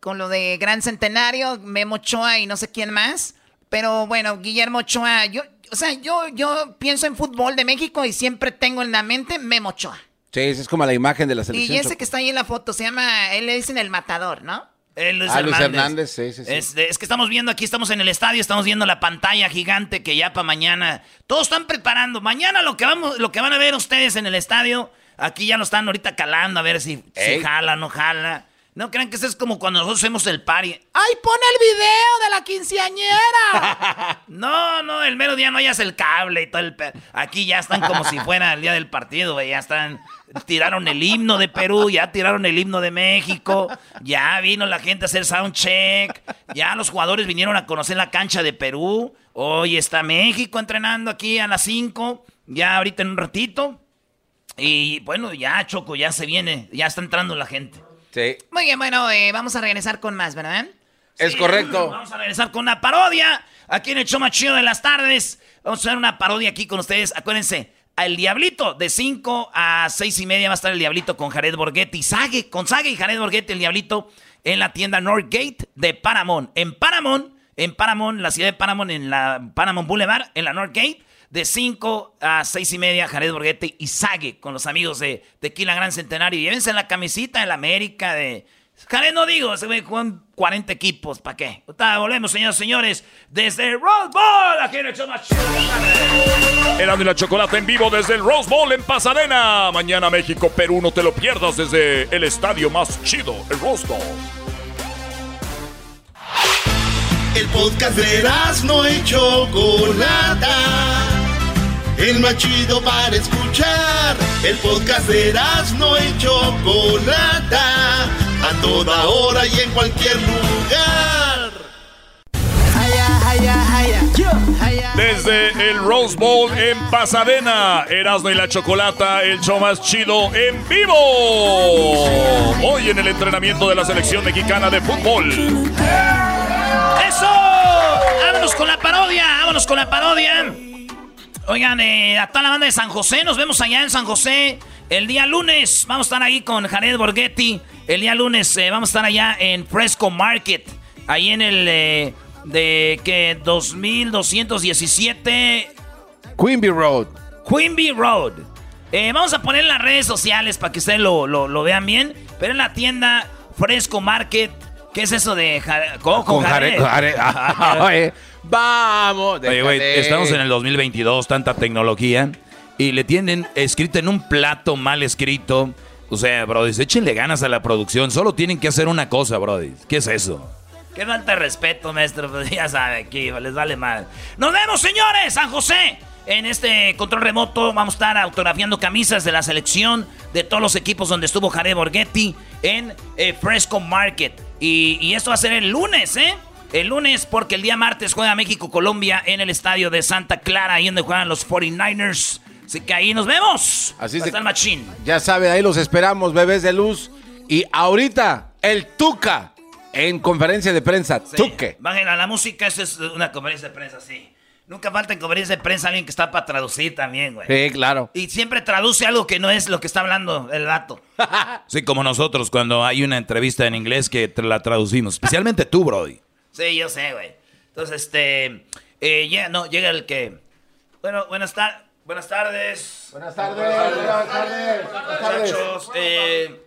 con lo de Gran Centenario, Memo Ochoa y no sé quién más. Pero bueno, Guillermo Ochoa, yo, o sea, yo, yo pienso en fútbol de México y siempre tengo en la mente Memo Ochoa. Sí, es como la imagen de la selección. Y ese que está ahí en la foto, se llama, él le dicen el matador, ¿no? Eh, Luis ah, Hernández. Luis Hernández, sí, sí, sí. Es, es, que estamos viendo aquí, estamos en el estadio, estamos viendo la pantalla gigante que ya para mañana. Todos están preparando. Mañana lo que vamos, lo que van a ver ustedes en el estadio, aquí ya lo están ahorita calando a ver si, si jala, no jala. No crean que eso es como cuando nosotros hacemos el party. ¡Ay, pon el video de la quinceañera! (laughs) no, no, el mero día no hayas el cable y todo el... Aquí ya están como si fuera el día del partido, güey. Ya están... Tiraron el himno de Perú, ya tiraron el himno de México, ya vino la gente a hacer soundcheck, ya los jugadores vinieron a conocer la cancha de Perú. Hoy está México entrenando aquí a las 5, ya ahorita en un ratito. Y bueno, ya Choco, ya se viene, ya está entrando la gente. Sí. Muy bien, bueno, eh, vamos a regresar con más, ¿verdad? Es Sí, correcto. Vamos a regresar con una parodia. Aquí en el show más chido de las tardes. Vamos a hacer una parodia aquí con ustedes. Acuérdense, al Diablito, de 5 a 6 y media va a estar el Diablito con Jared Borghetti. Sage, con Sage y Jared Borghetti, el Diablito, en la tienda Northgate de Paramount. En Paramount, en Paramount, la ciudad de Paramount, en la Paramount Boulevard, en la Northgate. De 5 a 6 y media, Jared Borghetti y Sage con los amigos de Tequila Gran Centenario. Llévense la camisita de la América, de... Jared no digo, se ve con 40 equipos, ¿para qué? Ahorita volvemos, señores y señores, desde Rose Bowl, aquí en el show más chido de la Chocolate en vivo desde el Rose Bowl en Pasadena. Mañana México, Perú, no te lo pierdas desde el estadio más chido, el Rose Bowl. El podcast de no y Chocolata. El más chido para escuchar. El podcast de no y Chocolata. A toda hora y en cualquier lugar. Desde el Rose Bowl en Pasadena, Erasmo y la Chocolata, el show más chido en vivo. Hoy en el entrenamiento de la selección mexicana de fútbol. ¡Eso! ¡Vámonos con la parodia! ¡Vámonos con la parodia! Oigan, eh, a toda la banda de San José, nos vemos allá en San José el día lunes. Vamos a estar ahí con Jared Borghetti. El día lunes eh, vamos a estar allá en Fresco Market. Ahí en el... Eh, de que 2217 Quimby Road. Quimby Road. Eh, vamos a poner en las redes sociales para que ustedes lo, lo- lo vean bien. Pero en la tienda Fresco Market, ¿qué es eso de jare- con, con Con jare? (laughs) Vamos. Oye, güey, estamos en el 2022, tanta tecnología. Y le tienen escrito en un plato mal escrito. O sea, brody, échenle ganas a la producción. Solo tienen que hacer una cosa, brody. ¿Qué es eso? Qué falta de respeto, maestro. Pues ya sabe, aquí les vale mal. Nos vemos, señores, San José. En este control remoto vamos a estar autografiando camisas de la selección de todos los equipos donde estuvo Jared Borghetti en eh, Fresco Market. Y, y esto va a ser el lunes, ¿eh? El lunes porque el día martes juega México-Colombia en el estadio de Santa Clara, ahí donde juegan los 49ers. Así que ahí nos vemos. Así es. machín. Ya sabe, ahí los esperamos, bebés de luz. Y ahorita, el Tuca en conferencia de prensa. Tuque. Bajen a la música, eso es una conferencia de prensa, sí. Nunca falta en conferencia de prensa alguien que está para traducir también, güey. Sí, claro. Y siempre traduce algo que no es lo que está hablando el vato. (laughs) Sí, como nosotros cuando hay una entrevista en inglés que la traducimos. Especialmente tú, brody. Sí, yo sé, güey. Entonces, este. eh, ya, no, llega el que. Bueno, buenas, tar- buenas tardes. Buenas tardes. Buenas tardes. Muchachos, eh,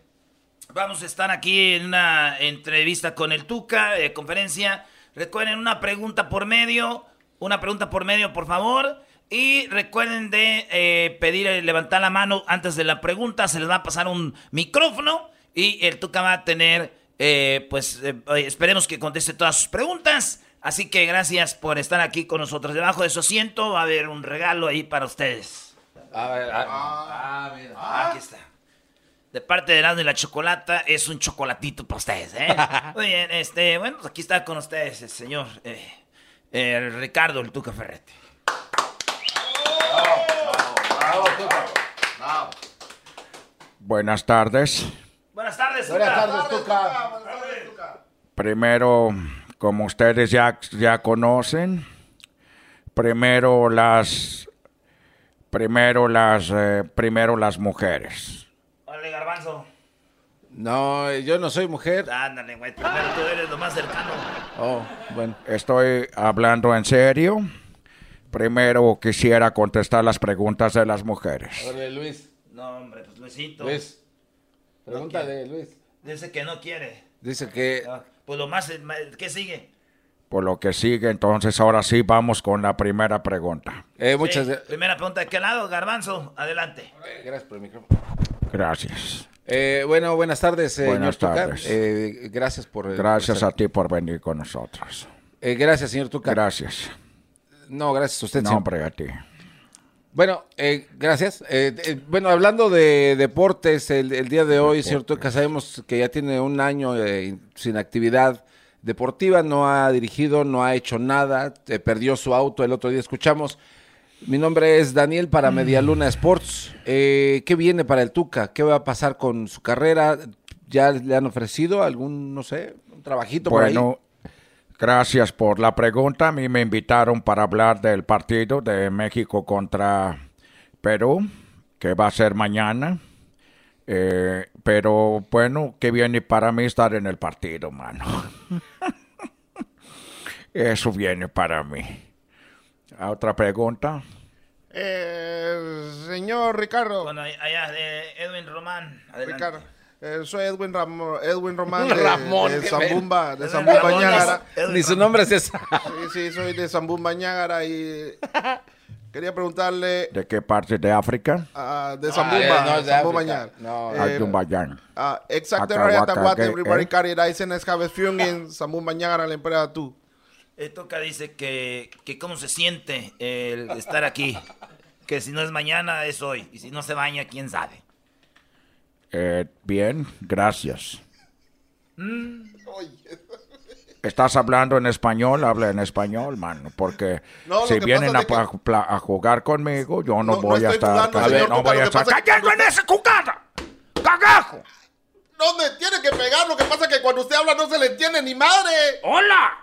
vamos a estar aquí en una entrevista con el Tuca, eh, conferencia. Recuerden una pregunta por medio, una pregunta por medio, por favor. Y recuerden de eh, pedir, eh, levantar la mano antes de la pregunta. Se les va a pasar un micrófono y el Tuca va a tener, eh, pues, eh, esperemos que conteste todas sus preguntas. Así que gracias por estar aquí con nosotros. Debajo de su asiento va a haber un regalo ahí para ustedes. A ver, ah, Aquí está. De parte de Erasmo y la Chocolata, es un chocolatito para ustedes, ¿eh? (laughs) Muy bien, este, bueno, pues aquí está con ustedes el señor eh, Ricardo el Tuca Ferretti. Buenas tardes. Buenas tardes, Tuca. Buenas tardes, Tuca. Primero, como ustedes ya, ya conocen, primero las, primero las, eh, primero las mujeres. Órale, Garbanzo. No, yo no soy mujer. Ándale, güey, primero tú eres lo más cercano. Oh, bueno. Estoy hablando en serio. Primero quisiera contestar las preguntas de las mujeres. Órale, Luis. No, hombre, pues Luisito. Luis. Pregúntale, Luis. Dice que no quiere. Dice que Ah, Pues lo más, ¿qué sigue? Por lo que sigue, entonces ahora sí vamos con la primera pregunta. Eh, muchas Sí, Primera pregunta, ¿de qué lado, Garbanzo? Adelante. Gracias por el micrófono. Gracias. Eh, bueno, buenas tardes, eh, Buenas señor tardes. Eh, gracias por... Gracias por a ti por venir con nosotros. Eh, gracias, señor Tuca. Gracias. No, gracias a usted No, siempre. hombre, a ti. Bueno, eh, gracias. Eh, eh, bueno, hablando de deportes, el, el día de hoy, señor Tuca, sabemos que ya tiene un año eh, sin actividad deportiva, no ha dirigido, no ha hecho nada, eh, perdió su auto, el otro día escuchamos. Mi nombre es Daniel para Medialuna Sports. Eh, ¿Qué viene para el Tuca? ¿Qué va a pasar con su carrera? ¿Ya le han ofrecido algún, no sé, un trabajito por ahí? Gracias por la pregunta. A mí me invitaron para hablar del partido de México contra Perú, que va a ser mañana. Eh, pero bueno, que viene para mí estar en el partido, mano. (laughs) Eso viene para mí. ¿A ¿Otra pregunta? Eh, señor Ricardo. Bueno, allá de Edwin Román. Adelante. Ricardo. Eh, soy Edwin, Ramo- Edwin Román (laughs) de, Ramón, de Zambumba, de Zambumba Ramón, Ñágara. ni- su nombre es ese. Sí, sí, soy de Zambumba Ñágara y (laughs) quería preguntarle ¿De qué parte de África? ah, de Ah, Zambumba, eh, no, de Zambumba. Ñágara. No, Eh, Ayumbayán. ah, ¿qué? everybody ¿Eh? carry dicen es en (laughs) Zambumba Ñágara la empresa tú. Toca dice que, que cómo se siente el estar aquí. Que si no es mañana, es hoy. Y si no se baña, quién sabe. Eh, bien, gracias. Mm. ¿Estás hablando en español? Habla en español, mano, porque No, si vienen a, jugar conmigo, yo no, No, no voy a estar... jugando, señor no Tuca, voy a estar... ¡Callado en ese jugada! ¡Cagajo! No me tiene que pegar, lo que pasa es que cuando usted habla no se le entiende ni madre. ¡Hola!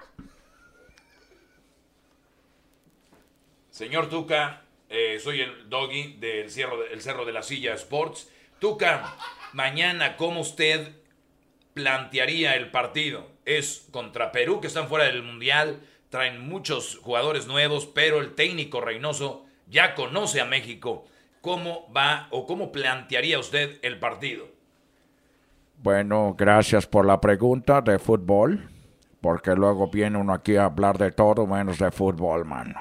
Señor Tuca, eh, soy el doggy del Cerro de, el Cerro de la Silla Sports. Tuca, mañana, ¿cómo usted plantearía el partido? Es contra Perú, que están fuera del Mundial, traen muchos jugadores nuevos, pero el técnico Reynoso ya conoce a México. ¿Cómo va o cómo plantearía usted el partido? Bueno, gracias por la pregunta de fútbol, porque luego viene uno aquí a hablar de todo menos de fútbol, mano.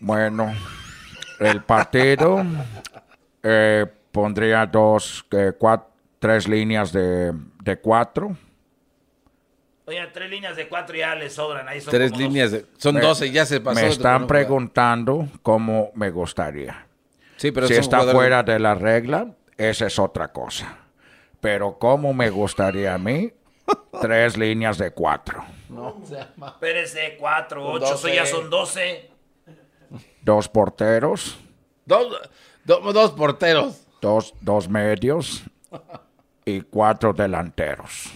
Bueno, el partido (laughs) eh, pondría dos, eh, cuat- tres líneas de, de cuatro. Oye, tres líneas de cuatro ya le sobran. Ahí son Tres líneas de- son 12, ya se pasó. Me están preguntando cómo me gustaría. Sí, pero si está jugadores- fuera de la regla, esa es otra cosa. Pero cómo me gustaría a mí, (laughs) tres líneas de cuatro. No, se llama. Espérese, cuatro, Son ocho, eso ya 12. son doce. Dos porteros, Dos, do- dos porteros. Dos, dos medios y cuatro delanteros.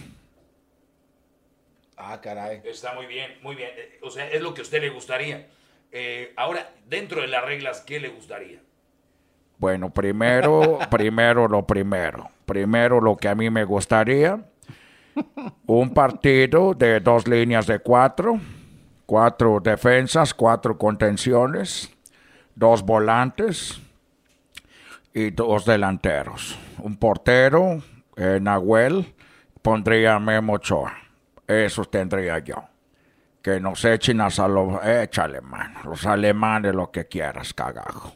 Ah, caray. Está muy bien, muy bien. Eh, O sea, es lo que a usted le gustaría. Eh, ahora, dentro de las reglas, ¿qué le gustaría? Bueno, primero, (laughs) primero lo primero. Primero lo que a mí me gustaría. Un partido de dos líneas de cuatro. Cuatro defensas, cuatro contenciones. Dos volantes. Y dos delanteros. Un portero, eh, Nahuel, pondría a Memo Ochoa. Eso tendría yo. Que nos echen a los... Échale, mano. Los alemanes, lo que quieras, cagajo.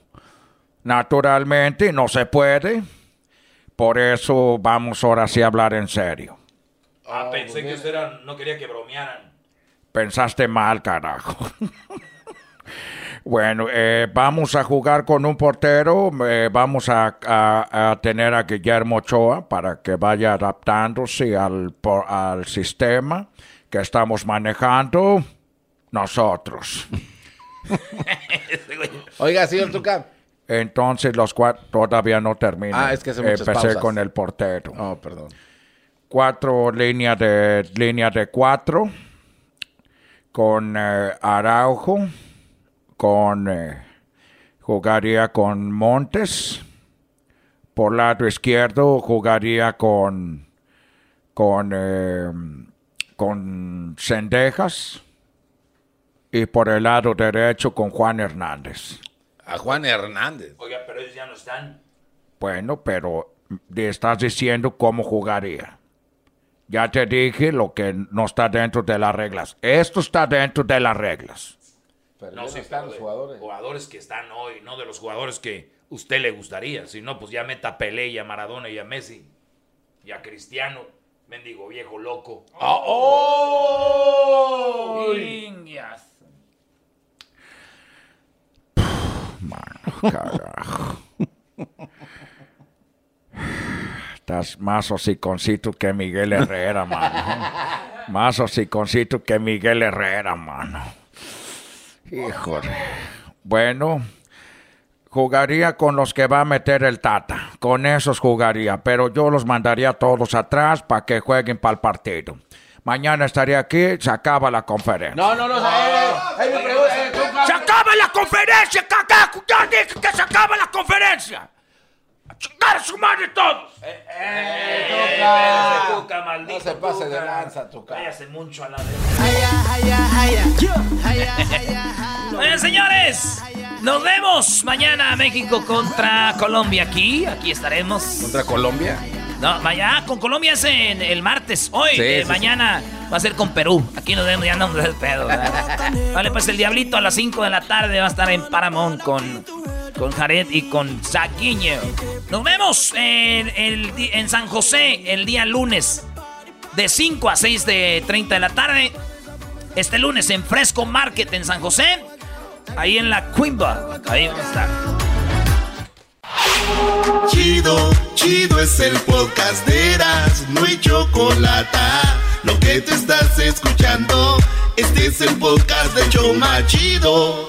Naturalmente no se puede. Por eso vamos ahora sí a hablar en serio. Ah, pensé que usted era- no quería que bromearan. Pensaste mal, carajo. (laughs) bueno, eh, vamos a jugar con un portero. eh, vamos a, a- a tener a Guillermo Ochoa para que vaya adaptándose al, por- al sistema que estamos manejando nosotros. (laughs) Oiga, señor Tuca. Entonces los cuatro todavía no terminan. Ah, es que hace muchas Empecé pausas. con el portero. Oh, perdón. Cuatro líneas de línea de cuatro con eh, Araujo, con eh, jugaría con Montes. Por lado izquierdo jugaría con con eh, con Sendejas y por el lado derecho con Juan Hernández. A Juan Hernández. Oiga, pero ellos ya no están. Bueno, pero te estás diciendo cómo jugaría. Ya te dije lo que no está dentro de las reglas. Esto está dentro de las reglas. No sé, pero de jugadores. que están hoy, no de los jugadores que usted le gustaría. Si no, pues ya meta a Pelé y a Maradona y a Messi. Y a Cristiano, mendigo viejo loco. Ah, ¡Oh! Niñas. Carajo. Estás más hociconcito que Miguel Herrera, mano. Más hociconcito que Miguel Herrera, mano. Híjole. Bueno, jugaría con los que va a meter el Tata. Con esos jugaría, pero yo los mandaría todos atrás para que jueguen para el partido. Mañana estaría aquí, se acaba la conferencia. No, no, no. Tuca. ¡Se acaba la conferencia, cagajo! ¡Ya dije que se acaba la conferencia! ¡A chingar a su madre todos! Espérese, Tuca, maldito No se pase de Tuca. lanza, Tuca. Váyase mucho a la Oigan, señores, nos vemos mañana México contra Colombia aquí. Aquí estaremos. ¿Contra Colombia? No, vaya, con Colombia es en el martes. Hoy, Sí, eh, sí, mañana va a ser con Perú. Aquí nos vemos, ya andamos de pedo. ¿verdad? (laughs) Vale, pues el Diablito a las 5 de la tarde va a estar en Paramount con, con Jared y con Saguiño. Nos vemos en San José el día lunes de 5 a 6 de 30 de la tarde. Este lunes en Fresco Market en San José. Ahí en la Quimba. Ahí vamos a estar. Chido, chido es el podcast de Eras, no hay chocolate. Lo que te estás escuchando, este es el podcast de Choma Chido.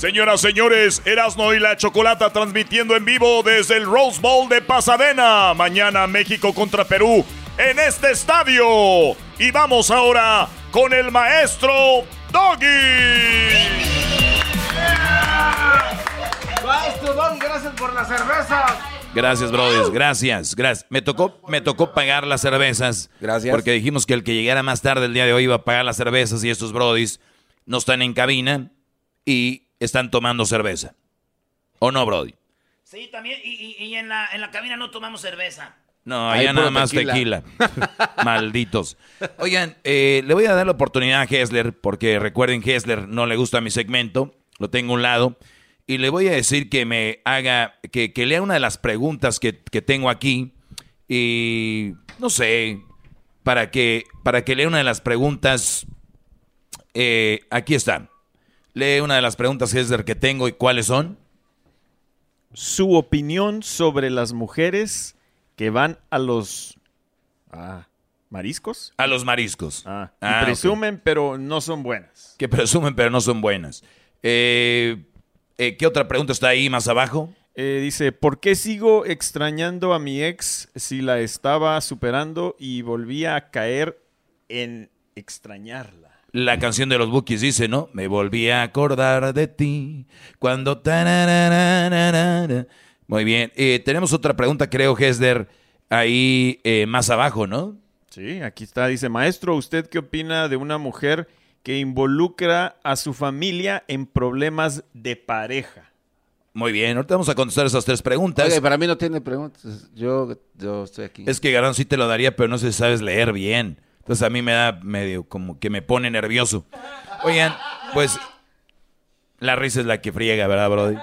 Señoras, señores, Erasno y la Chocolata transmitiendo en vivo desde el Rose Bowl de Pasadena. Mañana México contra Perú en este estadio. Y vamos ahora con el maestro Doggy. Maestro Don, gracias por la cerveza. Gracias, brothers. Gracias, gracias. Me tocó, me tocó pagar las cervezas. Gracias. Porque dijimos que el que llegara más tarde el día de hoy iba a pagar las cervezas y estos brodis no están en cabina y están tomando cerveza. ¿O no, brody? Sí, también. Y, y- y en, la, en la cabina no tomamos cerveza. No, allá nada más tequila. tequila. (laughs) Malditos. Oigan, eh, le voy a dar la oportunidad a Hessler, porque recuerden, Hessler no le gusta mi segmento, lo tengo a un lado, y le voy a decir que me haga, que, que lea una de las preguntas que, que tengo aquí, y no sé, para que, para que lea una de las preguntas, eh, aquí está. Lee una de las preguntas, Hessler, que tengo y cuáles son. Su opinión sobre las mujeres que van a los ah, mariscos. A los mariscos. Ah, y Ah, presumen, pero no son buenas. Que presumen, pero no son buenas. Eh, eh, ¿Qué otra pregunta está ahí más abajo? Eh, dice, ¿por qué sigo extrañando a mi ex si la estaba superando y volvía a caer en extrañarla? La canción de los Bookies dice, ¿no? Me volví a acordar de ti cuando... Muy bien. Eh, tenemos otra pregunta, creo, Hesder, ahí eh, más abajo, ¿no? Sí, aquí está. Dice, maestro, ¿usted qué opina de una mujer que involucra a su familia en problemas de pareja? Muy bien, ahorita vamos a contestar esas tres preguntas. Oye, para mí no tiene preguntas. Yo, yo estoy aquí. Es que Garón sí te lo daría, pero no sé si sabes leer bien. Entonces a mí me da medio como que me pone nervioso. Oigan, pues la risa es la que friega, ¿verdad, Brody?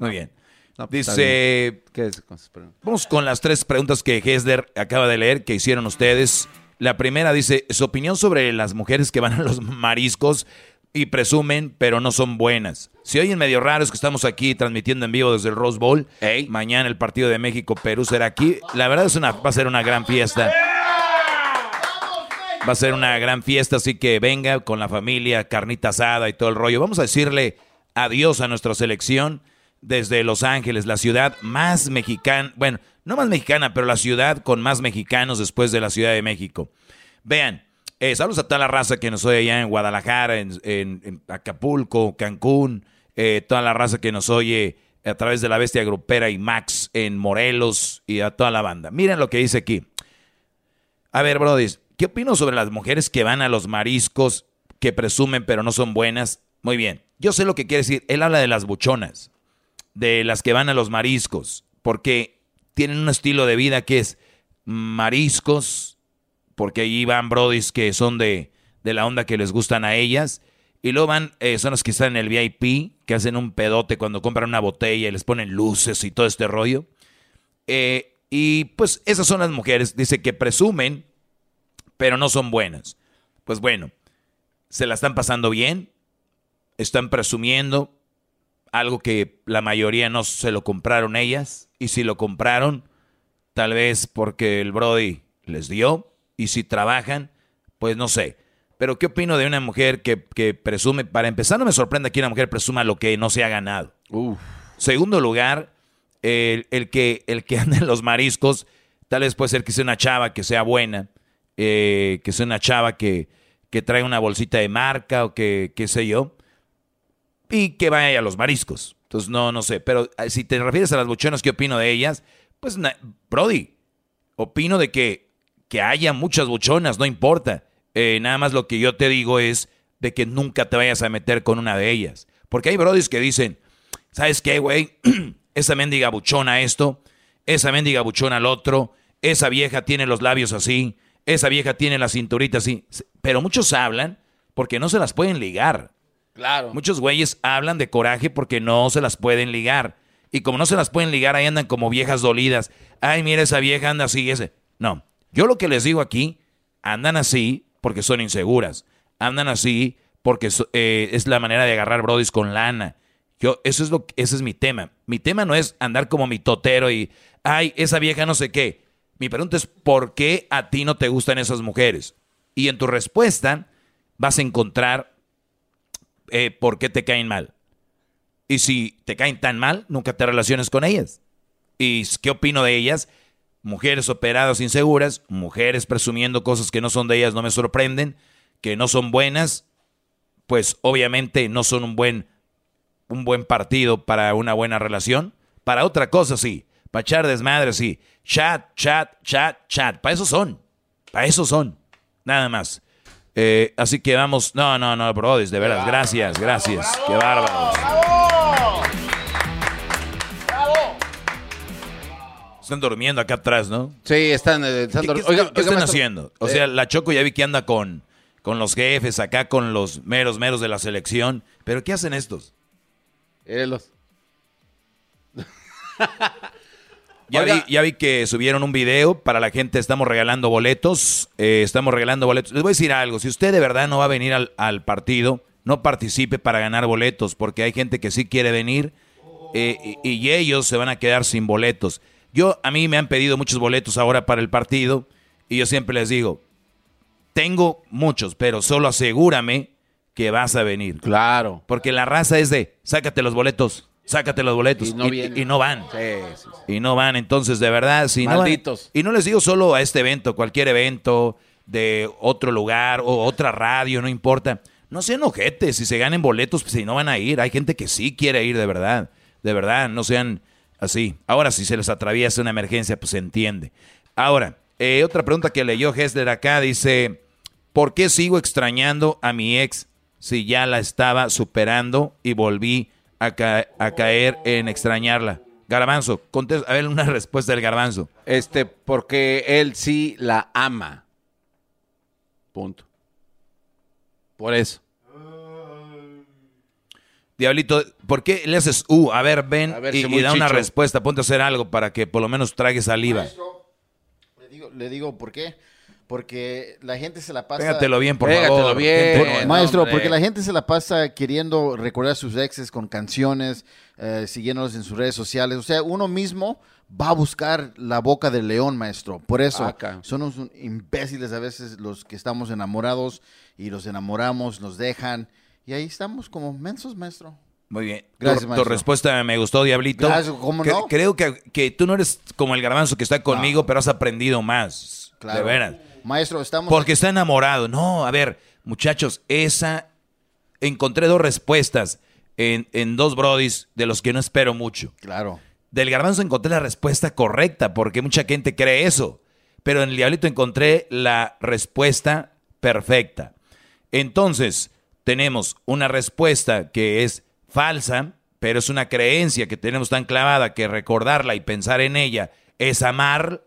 Muy bien. No, pues, Dice, bien. Sus preguntas. vamos con las tres preguntas que Hesler acaba de leer, que hicieron ustedes. La primera dice, su opinión sobre las mujeres que van a los mariscos y presumen, pero no son buenas. Si oyen medio raros que estamos aquí transmitiendo en vivo desde el Rose Bowl, mañana el partido de México-Perú será aquí. La verdad es una, va a ser una gran fiesta. Va a ser una gran fiesta, así que venga con la familia, carnita asada y todo el rollo. Vamos a decirle adiós a nuestra selección desde Los Ángeles, la ciudad más mexicana, bueno, no más mexicana, pero la ciudad con más mexicanos después de la Ciudad de México. Vean, eh, saludos a toda la raza que nos oye allá en Guadalajara, en, Acapulco, Cancún, eh, toda la raza que nos oye a través de la Bestia Grupera y Max en Morelos y a toda la banda. Miren lo que dice aquí. A ver, Brody, ¿qué opino sobre las mujeres que van a los mariscos, que presumen pero no son buenas? Muy bien, yo sé lo que quiere decir. Él habla de las buchonas, de las que van a los mariscos, porque tienen un estilo de vida que es mariscos, porque allí van brodis que son de, de la onda que les gustan a ellas, y luego van, eh, son los que están en el VIP, que hacen un pedote cuando compran una botella y les ponen luces y todo este rollo. Eh, y pues esas son las mujeres, dice que presumen, pero no son buenas. Pues bueno, se la están pasando bien, están presumiendo algo que la mayoría no se lo compraron ellas, y si lo compraron, tal vez porque el Brody les dio, y si trabajan, pues no sé. Pero ¿qué opino de una mujer que, que presume? Para empezar, no me sorprende que una mujer presuma lo que no se ha ganado. Segundo lugar, el, el que, el que (laughs) anda en los mariscos, tal vez puede ser que sea una chava que sea buena, eh, que sea una chava que, que trae una bolsita de marca o que, qué sé yo, y que vaya a los mariscos. Entonces, no, no sé. Pero eh, si te refieres a las buchonas, ¿qué opino de ellas? Pues, Brody, opino de que, que haya muchas buchonas, no importa. Eh, nada más lo que yo te digo es de que nunca te vayas a meter con una de ellas. Porque hay brodis que dicen, ¿sabes qué, güey? (clears throat) esa mendiga buchona esto, esa mendiga buchona al otro, esa vieja tiene los labios así, esa vieja tiene la cinturita así. Pero muchos hablan porque no se las pueden ligar. Claro. Muchos güeyes hablan de coraje porque no se las pueden ligar. Y como no se las pueden ligar, ahí andan como viejas dolidas. Ay, mira, esa vieja anda así, ese. No, yo lo que les digo aquí, andan así porque son inseguras. Andan así porque so- eh, es la manera de agarrar brodis con lana. Yo, eso es lo, ese es mi tema. Mi tema no es andar como mi totero y, ay, esa vieja no sé qué. Mi pregunta es, ¿por qué a ti no te gustan esas mujeres? Y en tu respuesta vas a encontrar eh, por qué te caen mal. Y si te caen tan mal, nunca te relaciones con ellas. ¿Y qué opino de ellas? Mujeres operadas inseguras, mujeres presumiendo cosas que no son de ellas, no me sorprenden, que no son buenas, pues obviamente no son un buen, un buen partido para una buena relación. Para otra cosa sí, para echar desmadre sí. Chat, chat, chat, chat. Para eso son. Para eso son. Nada más. Eh, así que vamos. No, no, no, brodis, de verdad. Gracias, gracias. Qué bárbaro. Están durmiendo acá atrás, ¿no? Sí, están, eh, están ¿Qué, dor- qué- Oiga, qué oiga, están maestro, haciendo? O eh, sea, la Choco ya vi que anda con, con los jefes, acá con los meros meros de la selección. ¿Pero qué hacen estos? Élos. Ya vi, Oiga. ya vi que subieron un video para la gente, estamos regalando boletos, eh, estamos regalando boletos. Les voy a decir algo, si usted de verdad no va a venir al, al partido, no participe para ganar boletos, porque hay gente que sí quiere venir eh, y, y ellos se van a quedar sin boletos. Yo, a mí me han pedido muchos boletos ahora para el partido y yo siempre les digo, tengo muchos, pero solo asegúrame que vas a venir. Claro. Porque la raza es de, sácate los boletos, sácate los boletos. Y no y, vienen. y no van. Sí, sí, sí. Y no van, entonces de verdad, si no van- Malditos. y no les digo solo a este evento, cualquier evento de otro lugar o otra radio, no importa. No sean ojetes, si se ganen boletos, pues si no van a ir. Hay gente que sí quiere ir de verdad. De verdad, no sean así. Ahora, si se les atraviesa una emergencia, pues se entiende. Ahora, eh, otra pregunta que leyó Hessler acá dice, ¿por qué sigo extrañando a mi ex si ya la estaba superando y volví a, ca- a caer en extrañarla? Garbanzo, contesta, a ver una (laughs) respuesta del garbanzo. Este, porque él sí la ama. Punto. Por eso. Diablito, ¿por qué le haces uh? A ver, ven A ver, y, da una chicho. respuesta. Ponte a hacer algo para que por lo menos trague saliva. Le digo, le digo por qué. Porque la gente se la pasa. Pégatelo bien, por Pégatelo favor. bien. Por- maestro, hombre. porque la gente se la pasa queriendo recordar a sus exes con canciones, eh, siguiéndolos en sus redes sociales. O sea, uno mismo va a buscar la boca del león, maestro. Por eso Acá. son unos imbéciles a veces los que estamos enamorados y los enamoramos, nos dejan. Y ahí estamos como mensos, maestro. Muy bien. Gracias, tu, tu maestro. respuesta me gustó, Diablito. Gracias, ¿cómo Cre- no? Creo que, que tú no eres como el garbanzo que está conmigo, pero has aprendido más. Claro. De veras. Maestro, estamos. Porque está enamorado. No, a ver, muchachos, esa. Encontré dos respuestas en, en dos brodis de los que no espero mucho. Claro. Del garbanzo encontré la respuesta correcta, porque mucha gente cree eso. Pero en el diablito encontré la respuesta perfecta. Entonces, tenemos una respuesta que es falsa, pero es una creencia que tenemos tan clavada que recordarla y pensar en ella es amar.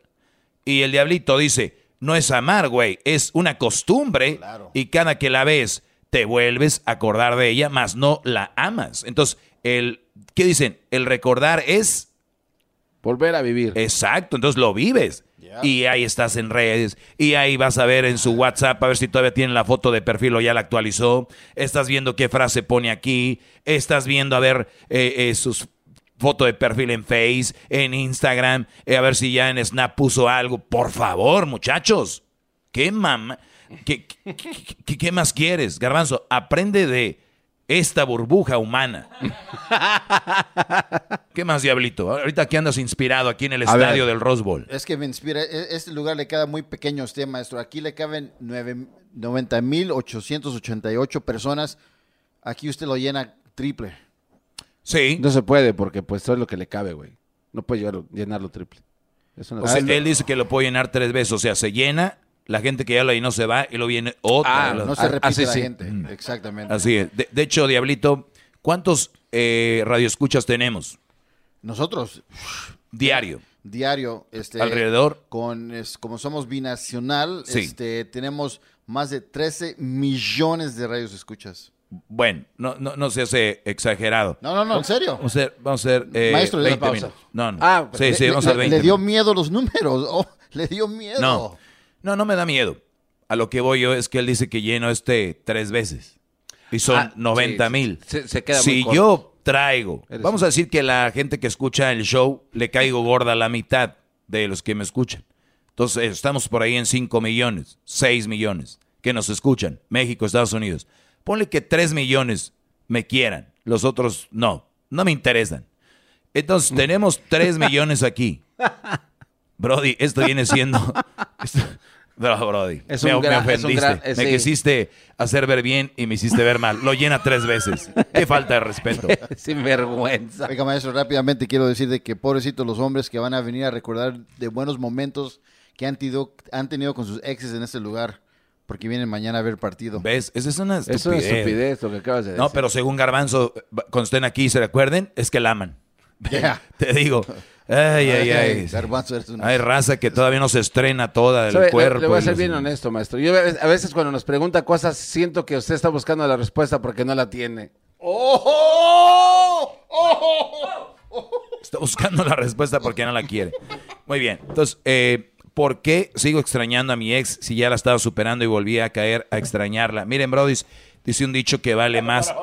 Y el diablito dice, no es amar, güey, es una costumbre. Y cada que la ves, te vuelves a acordar de ella, más no la amas. Entonces, el, ¿qué dicen? El recordar es... Volver a vivir. Exacto, entonces lo vives. Y ahí estás en redes. Y ahí vas a ver en su WhatsApp a ver si todavía tiene la foto de perfil o ya la actualizó. Estás viendo qué frase pone aquí. Estás viendo a ver eh, eh, sus foto de perfil en Face, en Instagram, eh, a ver si ya en Snap puso algo. Por favor, muchachos. ¿Qué mamá? ¿Qué, qué, qué- qué más quieres? Garbanzo, aprende de esta burbuja humana. ¿Qué más, Diablito? Ahorita que andas inspirado aquí en el A ver. estadio del Rose Bowl. Es que me inspira. e- Este lugar le queda muy pequeño a usted, maestro. Aquí le caben nueve- 90.888 personas. Aquí usted lo llena triple. Sí. No se puede porque pues todo es lo que le cabe, güey. No puede llevarlo- llenarlo triple. Eso no O sea, se- él dice que lo puede llenar tres veces. O sea, se llena, la gente que ya lo llenó se va y lo viene otra. Ah, no se repite así la sí. gente. Mm. Exactamente. Así es. De, de hecho, Diablito, ¿cuántos eh, radioescuchas tenemos? Nosotros, Diario. diario, este, Alrededor. con es- como somos binacional, Sí. este, tenemos más de 13 millones de radios escuchas. Bueno, no, no, no se hace exagerado. No, no, no, en serio. Vamos a hacer, vamos a hacer eh, Maestro, le da 20 pausa. minutos. No, no. Ah, sí, le- sí, vamos a hacer 20 le dio miedo los números. (laughs) Oh, le dio miedo. No, no, no me da miedo. A lo que voy yo es que él dice que lleno este tres veces. Y son Ah, 90 sí, mil. se- se queda si yo traigo, Eres vamos a decir que la gente que escucha el show le caigo gorda a la mitad de los que me escuchan. Entonces estamos por ahí en 5 millones, 6 millones que nos escuchan. México, Estados Unidos. Ponle que 3 millones me quieran. Los otros no. No me interesan. Entonces, (laughs) tenemos 3 millones aquí. Brody, esto viene siendo... (laughs) esto- Brody, Es me, un me gran- es un ofendiste. gran- eh, me sí. quisiste hacer ver bien y me hiciste ver mal. Lo llena tres veces. Qué falta de respeto. (laughs) Sin vergüenza. Oiga, maestro, rápidamente quiero decir de que pobrecitos los hombres que van a venir a recordar de buenos momentos que han, tido- han tenido con sus exes en este lugar, porque vienen mañana a ver partido. ¿Ves? Esa es una Es una estupidez. estupidez lo que acabas de decir. No, pero según Garbanzo, cuando estén aquí y se recuerden, es que la aman. (laughs) Ya. Te digo. Ay, ay, Ay, ay. Garbanzo, eres una- Hay raza que todavía no se estrena toda del cuerpo. Le voy a ser los- bien honesto, maestro. Yo a veces- cuando nos pregunta cosas, siento que usted está buscando la respuesta porque no la tiene. Está buscando la respuesta porque no la quiere. Muy bien. Entonces, eh, ¿por qué sigo extrañando a mi ex si ya la estaba superando y volví a caer a extrañarla? Miren, Brody, dice un dicho que vale más,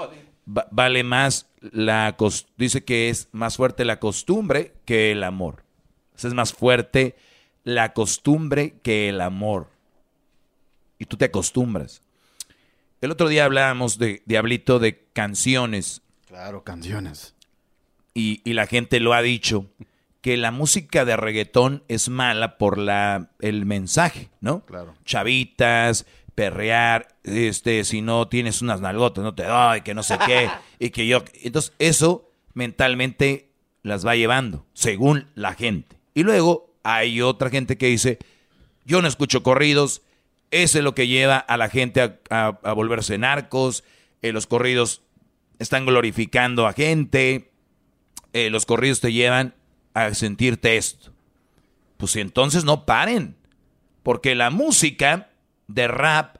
va- vale más la dice que es más fuerte la costumbre que el amor. Es más fuerte la costumbre que el amor. Y tú te acostumbras. El otro día hablábamos de Diablito de canciones Claro, canciones. y, y la gente lo ha dicho, que la música de reggaetón es mala por la, el mensaje, ¿no? Claro. Chavitas, perrear, este, si no tienes unas nalgotas, no te doy, que no sé qué, (laughs) y que yo... Entonces, eso mentalmente las va llevando, según la gente. Y luego hay otra gente que dice, yo no escucho corridos, eso es lo que lleva a la gente a, a- a volverse narcos, eh, los corridos están glorificando a gente, eh, los corridos te llevan a sentirte esto. Pues entonces no paren, porque la música de rap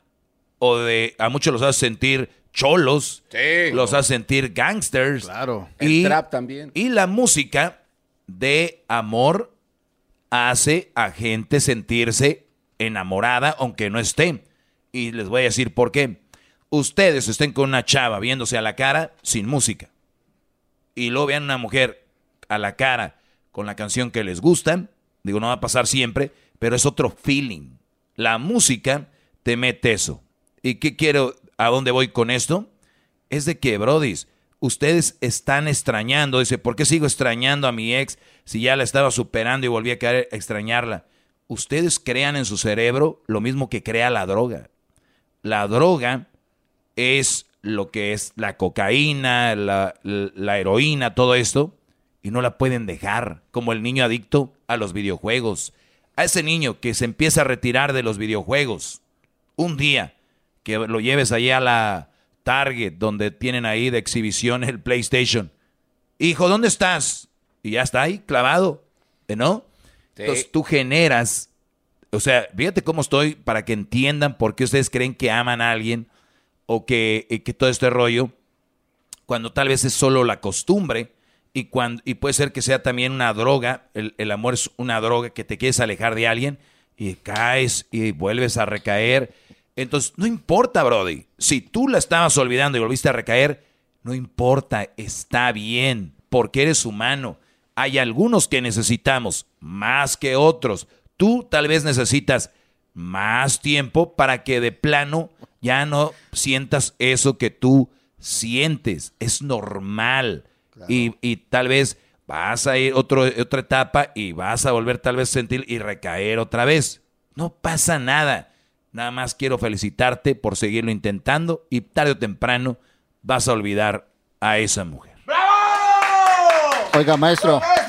o de a muchos los hace sentir cholos, los hace sentir gangsters. Claro. El trap también. Y la música de amor hace a gente sentirse enamorada aunque no esté. Y les voy a decir por qué. Ustedes estén con una chava viéndose a la cara sin música. Y luego vean una mujer a la cara con la canción que les gusta. Digo, no va a pasar siempre, pero es otro feeling. La música te mete eso. ¿Y qué quiero? ¿A dónde voy con esto? Es de que, brodis, ustedes están extrañando. Dice, ¿por qué sigo extrañando a mi ex si ya la estaba superando y volví a a extrañarla? Ustedes crean en su cerebro lo mismo que crea la droga. La droga es lo que es la cocaína, la, la heroína, todo esto, y no la pueden dejar, como el niño adicto a los videojuegos. A ese niño que se empieza a retirar de los videojuegos, un día que lo lleves allá a la Target, donde tienen ahí de exhibición el PlayStation. Hijo, ¿dónde estás? Y ya está ahí, clavado, ¿eh, ¿no? Entonces tú generas, o sea, fíjate cómo estoy para que entiendan por qué ustedes creen que aman a alguien o que, que todo este rollo, cuando tal vez es solo la costumbre y, cuando, y puede ser que sea también una droga, el, el amor es una droga que te quieres alejar de alguien y caes y vuelves a recaer. Entonces, no importa, Brody, si tú la estabas olvidando y volviste a recaer, no importa, está bien, porque eres humano. Hay algunos que necesitamos más que otros. Tú tal vez necesitas más tiempo para que de plano ya no sientas eso que tú sientes. Es normal. Y, y tal vez vas a ir otro, otra etapa y vas a volver tal vez a sentir y recaer otra vez. No pasa nada. Nada más quiero felicitarte por seguirlo intentando y tarde o temprano vas a olvidar a esa mujer. Oiga, maestro, ¡Maestro, bravo!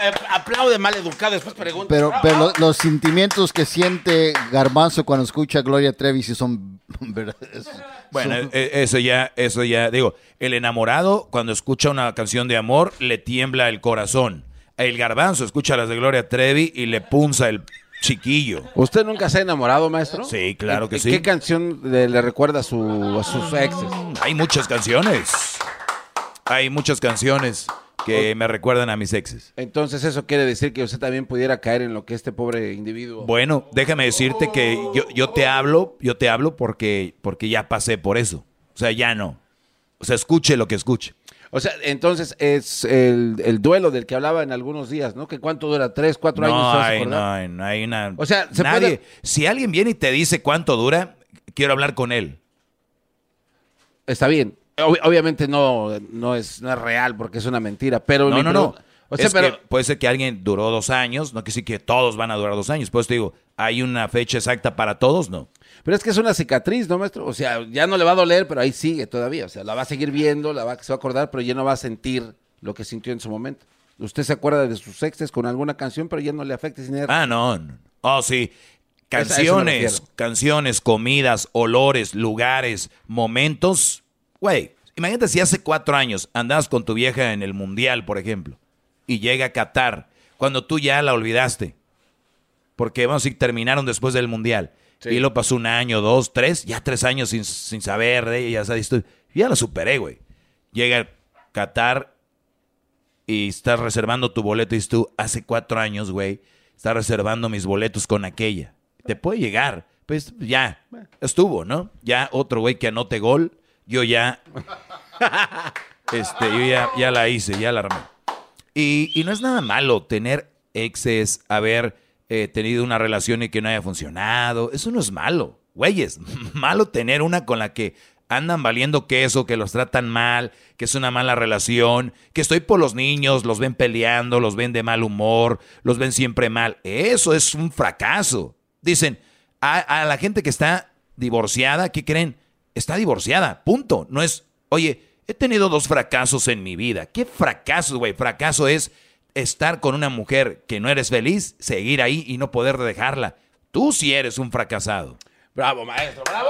Ap- Aplaude mal educado, después pregunta. pero, pero lo- los sentimientos que siente Garbanzo cuando escucha a Gloria Trevi si son (laughs) verdaderos. Bueno, Son- eh, eso ya, eso ya, digo, el enamorado cuando escucha una canción de amor le tiembla el corazón. El garbanzo escucha las de Gloria Trevi y le punza el chiquillo. ¿Usted nunca se ha enamorado, maestro? Sí, claro que ¿Y sí. ¿Qué canción le, le recuerda a, su, a sus exes? Hay muchas canciones. Hay muchas canciones que me recuerdan a mis exes. Entonces eso quiere decir que usted también pudiera caer en lo que este pobre individuo... Bueno, déjame decirte que yo, yo te hablo, yo te hablo porque, porque ya pasé por eso. O sea, ya no. O sea, escuche lo que escuche. O sea, entonces es el, el duelo del que hablaba en algunos días, ¿no? Que cuánto dura, tres, cuatro años. No no hay, no hay una. O sea, se nadie. puede- Si alguien viene y te dice cuánto dura, quiero hablar con él. Está bien. Ob- obviamente no, no, es, no es real porque es una mentira, pero... No, no, no. pregunta- O sea, Es pero... que puede ser que alguien duró dos años, no que sí que todos van a durar dos años. Pues te digo, ¿hay una fecha exacta para todos? No. Pero es que es una cicatriz, ¿no, maestro? O sea, ya no le va a doler, pero ahí sigue todavía. O sea, la va a seguir viendo, la va, se va a acordar, pero ya no va a sentir lo que sintió en su momento. Usted se acuerda de sus exes con alguna canción, pero ya no le afecta. Sin Ah, no. Oh, sí. Canciones, canciones, comidas, olores, lugares, momentos. Güey, imagínate si hace cuatro años andabas con tu vieja en el mundial, por ejemplo, y llega a Qatar, cuando tú ya la olvidaste. Porque vamos a terminaron después del mundial. Y lo pasó un año, dos, tres, ya tres años sin, sin saber de ella, ya sabes, ya la superé, güey. Llega Qatar y estás reservando tu boleto y dices tú, hace cuatro años, güey, estás reservando mis boletos con aquella. Te puede llegar. Pues ya, estuvo, ¿no? Ya otro güey que anote gol, yo ya, este, yo ya, ya la hice, ya la armé. Y, y no es nada malo tener exes, haber eh, tenido una relación y que no haya funcionado. Eso no es malo, güeyes. (laughs) Malo tener una con la que andan valiendo queso, que los tratan mal, que es una mala relación, que estoy por los niños, los ven peleando, los ven de mal humor, los ven siempre mal. Eso es un fracaso. Dicen, a, a la gente que está divorciada, ¿qué creen? Está divorciada, punto. No es, oye, he tenido dos fracasos en mi vida. ¿Qué fracaso, güey? Fracaso es estar con una mujer que no eres feliz, seguir ahí y no poder dejarla. Tú sí eres un fracasado. Bravo, maestro, bravo.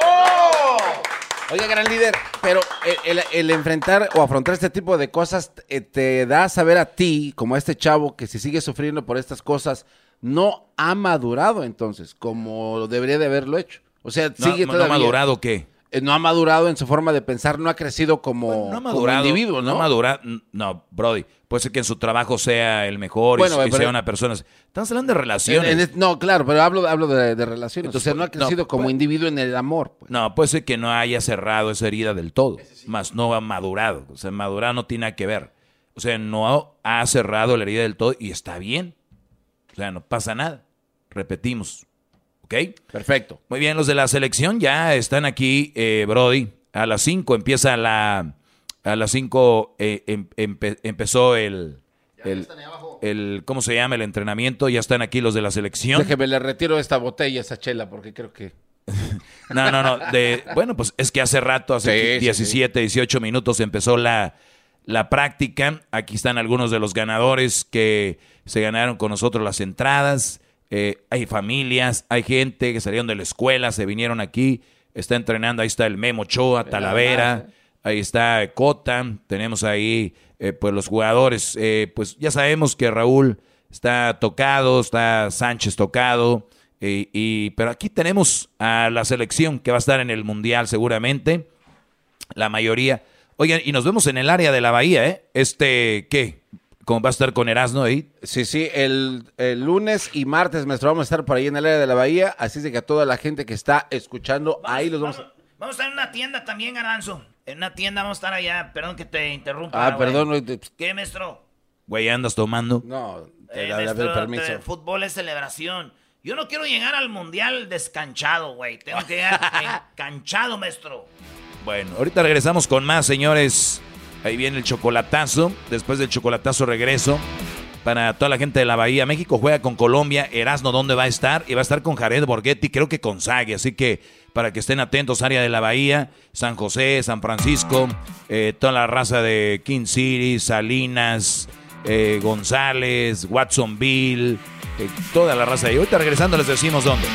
Oye, gran líder, pero el, el- el enfrentar o afrontar este tipo de cosas eh, te da a saber a ti, como a este chavo, que si sigue sufriendo por estas cosas, no ha madurado entonces, como debería de haberlo hecho. O sea, No, sigue no, todavía... ha madurado qué? Eh, No ha madurado en su forma de pensar, no ha crecido como, No ha como madurado. individuo, ¿no? ha madurado. No, Brody. Puede ser que en su trabajo sea el mejor Bueno, y que pero- sea una persona. Estamos hablando de relaciones. En- en es- no, claro, pero hablo, hablo de, de relaciones. Entonces, o sea, no ha no, crecido como pues- individuo en el amor. No, puede ser que no haya cerrado esa herida del todo, más no ha madurado. O sea, madurar no tiene nada que ver. O sea, no ha cerrado la herida del todo y está bien. O sea, no pasa nada. Repetimos. ¿Ok? Perfecto. Muy bien, los de la selección ya están aquí, eh, Brody. A las 5 empieza la... A las 5 empezó el... El, el- ¿Cómo se llama? El entrenamiento. Ya están aquí los de la selección. Déjeme, le retiro esta botella, esa chela, porque creo que... (laughs) No, no, no. De, bueno, pues es que hace rato, hace Sí, sí, 17, 18 minutos empezó la, la práctica. Aquí están algunos de los ganadores que se ganaron con nosotros las entradas. Eh, hay familias, hay gente que salieron de la escuela, se vinieron aquí. Está entrenando, ahí está el Memo Choa, Talavera, ahí está Cota. Tenemos ahí, eh, pues los jugadores. eh, pues ya sabemos que Raúl está tocado, está Sánchez tocado. Y, y- pero aquí tenemos a la selección que va a estar en el Mundial seguramente. La mayoría. Oigan, y nos vemos en el área de la Bahía, ¿eh? Este, ¿qué? ¿Cómo va a estar con Erasmo ahí? Sí, sí, el, el lunes y martes, maestro, vamos a estar por ahí en el área de la bahía, así es de que a toda la gente que está escuchando, ahí los vamos a... Vamos a estar en una tienda también, Garanzo. En una tienda vamos a estar allá. Perdón que te interrumpa. Ah, perdón, no, te- ¿Qué, maestro? Güey, andas tomando. No, te Eh, da- el permiso. el fútbol es celebración. Yo no quiero llegar al mundial descanchado, güey. Tengo que llegar (laughs) enganchado, maestro. Bueno, ahorita regresamos con más, señores. Ahí viene el chocolatazo. Después del chocolatazo regreso. Para toda la gente de la Bahía, México juega con Colombia. Erasno, ¿dónde va a estar? Y va a estar con Jared Borghetti, creo que con Sague. Así que para que estén atentos, área de la Bahía, San José, San Francisco, eh, toda la raza de King City, Salinas, eh, González, Watsonville, eh, toda la raza. Y ahorita regresando les decimos dónde.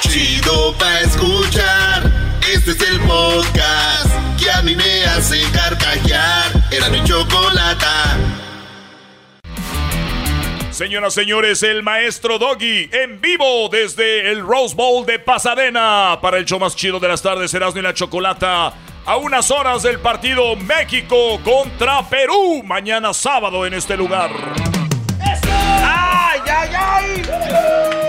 Chido pa' escuchar. Este es el podcast que a mí me hace carcajear. Era mi chocolata. Señoras, señores, el maestro Doggy en vivo desde el Rose Bowl de Pasadena para el show más chido de las tardes, Erasmo y la Chocolata. A unas horas del partido México contra Perú, mañana sábado en este lugar. ¡Ay, ay, ay!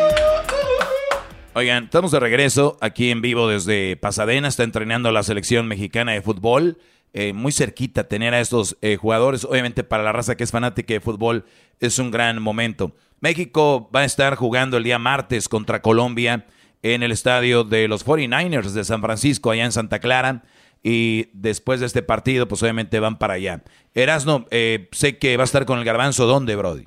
Oigan, estamos de regreso aquí en vivo desde Pasadena. Está entrenando la selección mexicana de fútbol. Eh, muy cerquita tener a estos eh, jugadores. Obviamente para la raza que es fanática de fútbol es un gran momento. México va a estar jugando el día martes contra Colombia en el estadio de los 49ers de San Francisco, allá en Santa Clara. y después de este partido, pues obviamente van para allá. Erasno, eh, sé que va a estar con el garbanzo, ¿dónde, Brody?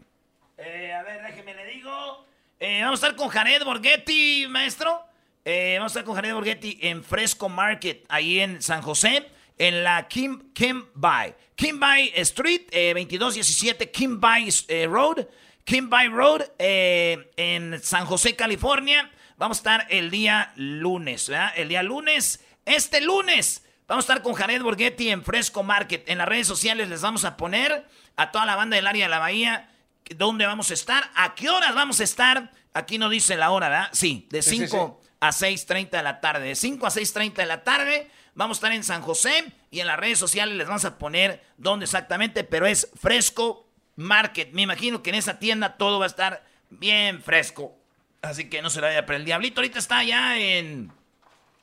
Eh, vamos a estar con Jared Borghetti, maestro. Eh, vamos a estar con Jared Borghetti en Fresco Market, ahí en San José, en la Kim, Kimbay. Kimbay Street, eh, 2217 Kimbay eh, Road. Kimbay Road, eh, en San José, California. Vamos a estar el día lunes, ¿verdad? El día lunes, este lunes. Vamos a estar con Jared Borghetti en Fresco Market. En las redes sociales les vamos a poner a toda la banda del área de la Bahía dónde vamos a estar, a qué horas vamos a estar. Aquí no dice la hora, ¿verdad? Sí, de Sí, sí, 5 a 6.30 de la tarde. De 5 a 6.30 de la tarde vamos a estar en San José y en las redes sociales les vamos a poner dónde exactamente, pero es Fresco Market. Me imagino que en esa tienda todo va a estar bien fresco. Así que no se la vaya, pero el Diablito ahorita está ya en...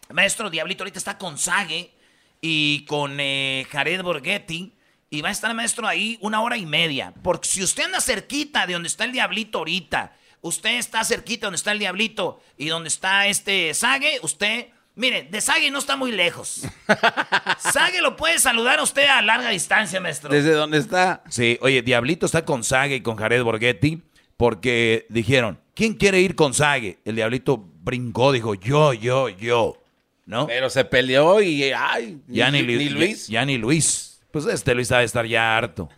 Maestro Diablito ahorita está con Sage y con eh, Jared Borghetti. Y va a estar maestro ahí una hora y media. Porque si usted anda cerquita de donde está el diablito ahorita, usted está cerquita donde está el diablito y donde está este Sage, usted, mire, de Sage no está muy lejos. (laughs) Sage lo puede saludar a usted a larga distancia, maestro. ¿Desde dónde está? Sí, oye, Diablito está con Sage y con Jared Borghetti porque dijeron, ¿quién quiere ir con Sage? El Diablito brincó, dijo, yo, yo, yo. ¿No? Pero se peleó y, ay, Ya ni, ni Lu- Luis. Ya, ni Luis. Pues este Luis ha de estar ya harto.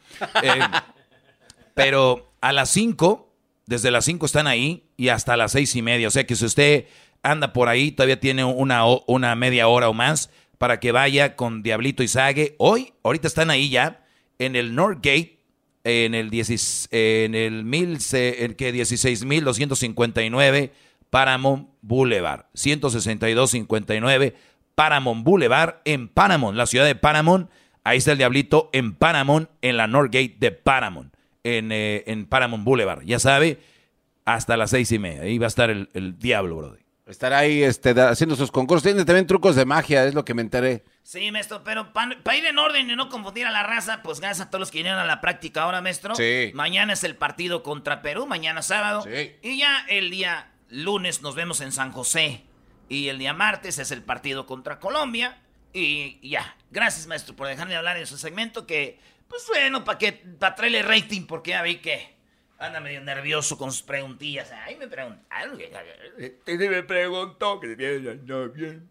Eh, pero a las 5, desde las 5 están ahí y hasta las seis y media. O sea que si usted anda por ahí, todavía tiene una, una media hora o más para que vaya con Diablito y Sague. Hoy, ahorita están ahí ya, en el Northgate, en el, 10 en el, mil, el que 16.259 Paramount Boulevard. 162.59 Paramount Boulevard en Paramount, la ciudad de Paramount. Ahí está el Diablito en Paramount, en la Northgate de Paramount, en, eh, en Paramount Boulevard. Ya sabe, hasta las seis y media. Ahí va a estar el, el Diablo, brother. Estará ahí este, haciendo sus concursos. Tiene también trucos de magia, es lo que me enteré. Sí, maestro, pero para ir en orden y no confundir a la raza, pues gracias a todos los que vinieron a la práctica ahora, maestro. Sí. Mañana es el partido contra Perú, mañana sábado. Sí. Y ya el día lunes nos vemos en San José. Y el día martes es el partido contra Colombia. Y ya. Gracias, maestro, por dejarme hablar en su segmento que, pues bueno, para que para traerle rating, porque ya vi que anda medio nervioso con sus preguntillas. Ay, me preguntaron. Este me preguntó que bien, no bien.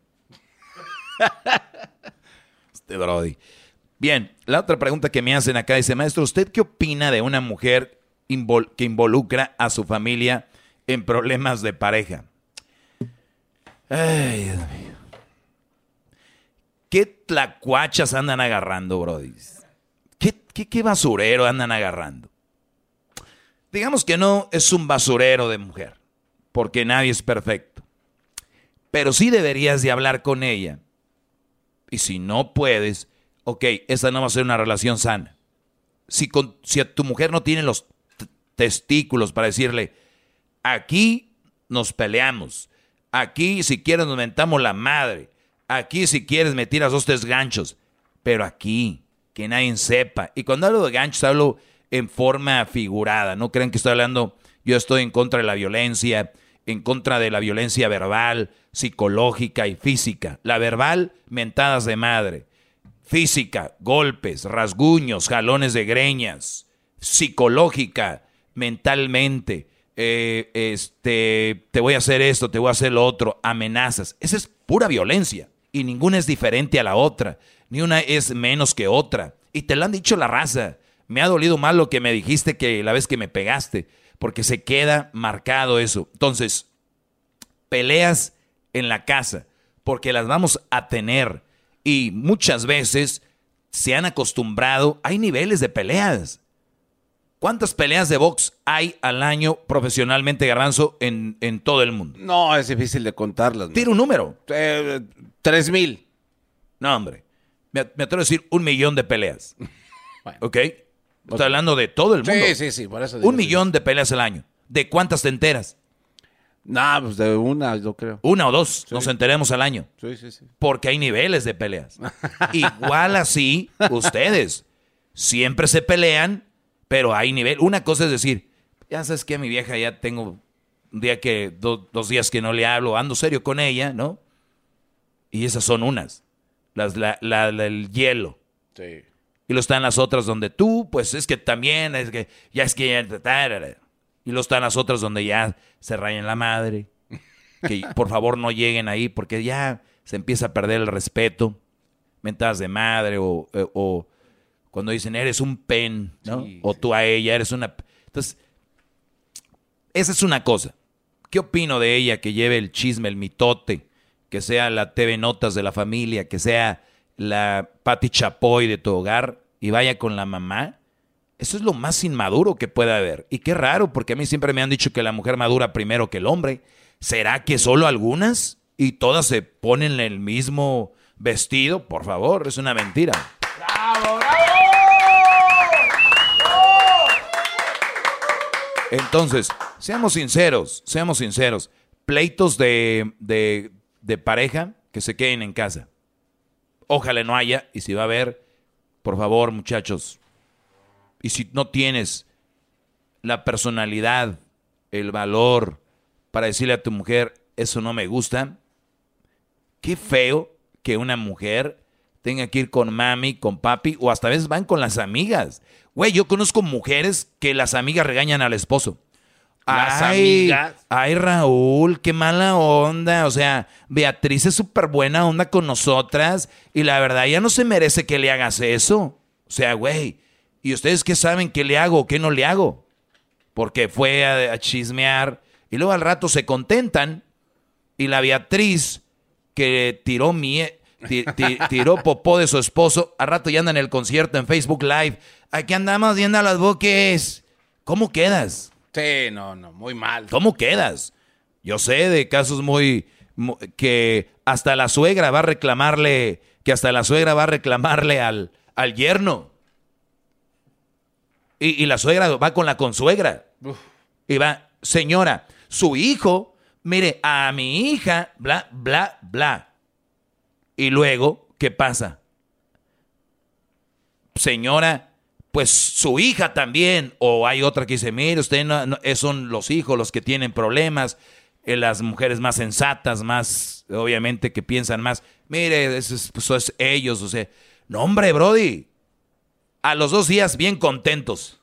Este Brody. Bien, la otra pregunta que me hacen acá dice, maestro, ¿usted qué opina de una mujer invol- que involucra a su familia en problemas de pareja? Ay, Dios mío. ¿Qué tlacuachas andan agarrando, Brody? ¿Qué, qué, qué basurero andan agarrando? Digamos que no es un basurero de mujer, porque nadie es perfecto. Pero sí deberías de hablar con ella. Y si no puedes, ok, esa no va a ser una relación sana. Si, con, si tu mujer no tiene los testículos para decirle, aquí nos peleamos, aquí si quieres nos mentamos la madre, aquí si quieres me tiras dos, tres ganchos, pero aquí, que nadie sepa. Y cuando hablo de ganchos, hablo en forma figurada, no crean que estoy hablando, yo estoy en contra de la violencia, en contra de la violencia verbal, psicológica y física. La verbal, mentadas de madre. Física, golpes, rasguños, jalones de greñas. Psicológica, mentalmente. eh, este, te voy a hacer esto, te voy a hacer lo otro. Amenazas. Esa es pura violencia. Y ninguna es diferente a la otra. Ni una es menos que otra. Y te lo han dicho la raza. Me ha dolido más lo que me dijiste que la vez que me pegaste. Porque se queda marcado eso. Entonces, peleas en la casa, porque las vamos a tener. Y muchas veces se han acostumbrado, hay niveles de peleas. ¿Cuántas peleas de box hay al año profesionalmente, Garbanzo, en, en todo el mundo? No, es difícil de contarlas. Tira un número. Eh, Tres mil. No, hombre. Me, me atrevo a decir un millón de peleas. (laughs) ¿Ok? Estoy hablando de todo el Sí, mundo. sí, sí, por eso digo, Un millón de peleas al año. ¿De cuántas te enteras? No, pues de una, yo creo. Una o dos nos enteremos al año. Sí, sí, sí. Porque hay niveles de peleas. (laughs) Igual así, ustedes siempre se pelean, pero hay nivel. Una cosa es decir, ya sabes que a mi vieja ya tengo un día que, do- dos días que no le hablo, ando serio con ella, ¿no? Y esas son unas. las, la, la- la- el hielo. Sí. Y lo están las otras donde tú, pues es que también, es que ya es que ya-. Y lo están las otras donde ya se rayan la madre. Que (laughs) por favor no lleguen ahí porque ya se empieza a perder el respeto. Mentadas de madre o, eh, o cuando dicen eres un pen, ¿no? o tú a ella eres una... Entonces, esa es una cosa. ¿Qué opino de ella que lleve el chisme, el mitote, que sea la TV Notas de la familia, que sea la Pati Chapoy de tu hogar y vaya con la mamá? Eso es lo más inmaduro que puede haber. Y qué raro, porque a mí siempre me han dicho que la mujer madura primero que el hombre. ¿Será que solo algunas? Y todas se ponen el mismo vestido. Por favor, es una mentira. Entonces, seamos sinceros, seamos sinceros. Pleitos de, de, de pareja que se queden en casa. Ojalá no haya, y si va a haber, por favor, muchachos. Y si no tienes la personalidad, el valor para decirle a tu mujer, eso no me gusta, qué feo que una mujer tenga que ir con mami, con papi, o hasta veces van con las amigas. Güey, yo conozco mujeres que las amigas regañan al esposo. Las ay, amigas. Ay, Raúl, qué mala onda. O sea, Beatriz es súper buena onda con nosotras y la verdad ya no se merece que le hagas eso. O sea, güey, ¿y ustedes qué saben qué le hago o qué no le hago? Porque fue a, a chismear y luego al rato se contentan y la Beatriz que tiró mie ti- tiró popó de su esposo, al rato ya anda en el concierto en Facebook Live. Aquí andamos viendo a los buques. ¿Cómo quedas? Sí, no, no, muy mal. ¿Cómo quedas? Yo sé de casos muy, mu- que hasta la suegra va a reclamarle, que hasta la suegra va a reclamarle al, al yerno. Y, y la suegra va con la consuegra. Y va, señora, su hijo, mire, a mi hija, bla, bla, bla. Y luego, ¿qué pasa? Señora, pues su hija también, o hay otra que dice, mire, usted no, no- son los hijos los que tienen problemas, eh, las mujeres más sensatas, más, obviamente, que piensan más, mire, eso es, pues, es ellos, o sea, no hombre, Brody, a los dos días bien contentos.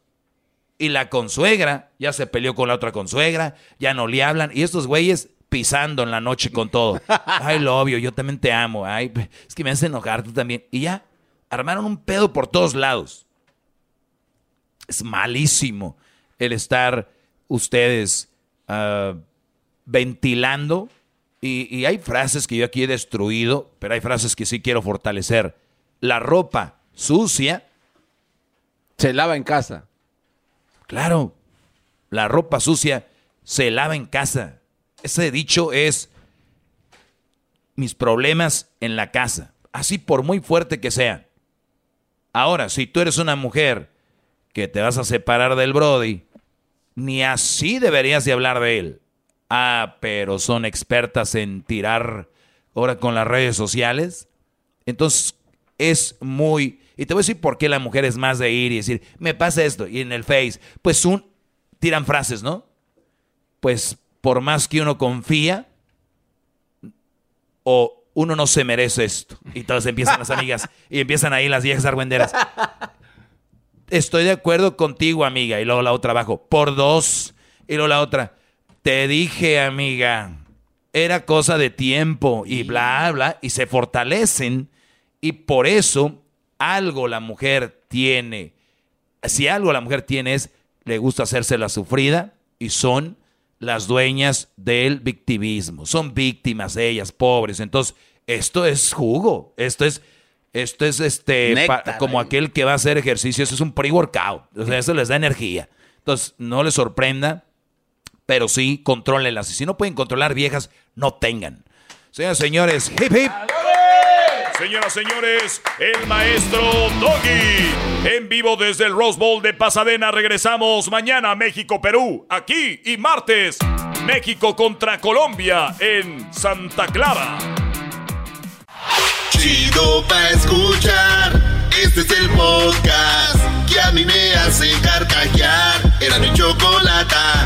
Y la consuegra ya se peleó con la otra consuegra, ya no le hablan, y estos güeyes pisando en la noche con todo. (laughs) Ay, lo obvio, yo también te amo, ay, es que me hace enojar tú también. Y ya, armaron un pedo por todos lados. Es malísimo el estar ustedes ah, ventilando. Y, y hay frases que yo aquí he destruido, pero hay frases que sí quiero fortalecer. La ropa sucia. Se lava en casa. Claro, la ropa sucia se lava en casa. Ese dicho es mis problemas en la casa, así por muy fuerte que sea. Ahora, si tú eres una mujer que te vas a separar del Brody, ni así deberías de hablar de él. Ah, pero son expertas en tirar ahora con las redes sociales. Entonces, es muy... Y te voy a decir por qué la mujer es más de ir y decir, me pasa esto. Y en el Face, pues un... Tiran frases, ¿no? Pues por más que uno confía, o uno no se merece esto. Y todas empiezan las amigas y empiezan ahí las viejas argüenderas. Estoy de acuerdo contigo, amiga. Y luego la otra abajo, por dos. Y luego la otra, te dije, amiga, era cosa de tiempo y bla, bla. Y se fortalecen. Y por eso algo la mujer tiene. Si algo la mujer tiene es, le gusta hacerse la sufrida y son las dueñas del victimismo. Son víctimas ellas, pobres. Entonces, esto es jugo. Esto es, esto es este, Néctar, como aquel que va a hacer ejercicio. Eso es un pre-workout. O sea, eso les da energía. Entonces, no les sorprenda, pero sí, contrólenlas. Y si no pueden controlar viejas, no tengan. Señoras y señores, hip hip. Señoras, señores, el maestro Doggy. En vivo desde el Rose Bowl de Pasadena. Regresamos mañana México-Perú. Aquí y martes. México contra Colombia en Santa Clara. Chido pa' escuchar. Este es el podcast que a mí me hace carcajear. Era mi chocolata.